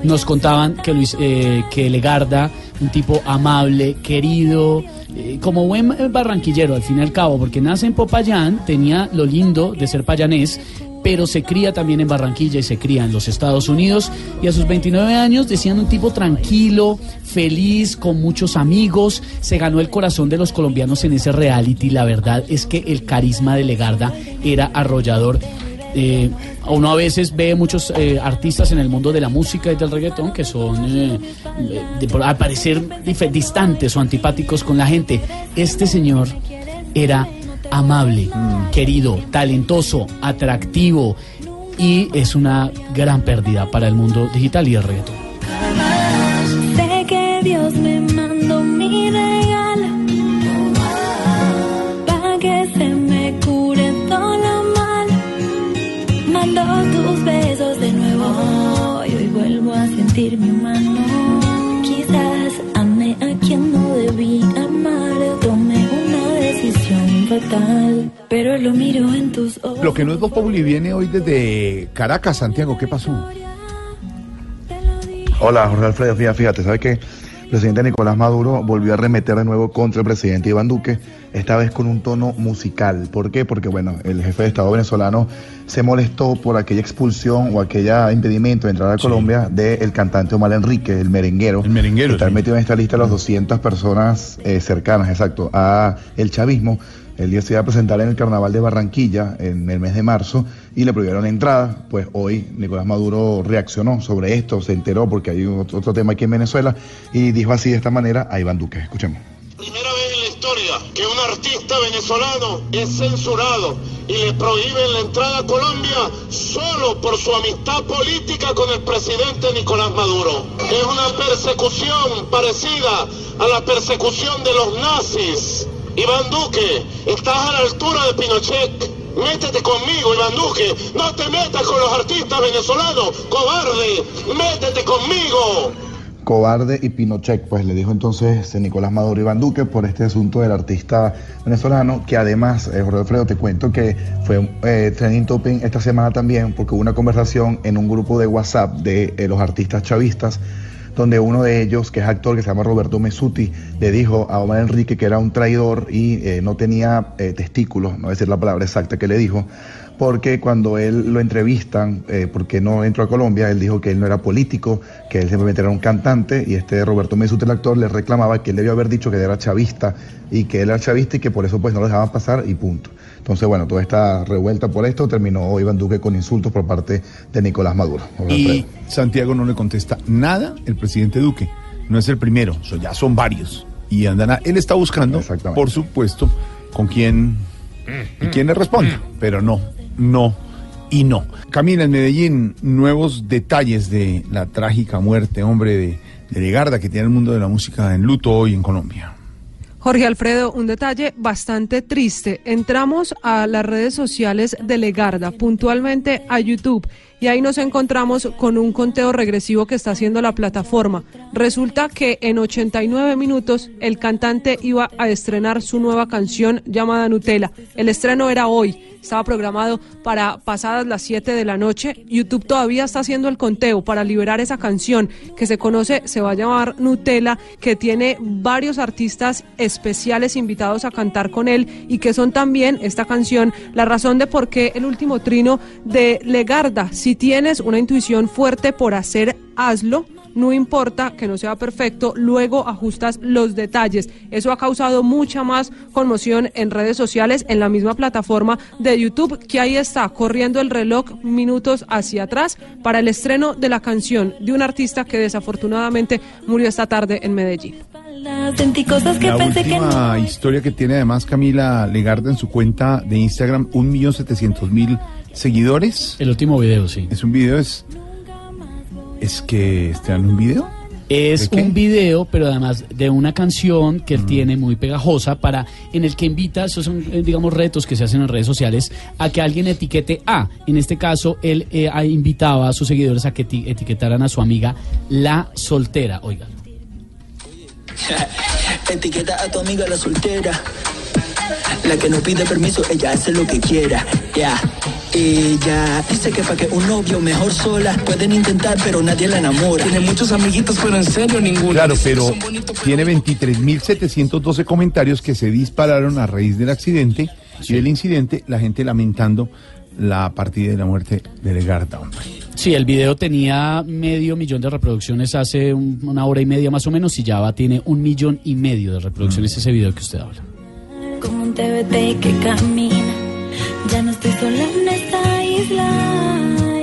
Nos contaban que Luis, eh, que Legarda, un tipo amable, querido, eh, como buen barranquillero al fin y al cabo, porque nace en Popayán, tenía lo lindo de ser payanés, pero se cría también en Barranquilla y se cría en los Estados Unidos. Y a sus 29 años decían un tipo tranquilo, feliz, con muchos amigos. Se ganó el corazón de los colombianos en ese reality. La verdad es que el carisma de Legarda era arrollador. Eh, uno a veces ve muchos eh, artistas en el mundo de la música y del reggaetón que son eh, de- al parecer distantes o antipáticos con la gente. Este señor era amable, querido, talentoso, atractivo y es una gran pérdida para el mundo digital y el reggaetón. Fatal, pero lo miro en tus ojos. Lo que no es Voz Populi viene hoy desde Caracas, Santiago. ¿Qué pasó? Hola, Jorge Alfredo. Fíjate, fíjate, ¿sabe qué? El presidente Nicolás Maduro volvió a arremeter de nuevo contra el presidente Iván Duque, esta vez con un tono musical. ¿Por qué? Porque, bueno, el jefe de Estado venezolano se molestó por aquella expulsión o aquella impedimento de entrar a Colombia del cantante Omar Enrique, el merenguero. El merenguero. Está metido en esta lista las 200 personas eh, cercanas, exacto, a el chavismo. El día se iba a presentar en el Carnaval de Barranquilla en el mes de marzo y le prohibieron la entrada. Pues hoy Nicolás Maduro reaccionó sobre esto, se enteró porque hay otro, tema aquí en Venezuela y dijo así de esta manera a Iván Duque. Escuchemos. Primera vez en la historia que un artista venezolano es censurado y le prohíben la entrada a Colombia solo por su amistad política con el presidente Nicolás Maduro. Es una persecución parecida a la persecución de los nazis. Iván Duque, estás a la altura de Pinochet. Métete conmigo, Iván Duque. No te metas con los artistas venezolanos. Cobarde, métete conmigo. cobarde y Pinochet, pues le dijo entonces eh, Nicolás Maduro Iván Duque por este asunto del artista venezolano, que además, eh, Jorge Alfredo, te cuento que fue eh, trending topic esta semana también, porque hubo una conversación en un grupo de WhatsApp de eh, los artistas chavistas, donde uno de ellos, que es actor, que se llama Roberto Mesuti, le dijo a Omar Enrique que era un traidor y eh, no tenía eh, testículos, no voy a decir la palabra exacta que le dijo, porque cuando él lo entrevistan, eh, porque no entró a Colombia, él dijo que él no era político, que él simplemente era un cantante, y este Roberto Mesut, el actor, le reclamaba que él debió haber dicho que él era chavista, y que él era chavista y que por eso pues no lo dejaban pasar, y punto. Entonces, bueno, toda esta revuelta por esto terminó Iván Duque con insultos por parte de Nicolás Maduro. Y Santiago no le contesta nada el presidente Duque. No es el primero, so- ya son varios. Y andan a- él está buscando, por supuesto, con quién y quién le responda. Pero no, no y no. Camila en Medellín, nuevos detalles de la trágica muerte, hombre, de, de Legarda, que tiene el mundo de la música en luto hoy en Colombia. Jorge Alfredo, un detalle bastante triste. Entramos a las redes sociales de Legarda, puntualmente a YouTube, y ahí nos encontramos con un conteo regresivo que está haciendo la plataforma. Resulta que en 89 minutos el cantante iba a estrenar su nueva canción llamada Nutella. El estreno era hoy, estaba programado para pasadas las 7 de la noche. YouTube todavía está haciendo el conteo para liberar esa canción que se conoce, se va a llamar Nutella, que tiene varios artistas especiales invitados a cantar con él y que son también esta canción la razón de por qué el último trino de Legarda. Si tienes una intuición fuerte por hacer, hazlo. No importa que no sea perfecto, luego ajustas los detalles. Eso ha causado mucha más conmoción en redes sociales, en la misma plataforma de YouTube, que ahí está corriendo el reloj minutos hacia atrás para el estreno de la canción de un artista que desafortunadamente murió esta tarde en Medellín. La última historia que tiene además Camila Legarda en su cuenta de Instagram, un millón setecientos mil seguidores. El último video, sí. Es un video, es. ¿Es que está en un video? Es un video, pero además de una canción que él tiene muy pegajosa para en el que invita, esos son eh, digamos retos que se hacen en redes sociales, a que alguien etiquete a. En este caso, él eh, invitaba a sus seguidores a que eti- etiquetaran a su amiga la soltera. Oiga. Etiqueta a tu amiga la soltera. La que no pide permiso, ella hace lo que quiera. Ya. Ella dice que para que un novio mejor sola pueden intentar, pero nadie la enamora. Tiene muchos amiguitos, pero en serio ninguno. Claro, pero tiene 23.712 comentarios que se dispararon a raíz del accidente y del incidente, la gente lamentando la partida y la muerte de Legarda, hombre. Sí, el video tenía medio millón de reproducciones hace un- una hora y media más o menos y ya va, tiene un millón y medio de reproducciones ese video que usted habla. Como un TBT que camina. Ya no estoy sola en esta isla.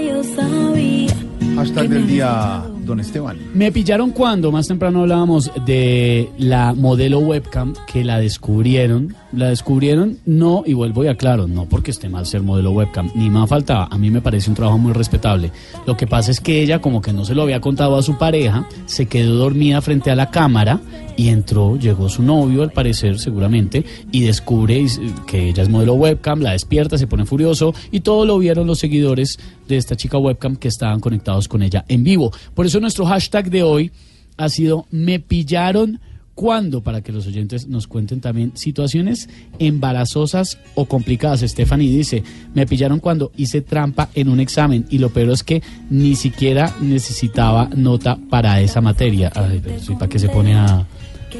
Yo sabía. Hashtag del día, don Esteban. Me pillaron cuando, más temprano hablábamos de la modelo webcam que la descubrieron. La descubrieron, no, y vuelvo y aclaro, no porque esté mal ser modelo webcam, ni más faltaba. A mí me parece un trabajo muy respetable. Lo que pasa es que ella, como que no se lo había contado a su pareja, se quedó dormida frente a la cámara y entró, llegó su novio, al parecer, seguramente, y descubre que ella es modelo webcam, la despierta, se pone furioso y todo lo vieron los seguidores de esta chica webcam que estaban conectados con ella en vivo. Por eso nuestro hashtag de hoy ha sido me pillaron cuando, para que los oyentes nos cuenten también situaciones embarazosas o complicadas. Stephanie dice, me pillaron cuando hice trampa en un examen y lo peor es que ni siquiera necesitaba nota para esa materia. Ay, pero sí, ¿para qué se pone a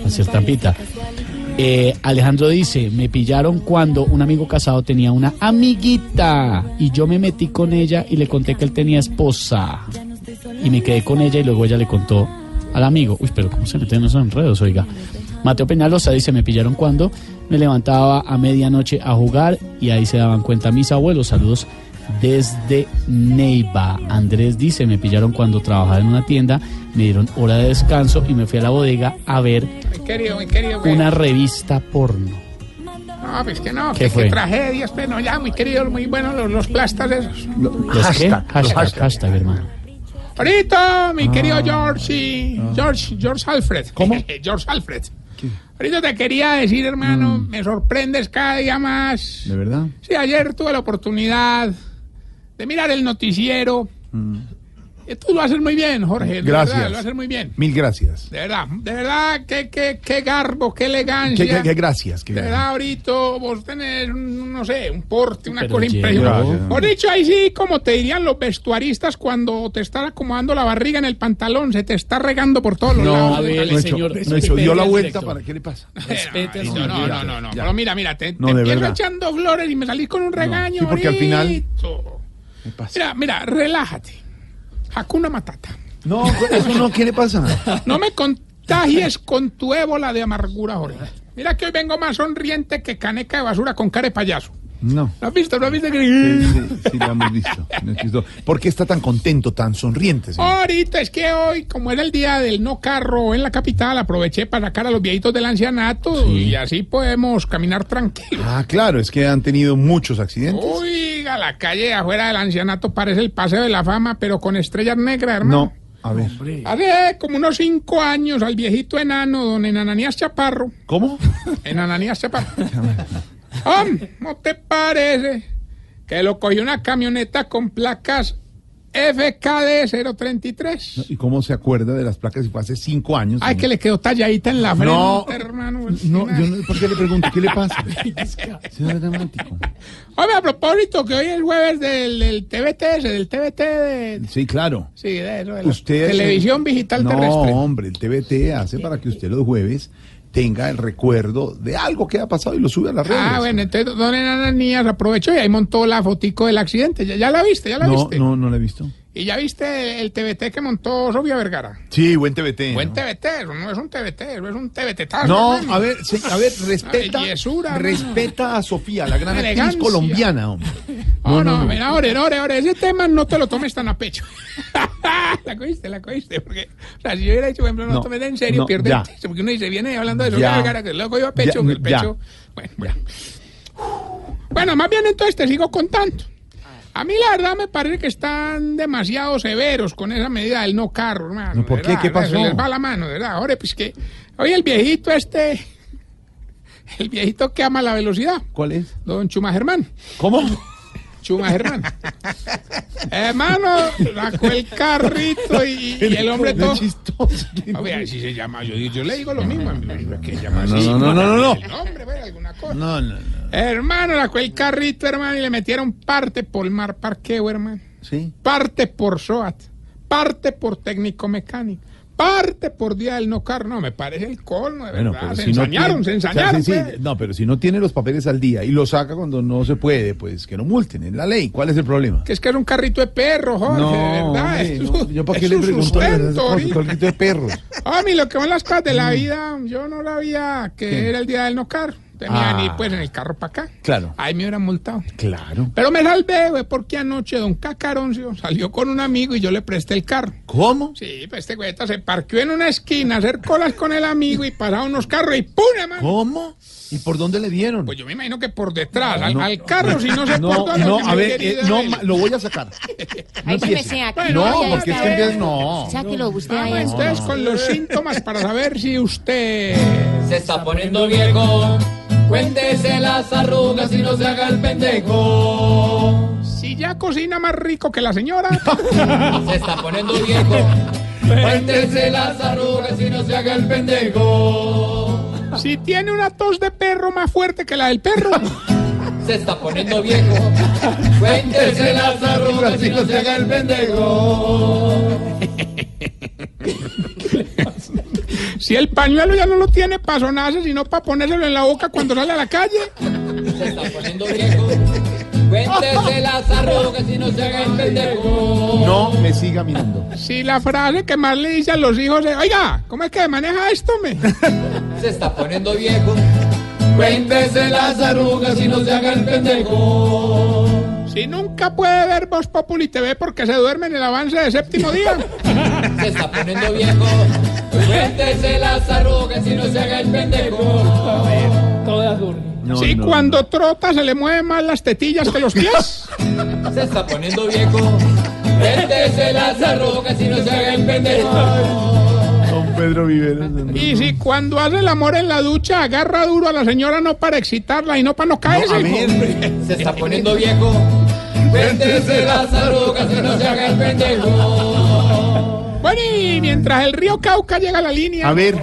hacer trampita? Eh, Alejandro dice, me pillaron cuando un amigo casado tenía una amiguita y yo me metí con ella y le conté que él tenía esposa y me quedé con ella y luego ella le contó al amigo. Uy, pero ¿cómo se meten esos enredos, oiga? Mateo Peñalosa dice, me pillaron cuando me levantaba a medianoche a jugar y ahí se daban cuenta mis abuelos. Saludos desde Neiva. Andrés dice, me pillaron cuando trabajaba en una tienda, me dieron hora de descanso y me fui a la bodega a ver querido, querido. una revista porno. No, pues que no, ¿Qué que, tragedias, pero no, ya, muy queridos, muy buenos los, los plastas esos. ¿Los qué? Hashtag, hashtag, hermano. Ahorita, mi Ah. querido George y George, George Alfred. ¿Cómo? George Alfred. Ahorita te quería decir, hermano, Mm. me sorprendes cada día más. ¿De verdad? Sí, ayer tuve la oportunidad de mirar el noticiero. Y tú lo haces muy bien, Jorge. Gracias. verdad, lo haces muy bien. Mil gracias. De verdad, de verdad, qué, qué, qué garbo, qué elegancia. Qué, qué- qué gracias. qué De verdad, ahorita vos tenés, un, no sé, un porte, una Pero cosa impresionante. Por dicho, ahí sí, como te dirían los vestuaristas cuando te están acomodando la barriga en el pantalón, se te está regando por todos los No, lados. a ver, no, señor. no, no, dio la vuelta para qué le pasa. No, no, no, no, pero mira, mira, te, No, te empiezo verdad. echando flores y me salís con un regaño. sí, porque al final- Mira, mira, relájate. Hakuna Matata. No, eso no, ¿qué le pasa? No me contagies con tu ébola de amargura, Jorge. Mira que hoy vengo más sonriente que caneca de basura con cara de payaso. No. ¿Lo has visto? ¿Lo has visto? Sí, sí, sí, lo hemos visto. lo hemos visto. ¿Por qué está tan contento, tan sonriente? señor? Ahorita es que hoy, como era el día del no carro en la capital, aproveché para sacar a los viejitos del ancianato y así podemos caminar tranquilos. Ah, claro, es que han tenido muchos accidentes. Oiga, la calle afuera del ancianato parece el paseo de la fama, pero con estrellas negras, hermano. No, a ver. Hace como unos cinco años al viejito enano, don Enananías Chaparro. ¿Cómo? Enananías Chaparro. Hom, ¿No te parece que lo cogió una camioneta con placas FKD 033? ¿Y cómo se acuerda de las placas si fue hace cinco años? Ay, que le quedó talladita en la frente, No. hermano. No, yo no, ¿por qué le pregunto? ¿Qué le pasa? Señor dramático. Oye, a propósito, que hoy es jueves del, del TBT, ese, del TBT de... Sí, claro. Sí, de eso, de la Usted televisión digital no, terrestre. hombre, el TVT hace para que usted los jueves tenga el recuerdo de algo que ha pasado y lo sube a las redes. Ah, bueno, entonces don Enananías aprovechó y ahí montó la fotico del accidente. ¿Ya, ya la viste? ¿Ya la no, viste? no, no lo he visto. ¿Y ya viste el TBT que montó Sofía Vergara? Sí, buen TVT. Buen ¿no? TBT, eso no es un TBT, eso es un TBT. No, a ver, a ver, respeta, Bellezura, respeta a Sofía, la gran actriz colombiana, hombre. No, no, mira, ore, ore, ore, ese tema no te lo tomes tan a pecho. la cogiste, la cogiste, porque, o sea, si yo hubiera dicho, por ejemplo, no, No, tomes en serio, no, pierde el texto, porque uno dice, viene hablando de Sofía Ya. Vergara, que lo cogió a pecho, Ya, el pecho, bueno, bueno. Bueno, más bien entonces te sigo contando. A mí la verdad me parece que están demasiado severos con esa medida del no carro, hermano. No, ¿por qué? verdad, ¿Qué pasó? Se les va la mano, ¿verdad? Ahora, pues que, oye, el viejito este, el viejito que ama la velocidad, ¿Cuál es? don Chuma Germán. ¿Cómo? Chuma Germán. Hermano, sacó el carrito y, y el hombre todo. Ver, así se llama. Yo, yo le digo lo mismo. No, no, no, no, no, no. El nombre, alguna cosa. No, no, no. Hermano, sacó el carrito, hermano, y le metieron parte por mar parqueo, hermano. Sí. Parte por SOAT. Parte por técnico mecánico. Parte por día del no carro. No, me parece el colmo, de Bueno, verdad. Se si no ensañaron, tiene- se ensañaron. pues. No, pero si no tiene los papeles al día y lo saca cuando no se puede, pues que no multen, es la ley. ¿Cuál es el problema? Que es que es un carrito de perro, Jorge, no, de verdad. hombre, es no, yo para qué le pregunto ahorita. carrito de perros. A mí lo que van las cosas de la vida, yo no la veía que ¿Qué? era el día del no carro. Tenía Ah. ni pues en el carro para acá. Claro. Ahí me hubieran multado. Claro. Pero me salvé, güey, porque anoche don Cacaroncio salió con un amigo y yo le presté el carro. ¿Cómo? Sí, pues este güey se parqueó en una esquina a hacer colas con el amigo y pasaron unos carros y ¡pum! hermano! ¿Cómo? ¿Y por dónde le dieron? Pues yo me imagino que por detrás, al, No. al carro, si no sé no, por no, a ver, eh, no, lo voy a sacar. Ahí sí me sea. Bueno, No, porque es que empieza, no. Sáquelo usted Vamos ahí. entonces con los síntomas para saber si usted... Se está poniendo viejo. Cuéntese las arrugas y no se haga el pendejo. Si ya cocina más rico que la señora. Se está poniendo viejo. Cuéntese las arrugas y no se haga el pendejo. Si tiene una tos de perro más fuerte que la del perro. Se está poniendo viejo. Cuéntese las arrugas y no se haga el pendejo. Si el pañuelo ya no lo tiene para sonarse, sino para ponérselo en la boca cuando sale a la calle. Se está poniendo viejo. Cuéntese las arrugas y no se haga el pendejo. No me siga mirando. Si la frase que más le dice a los hijos es, oiga, ¿cómo es que maneja esto, me? Se está poniendo viejo. Cuéntese las arrugas y no se haga el pendejo. Si nunca puede ver Voz Populi TV porque se duerme en el avance de séptimo día. Se está poniendo viejo. Cuéntese las arrugas y no se haga el pendejo. Todas, sí, cuando trota se le mueven más las tetillas que los pies. Se está poniendo viejo. Véndese las arrugas y no se haga el pendejo. Don Pedro Viveros. Y si cuando hace el amor en la ducha agarra duro a la señora no para excitarla y no para no caerse. a ver. Se está poniendo viejo. Véndese las arrugas y no se haga el pendejo. Bueno, y mientras el río Cauca llega a la línea. A ver.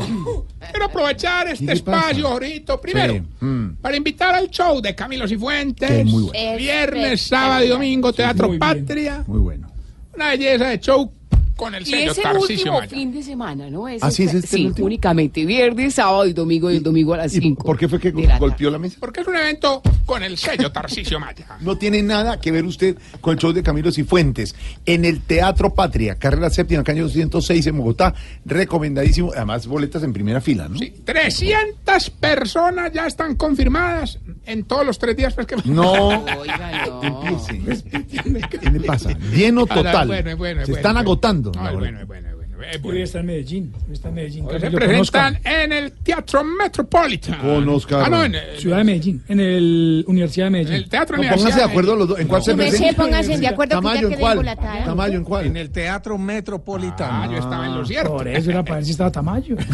Quiero aprovechar este espacio ahorita. Primero, Sí, mm. para invitar al show de Camilo Cifuentes. Que es muy bueno. Viernes, sábado y domingo, Teatro Patria. Muy bueno. Una belleza de show con el Y sello ese Tarcisio último Maya. fin de semana, ¿no? Ese ¿Ah, sí, es está- este el último? únicamente viernes, sábado y domingo y el domingo a las ¿Y 5. por qué fue que de la golpeó la mesa? Porque es un evento con el sello Tarcisio Maya. No tiene nada que ver usted con el show de Camilo Cifuentes. En el Teatro Patria, carrera séptima, caño 206 en Bogotá. Recomendadísimo. Además, boletas en primera fila, ¿no? 300 personas ya están confirmadas en todos los tres días. Pues, que... No. Oiga, no. Empiece. ¿Qué le pasa? Lleno Ah, no, total. bueno, es bueno, es Se bueno, están es bueno. agotando. No, la es boleta. bueno, es bueno, bueno. Hoy bueno. está en Medellín. Hoy está en Medellín. Hoy se presentan en el Teatro Metropolitan. Con Oscar. Ah, no, en el, Ciudad de Medellín. En el Universidad de en Medellín. el Teatro No, Universidad pónganse de acuerdo los dos. ¿En cuál se Súmese, presenta? pónganse de acuerdo Tamayo, ¿en cuál? Tamayo, ¿en cuál? En el Teatro Metropolitano. Ah, yo estaba en lo cierto. Por eso era para ver si estaba Tamayo.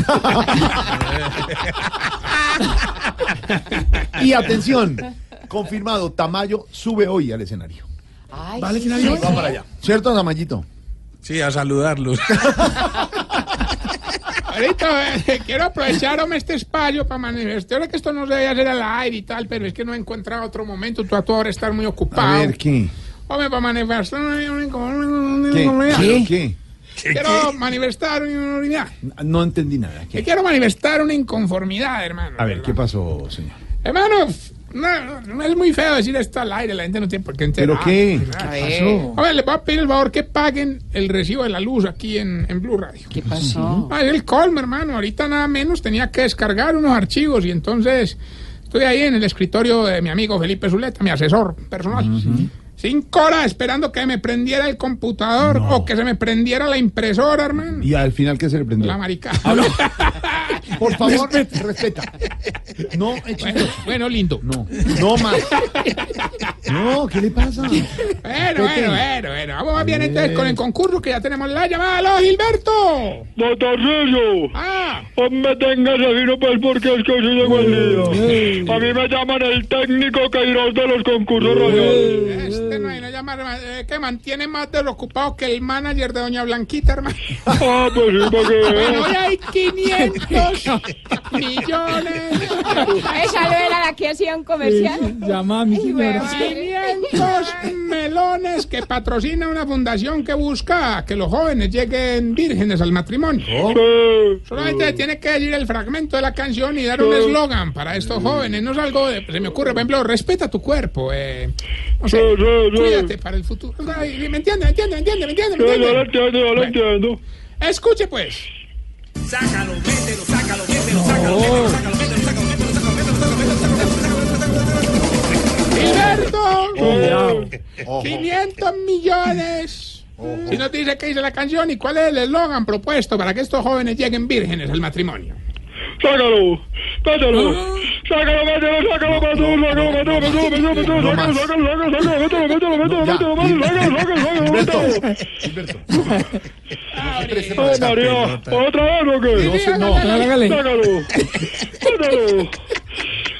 Y atención, confirmado, Tamayo sube hoy al escenario. Ay, Vale, sí, sí. Va para allá. ¿Cierto, Tamayito? Sí, a saludarlos. Ahorita eh, quiero aprovechar este espacio para manifestar que esto no se debe hacer al aire y tal, pero es que no he encontrado otro momento. Tú a tu hora estás muy ocupado. A ver, ¿qué? Hombre, para manifestar ¿Qué? ¿Qué? ¿Qué? Quiero manifestar una. No entendí nada. Quiero manifestar una inconformidad, hermano. A ver, ¿qué pasó, señor? Hermano, no, no es muy feo decir esto al aire, la gente no tiene por qué enterar. ¿Pero qué? A ver. Hombre, les voy a pedir el favor que paguen el recibo de la luz aquí en, en Blue Radio. ¿Qué pasó? Ah, es el colmo, hermano. Ahorita nada menos tenía que descargar unos archivos y entonces estoy ahí en el escritorio de mi amigo Felipe Zuleta, mi asesor personal. Cinco horas esperando que me prendiera el computador o que se me prendiera la impresora, hermano. Y al final, ¿qué se le prendió? La marica. Por favor, respeta. No, bueno, bueno, lindo. No, no más. No, ¿qué le pasa? Bueno, bueno, bueno, bueno. Vamos más bien entonces con el concurso que ya tenemos la llamada. ¡Aló, Gilberto! Don Tarcisio, Ah, no me tengas así, no pues porque es que soy de buen día. A mí me llaman el técnico Queiroz de los concursos radiales. Este no hay llamar, eh, que mantiene más desocupado que el manager de Doña Blanquita, hermano. Ah, pues sí, Bueno, hoy hay 500 millones. Esa no era la que hacía un comercial. Llama a mi señora. 500 melones que patrocina una fundación que busca que los jóvenes lleguen vírgenes al matrimonio. Solamente tiene que decir el fragmento de la canción y dar un eslogan para estos jóvenes. No es algo de, se me ocurre, por ejemplo, respeta tu cuerpo. Eh, no sé, Cuídate para el futuro. Ay, ¿Me entiende? ¿Me entiende? ¿Me entiende? ¿Me entiende? ¿Me Sí, yo lo entiende? entiendo, yo lo Bueno. entiendo. Escuche pues. Sácalo, mételo, sácalo, mételo, sácalo, mételo, sácalo, mételo, sácalo, mételo, sácalo, mételo, sácalo, mételo, Gilberto, 500 millones. Si no te dice qué dice la canción y cuál es el eslogan propuesto para que estos jóvenes lleguen vírgenes al matrimonio. Sácalo, mételo. Sácalo, mételo, sácalo, mételo, sácalo, mételo, mételo, mételo, sácalo, sácalo, sácalo, sácalo, mételo, mételo, mételo, mételo, mételo, sácalo, sácalo, mételo. Oh, María, ¿otra vez o qué? No, no. Sácalo, mételo. Sácalo, mételo,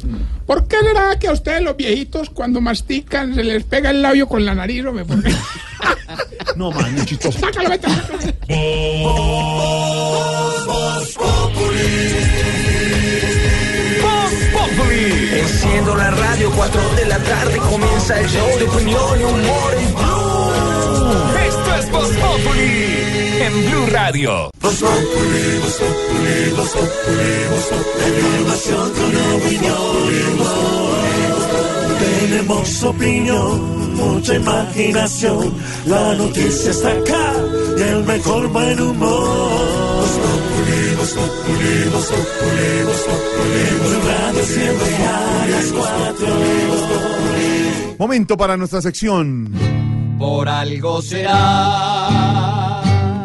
Por ahí. ¿Por qué será que a ustedes los viejitos cuando mastican se les pega el labio con la nariz o me pone? No, man, muy chistoso. Sácalo, vete. Voz Populi. Enciendo la radio, 4 de la tarde comienza el show de opinión y humor en Blue. Esto es Voz Populi en Blue Radio. Tenemos opinión, mucha imaginación. La noticia está acá y el mejor buen humor. Populi. Blue Radio siempre a las cuatro. Momento para nuestra sección. Por algo será.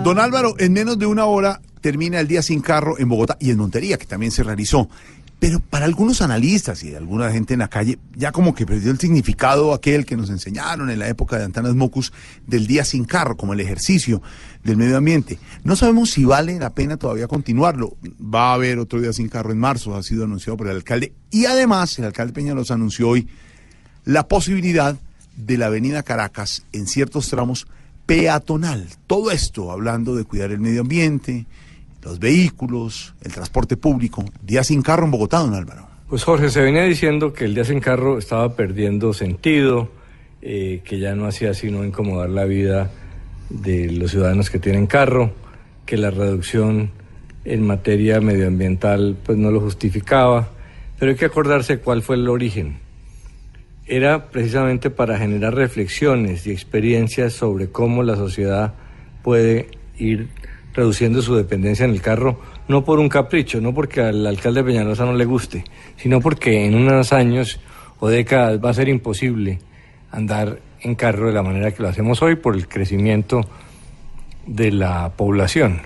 Don Álvaro, en menos de una hora termina el día sin carro en Bogotá y en Montería, que también se realizó. Pero para algunos analistas y alguna gente en la calle, ya como que perdió el significado aquel que nos enseñaron en la época de Antanas Mocus del día sin carro, como el ejercicio del medio ambiente. No sabemos si vale la pena todavía continuarlo. Va a haber otro día sin carro en marzo, ha sido anunciado por el alcalde. Y además, el alcalde Peñalosa anunció hoy la posibilidad de la avenida Caracas en ciertos tramos peatonal. Todo esto hablando de cuidar el medio ambiente, los vehículos, el transporte público. Día sin carro en Bogotá, don Álvaro. Pues Jorge, se venía diciendo que el día sin carro estaba perdiendo sentido, eh, que ya no hacía sino incomodar la vida de los ciudadanos que tienen carro, que la reducción en materia medioambiental pues no lo justificaba, pero hay que acordarse cuál fue el origen. Era precisamente para generar reflexiones y experiencias sobre cómo la sociedad puede ir reduciendo su dependencia en el carro, no por un capricho, no porque al alcalde Peñalosa no le guste, sino porque en unos años o décadas va a ser imposible andar en carro de la manera que lo hacemos hoy por el crecimiento de la población.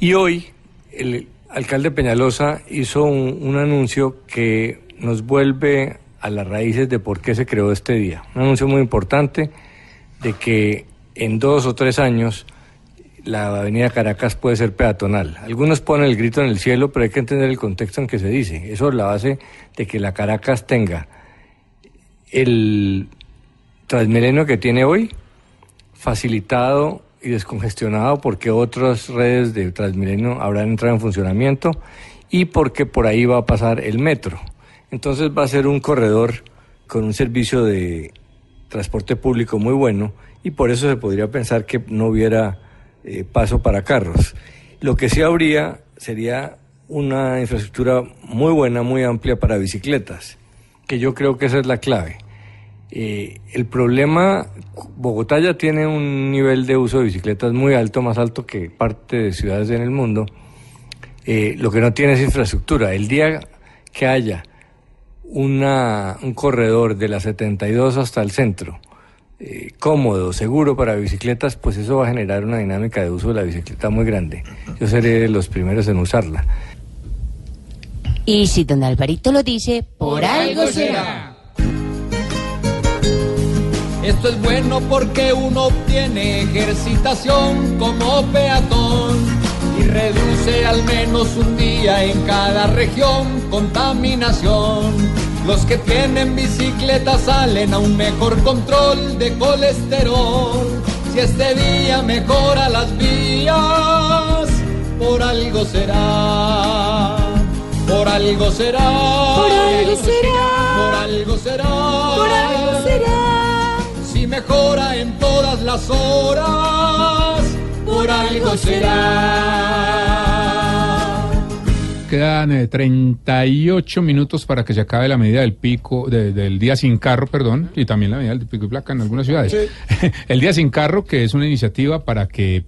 Y hoy el alcalde Peñalosa hizo un, un anuncio que nos vuelve a las raíces de por qué se creó este día. Un anuncio muy importante de que en dos o tres años la avenida Caracas puede ser peatonal. Algunos ponen el grito en el cielo, pero hay que entender el contexto en que se dice. Eso es la base de que la Caracas tenga el Transmilenio que tiene hoy, facilitado y descongestionado porque otras redes de Transmilenio habrán entrado en funcionamiento y porque por ahí va a pasar el metro. Entonces va a ser un corredor con un servicio de transporte público muy bueno y por eso se podría pensar que no hubiera eh, paso para carros. Lo que sí habría sería una infraestructura muy buena, muy amplia para bicicletas, que yo creo que esa es la clave. Eh, el problema, Bogotá ya tiene un nivel de uso de bicicletas muy alto, más alto que parte de ciudades en el mundo. Eh, lo que no tiene es infraestructura. El día que haya una, un corredor de la 72 hasta el centro, eh, cómodo, seguro para bicicletas, pues eso va a generar una dinámica de uso de la bicicleta muy grande. Yo seré de los primeros en usarla. Y si don Alvarito lo dice, por, algo será. Esto es bueno porque uno obtiene ejercitación como peatón reduce al menos un día en cada región contaminación. Los que tienen bicicleta salen a un mejor control de colesterol. Si este día mejora las vías, por algo será. Por algo será. Por algo será. Por algo será. Por algo será. Si mejora en todas las horas, por algo será. Quedan eh, 38 minutos para que se acabe la medida del pico, de- del día sin carro, perdón, y también la medida del pico y placa en algunas ciudades. El día sin carro, que es una iniciativa para que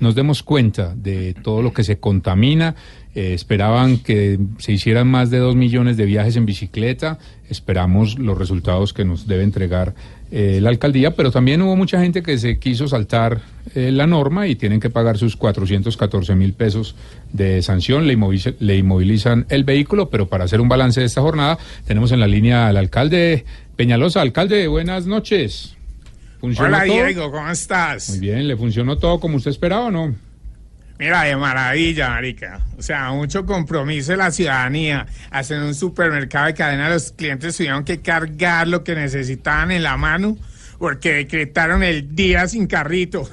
nos demos cuenta de todo lo que se contamina. Eh, esperaban que se hicieran más de dos millones de viajes en bicicleta. Esperamos los resultados que nos debe entregar eh, la alcaldía, pero también hubo mucha gente que se quiso saltar eh, la norma y tienen que pagar sus 414 mil pesos de sanción. Le, inmoviliza- le inmovilizan el vehículo, pero para hacer un balance de esta jornada, tenemos en la línea al alcalde Peñalosa. Alcalde, buenas noches. ¿Funcionó Hola todo? Diego, ¿cómo estás? Muy bien, ¿le funcionó todo como usted esperaba o no? Mira, de maravilla, marica. O sea, mucho compromiso de la ciudadanía. Hasta en un supermercado de cadena los clientes tuvieron que cargar lo que necesitaban en la mano porque decretaron el día sin carrito.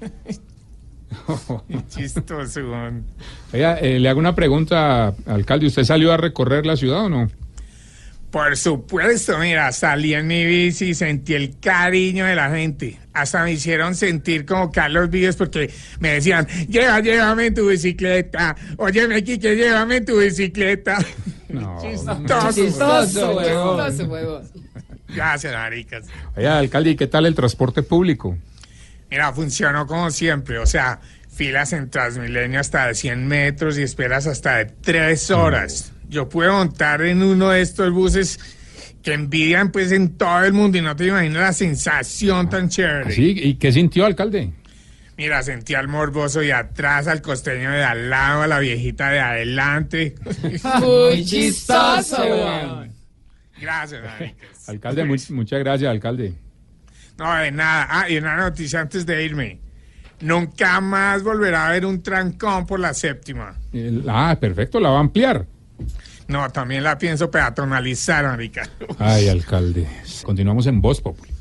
Chistoso. Oiga, eh, le hago una pregunta, alcalde. ¿Usted salió a recorrer la ciudad o no? Por supuesto, mira, salí en mi bici y sentí el cariño de la gente. Hasta me hicieron sentir como Carlos Vives porque me decían, lleva, llévame en tu bicicleta. Oye, Quique, llévame en tu bicicleta. No. Chistoso, Chistoso, huevón. Gracias, maricas. Oiga, alcalde, ¿y qué tal el transporte público? Mira, funcionó como siempre, o sea, filas en Transmilenio hasta de 100 metros y esperas hasta de 3 horas. Yo pude montar en uno de estos buses que envidian pues en todo el mundo y no te imaginas la sensación tan chévere. ¿Sí? ¿Y qué sintió, alcalde? Mira, sentí al morboso de atrás, al costeño de al lado, a la viejita de adelante. Muy chistoso, weón. Gracias, maricas. Alcalde, mu- muchas gracias, alcalde. No, de nada. Ah, y una noticia antes de irme. Nunca más volverá a haber un trancón por la séptima. El- ah, perfecto, la va a ampliar. No, también la pienso peatonalizar, marica. Ay, alcalde. Continuamos en Voz Populi.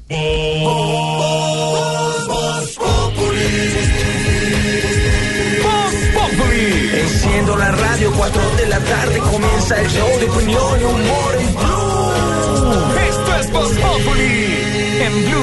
Voz Populi. Enciendo la radio, 4 de la tarde comienza el show de opinión y humor en Blue. Esto es Voz Populi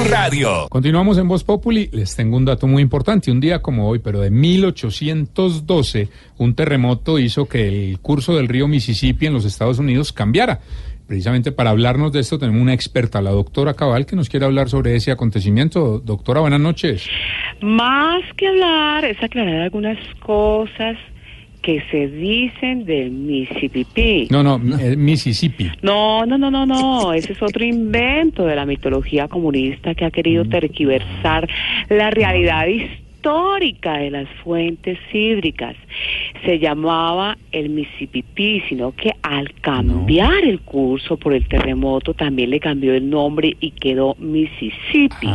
Radio. Continuamos en Voz Populi. Les tengo un dato muy importante. Un día como hoy, pero de 1812, un terremoto hizo que el curso del río Mississippi en los Estados Unidos cambiara. Precisamente para hablarnos de esto tenemos una experta, la doctora Cabal, que nos quiere hablar sobre ese acontecimiento. Doctora, buenas noches. Más que hablar es aclarar algunas cosas que se dicen del Mississippi. No, no, eh, Mississippi. No, no, no, no, no. Ese es otro invento de la mitología comunista que ha querido tergiversar la realidad histórica de las fuentes hídricas. Se llamaba el Mississippi, sino que al cambiar el curso por el terremoto también le cambió el nombre y quedó Mississippi.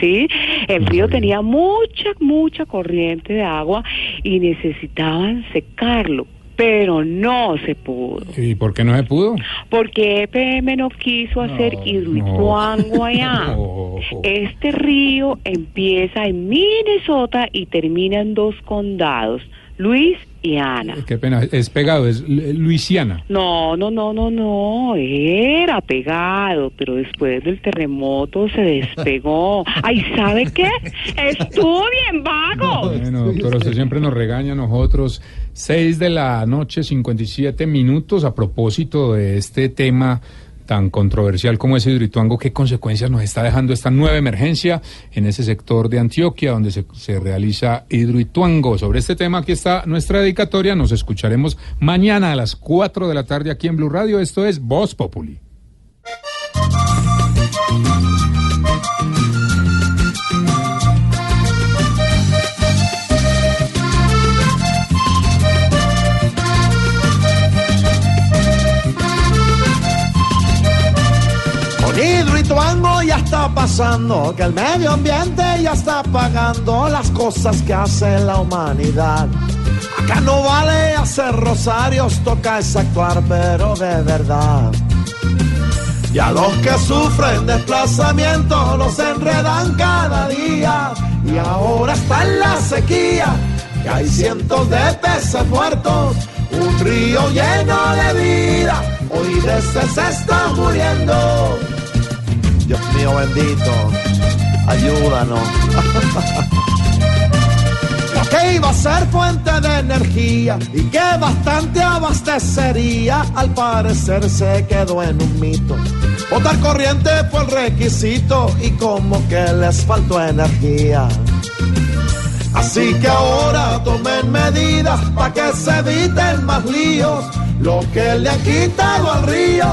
Sí, el río tenía mucha, mucha corriente de agua y necesitaban secarlo, pero no se pudo. ¿Y por qué no se pudo? Porque EPM no quiso hacer hidroituango allá. Este río empieza en Minnesota y termina en dos condados, Luis y Ana. Qué pena, es pegado, es Lu- Luisiana. No, no, no, no, no, era pegado, pero después del terremoto se despegó. Ay, ¿sabe qué? Estuvo bien vago. Bueno, doctora, usted siempre nos regaña a nosotros. Seis de la noche, 57 minutos. A propósito de este tema tan controversial como es Hidroituango, ¿qué consecuencias nos está dejando esta nueva emergencia en ese sector de Antioquia donde se, realiza Hidroituango? Sobre este tema, aquí está nuestra dedicatoria. Nos escucharemos mañana a las 4 de la tarde aquí en Blue Radio. Esto es Voz Populi. Pasando, que el medio ambiente ya está pagando las cosas que hace la humanidad. Acá no vale hacer rosarios, toca es actuar, pero de verdad. Y a los que sufren desplazamiento los enredan cada día. Y ahora está en la sequía, que hay cientos de peces muertos. Un río lleno de vida, hoy sed se está muriendo. Dios mío bendito, ayúdanos. Que iba a ser fuente de energía y que bastante abastecería, al parecer se quedó en un mito. Botar corriente fue el requisito y como que les faltó energía. Así que ahora tomen medidas para que se eviten más líos. Lo que le han quitado al río,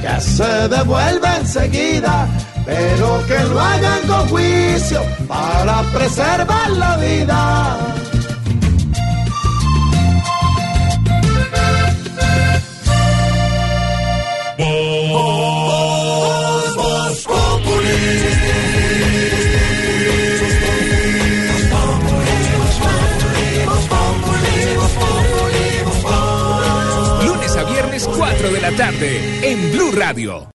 que se devuelve enseguida. Pero que lo hagan con juicio para preservar la vida. Lunes a viernes 4 de la tarde en Blue Radio.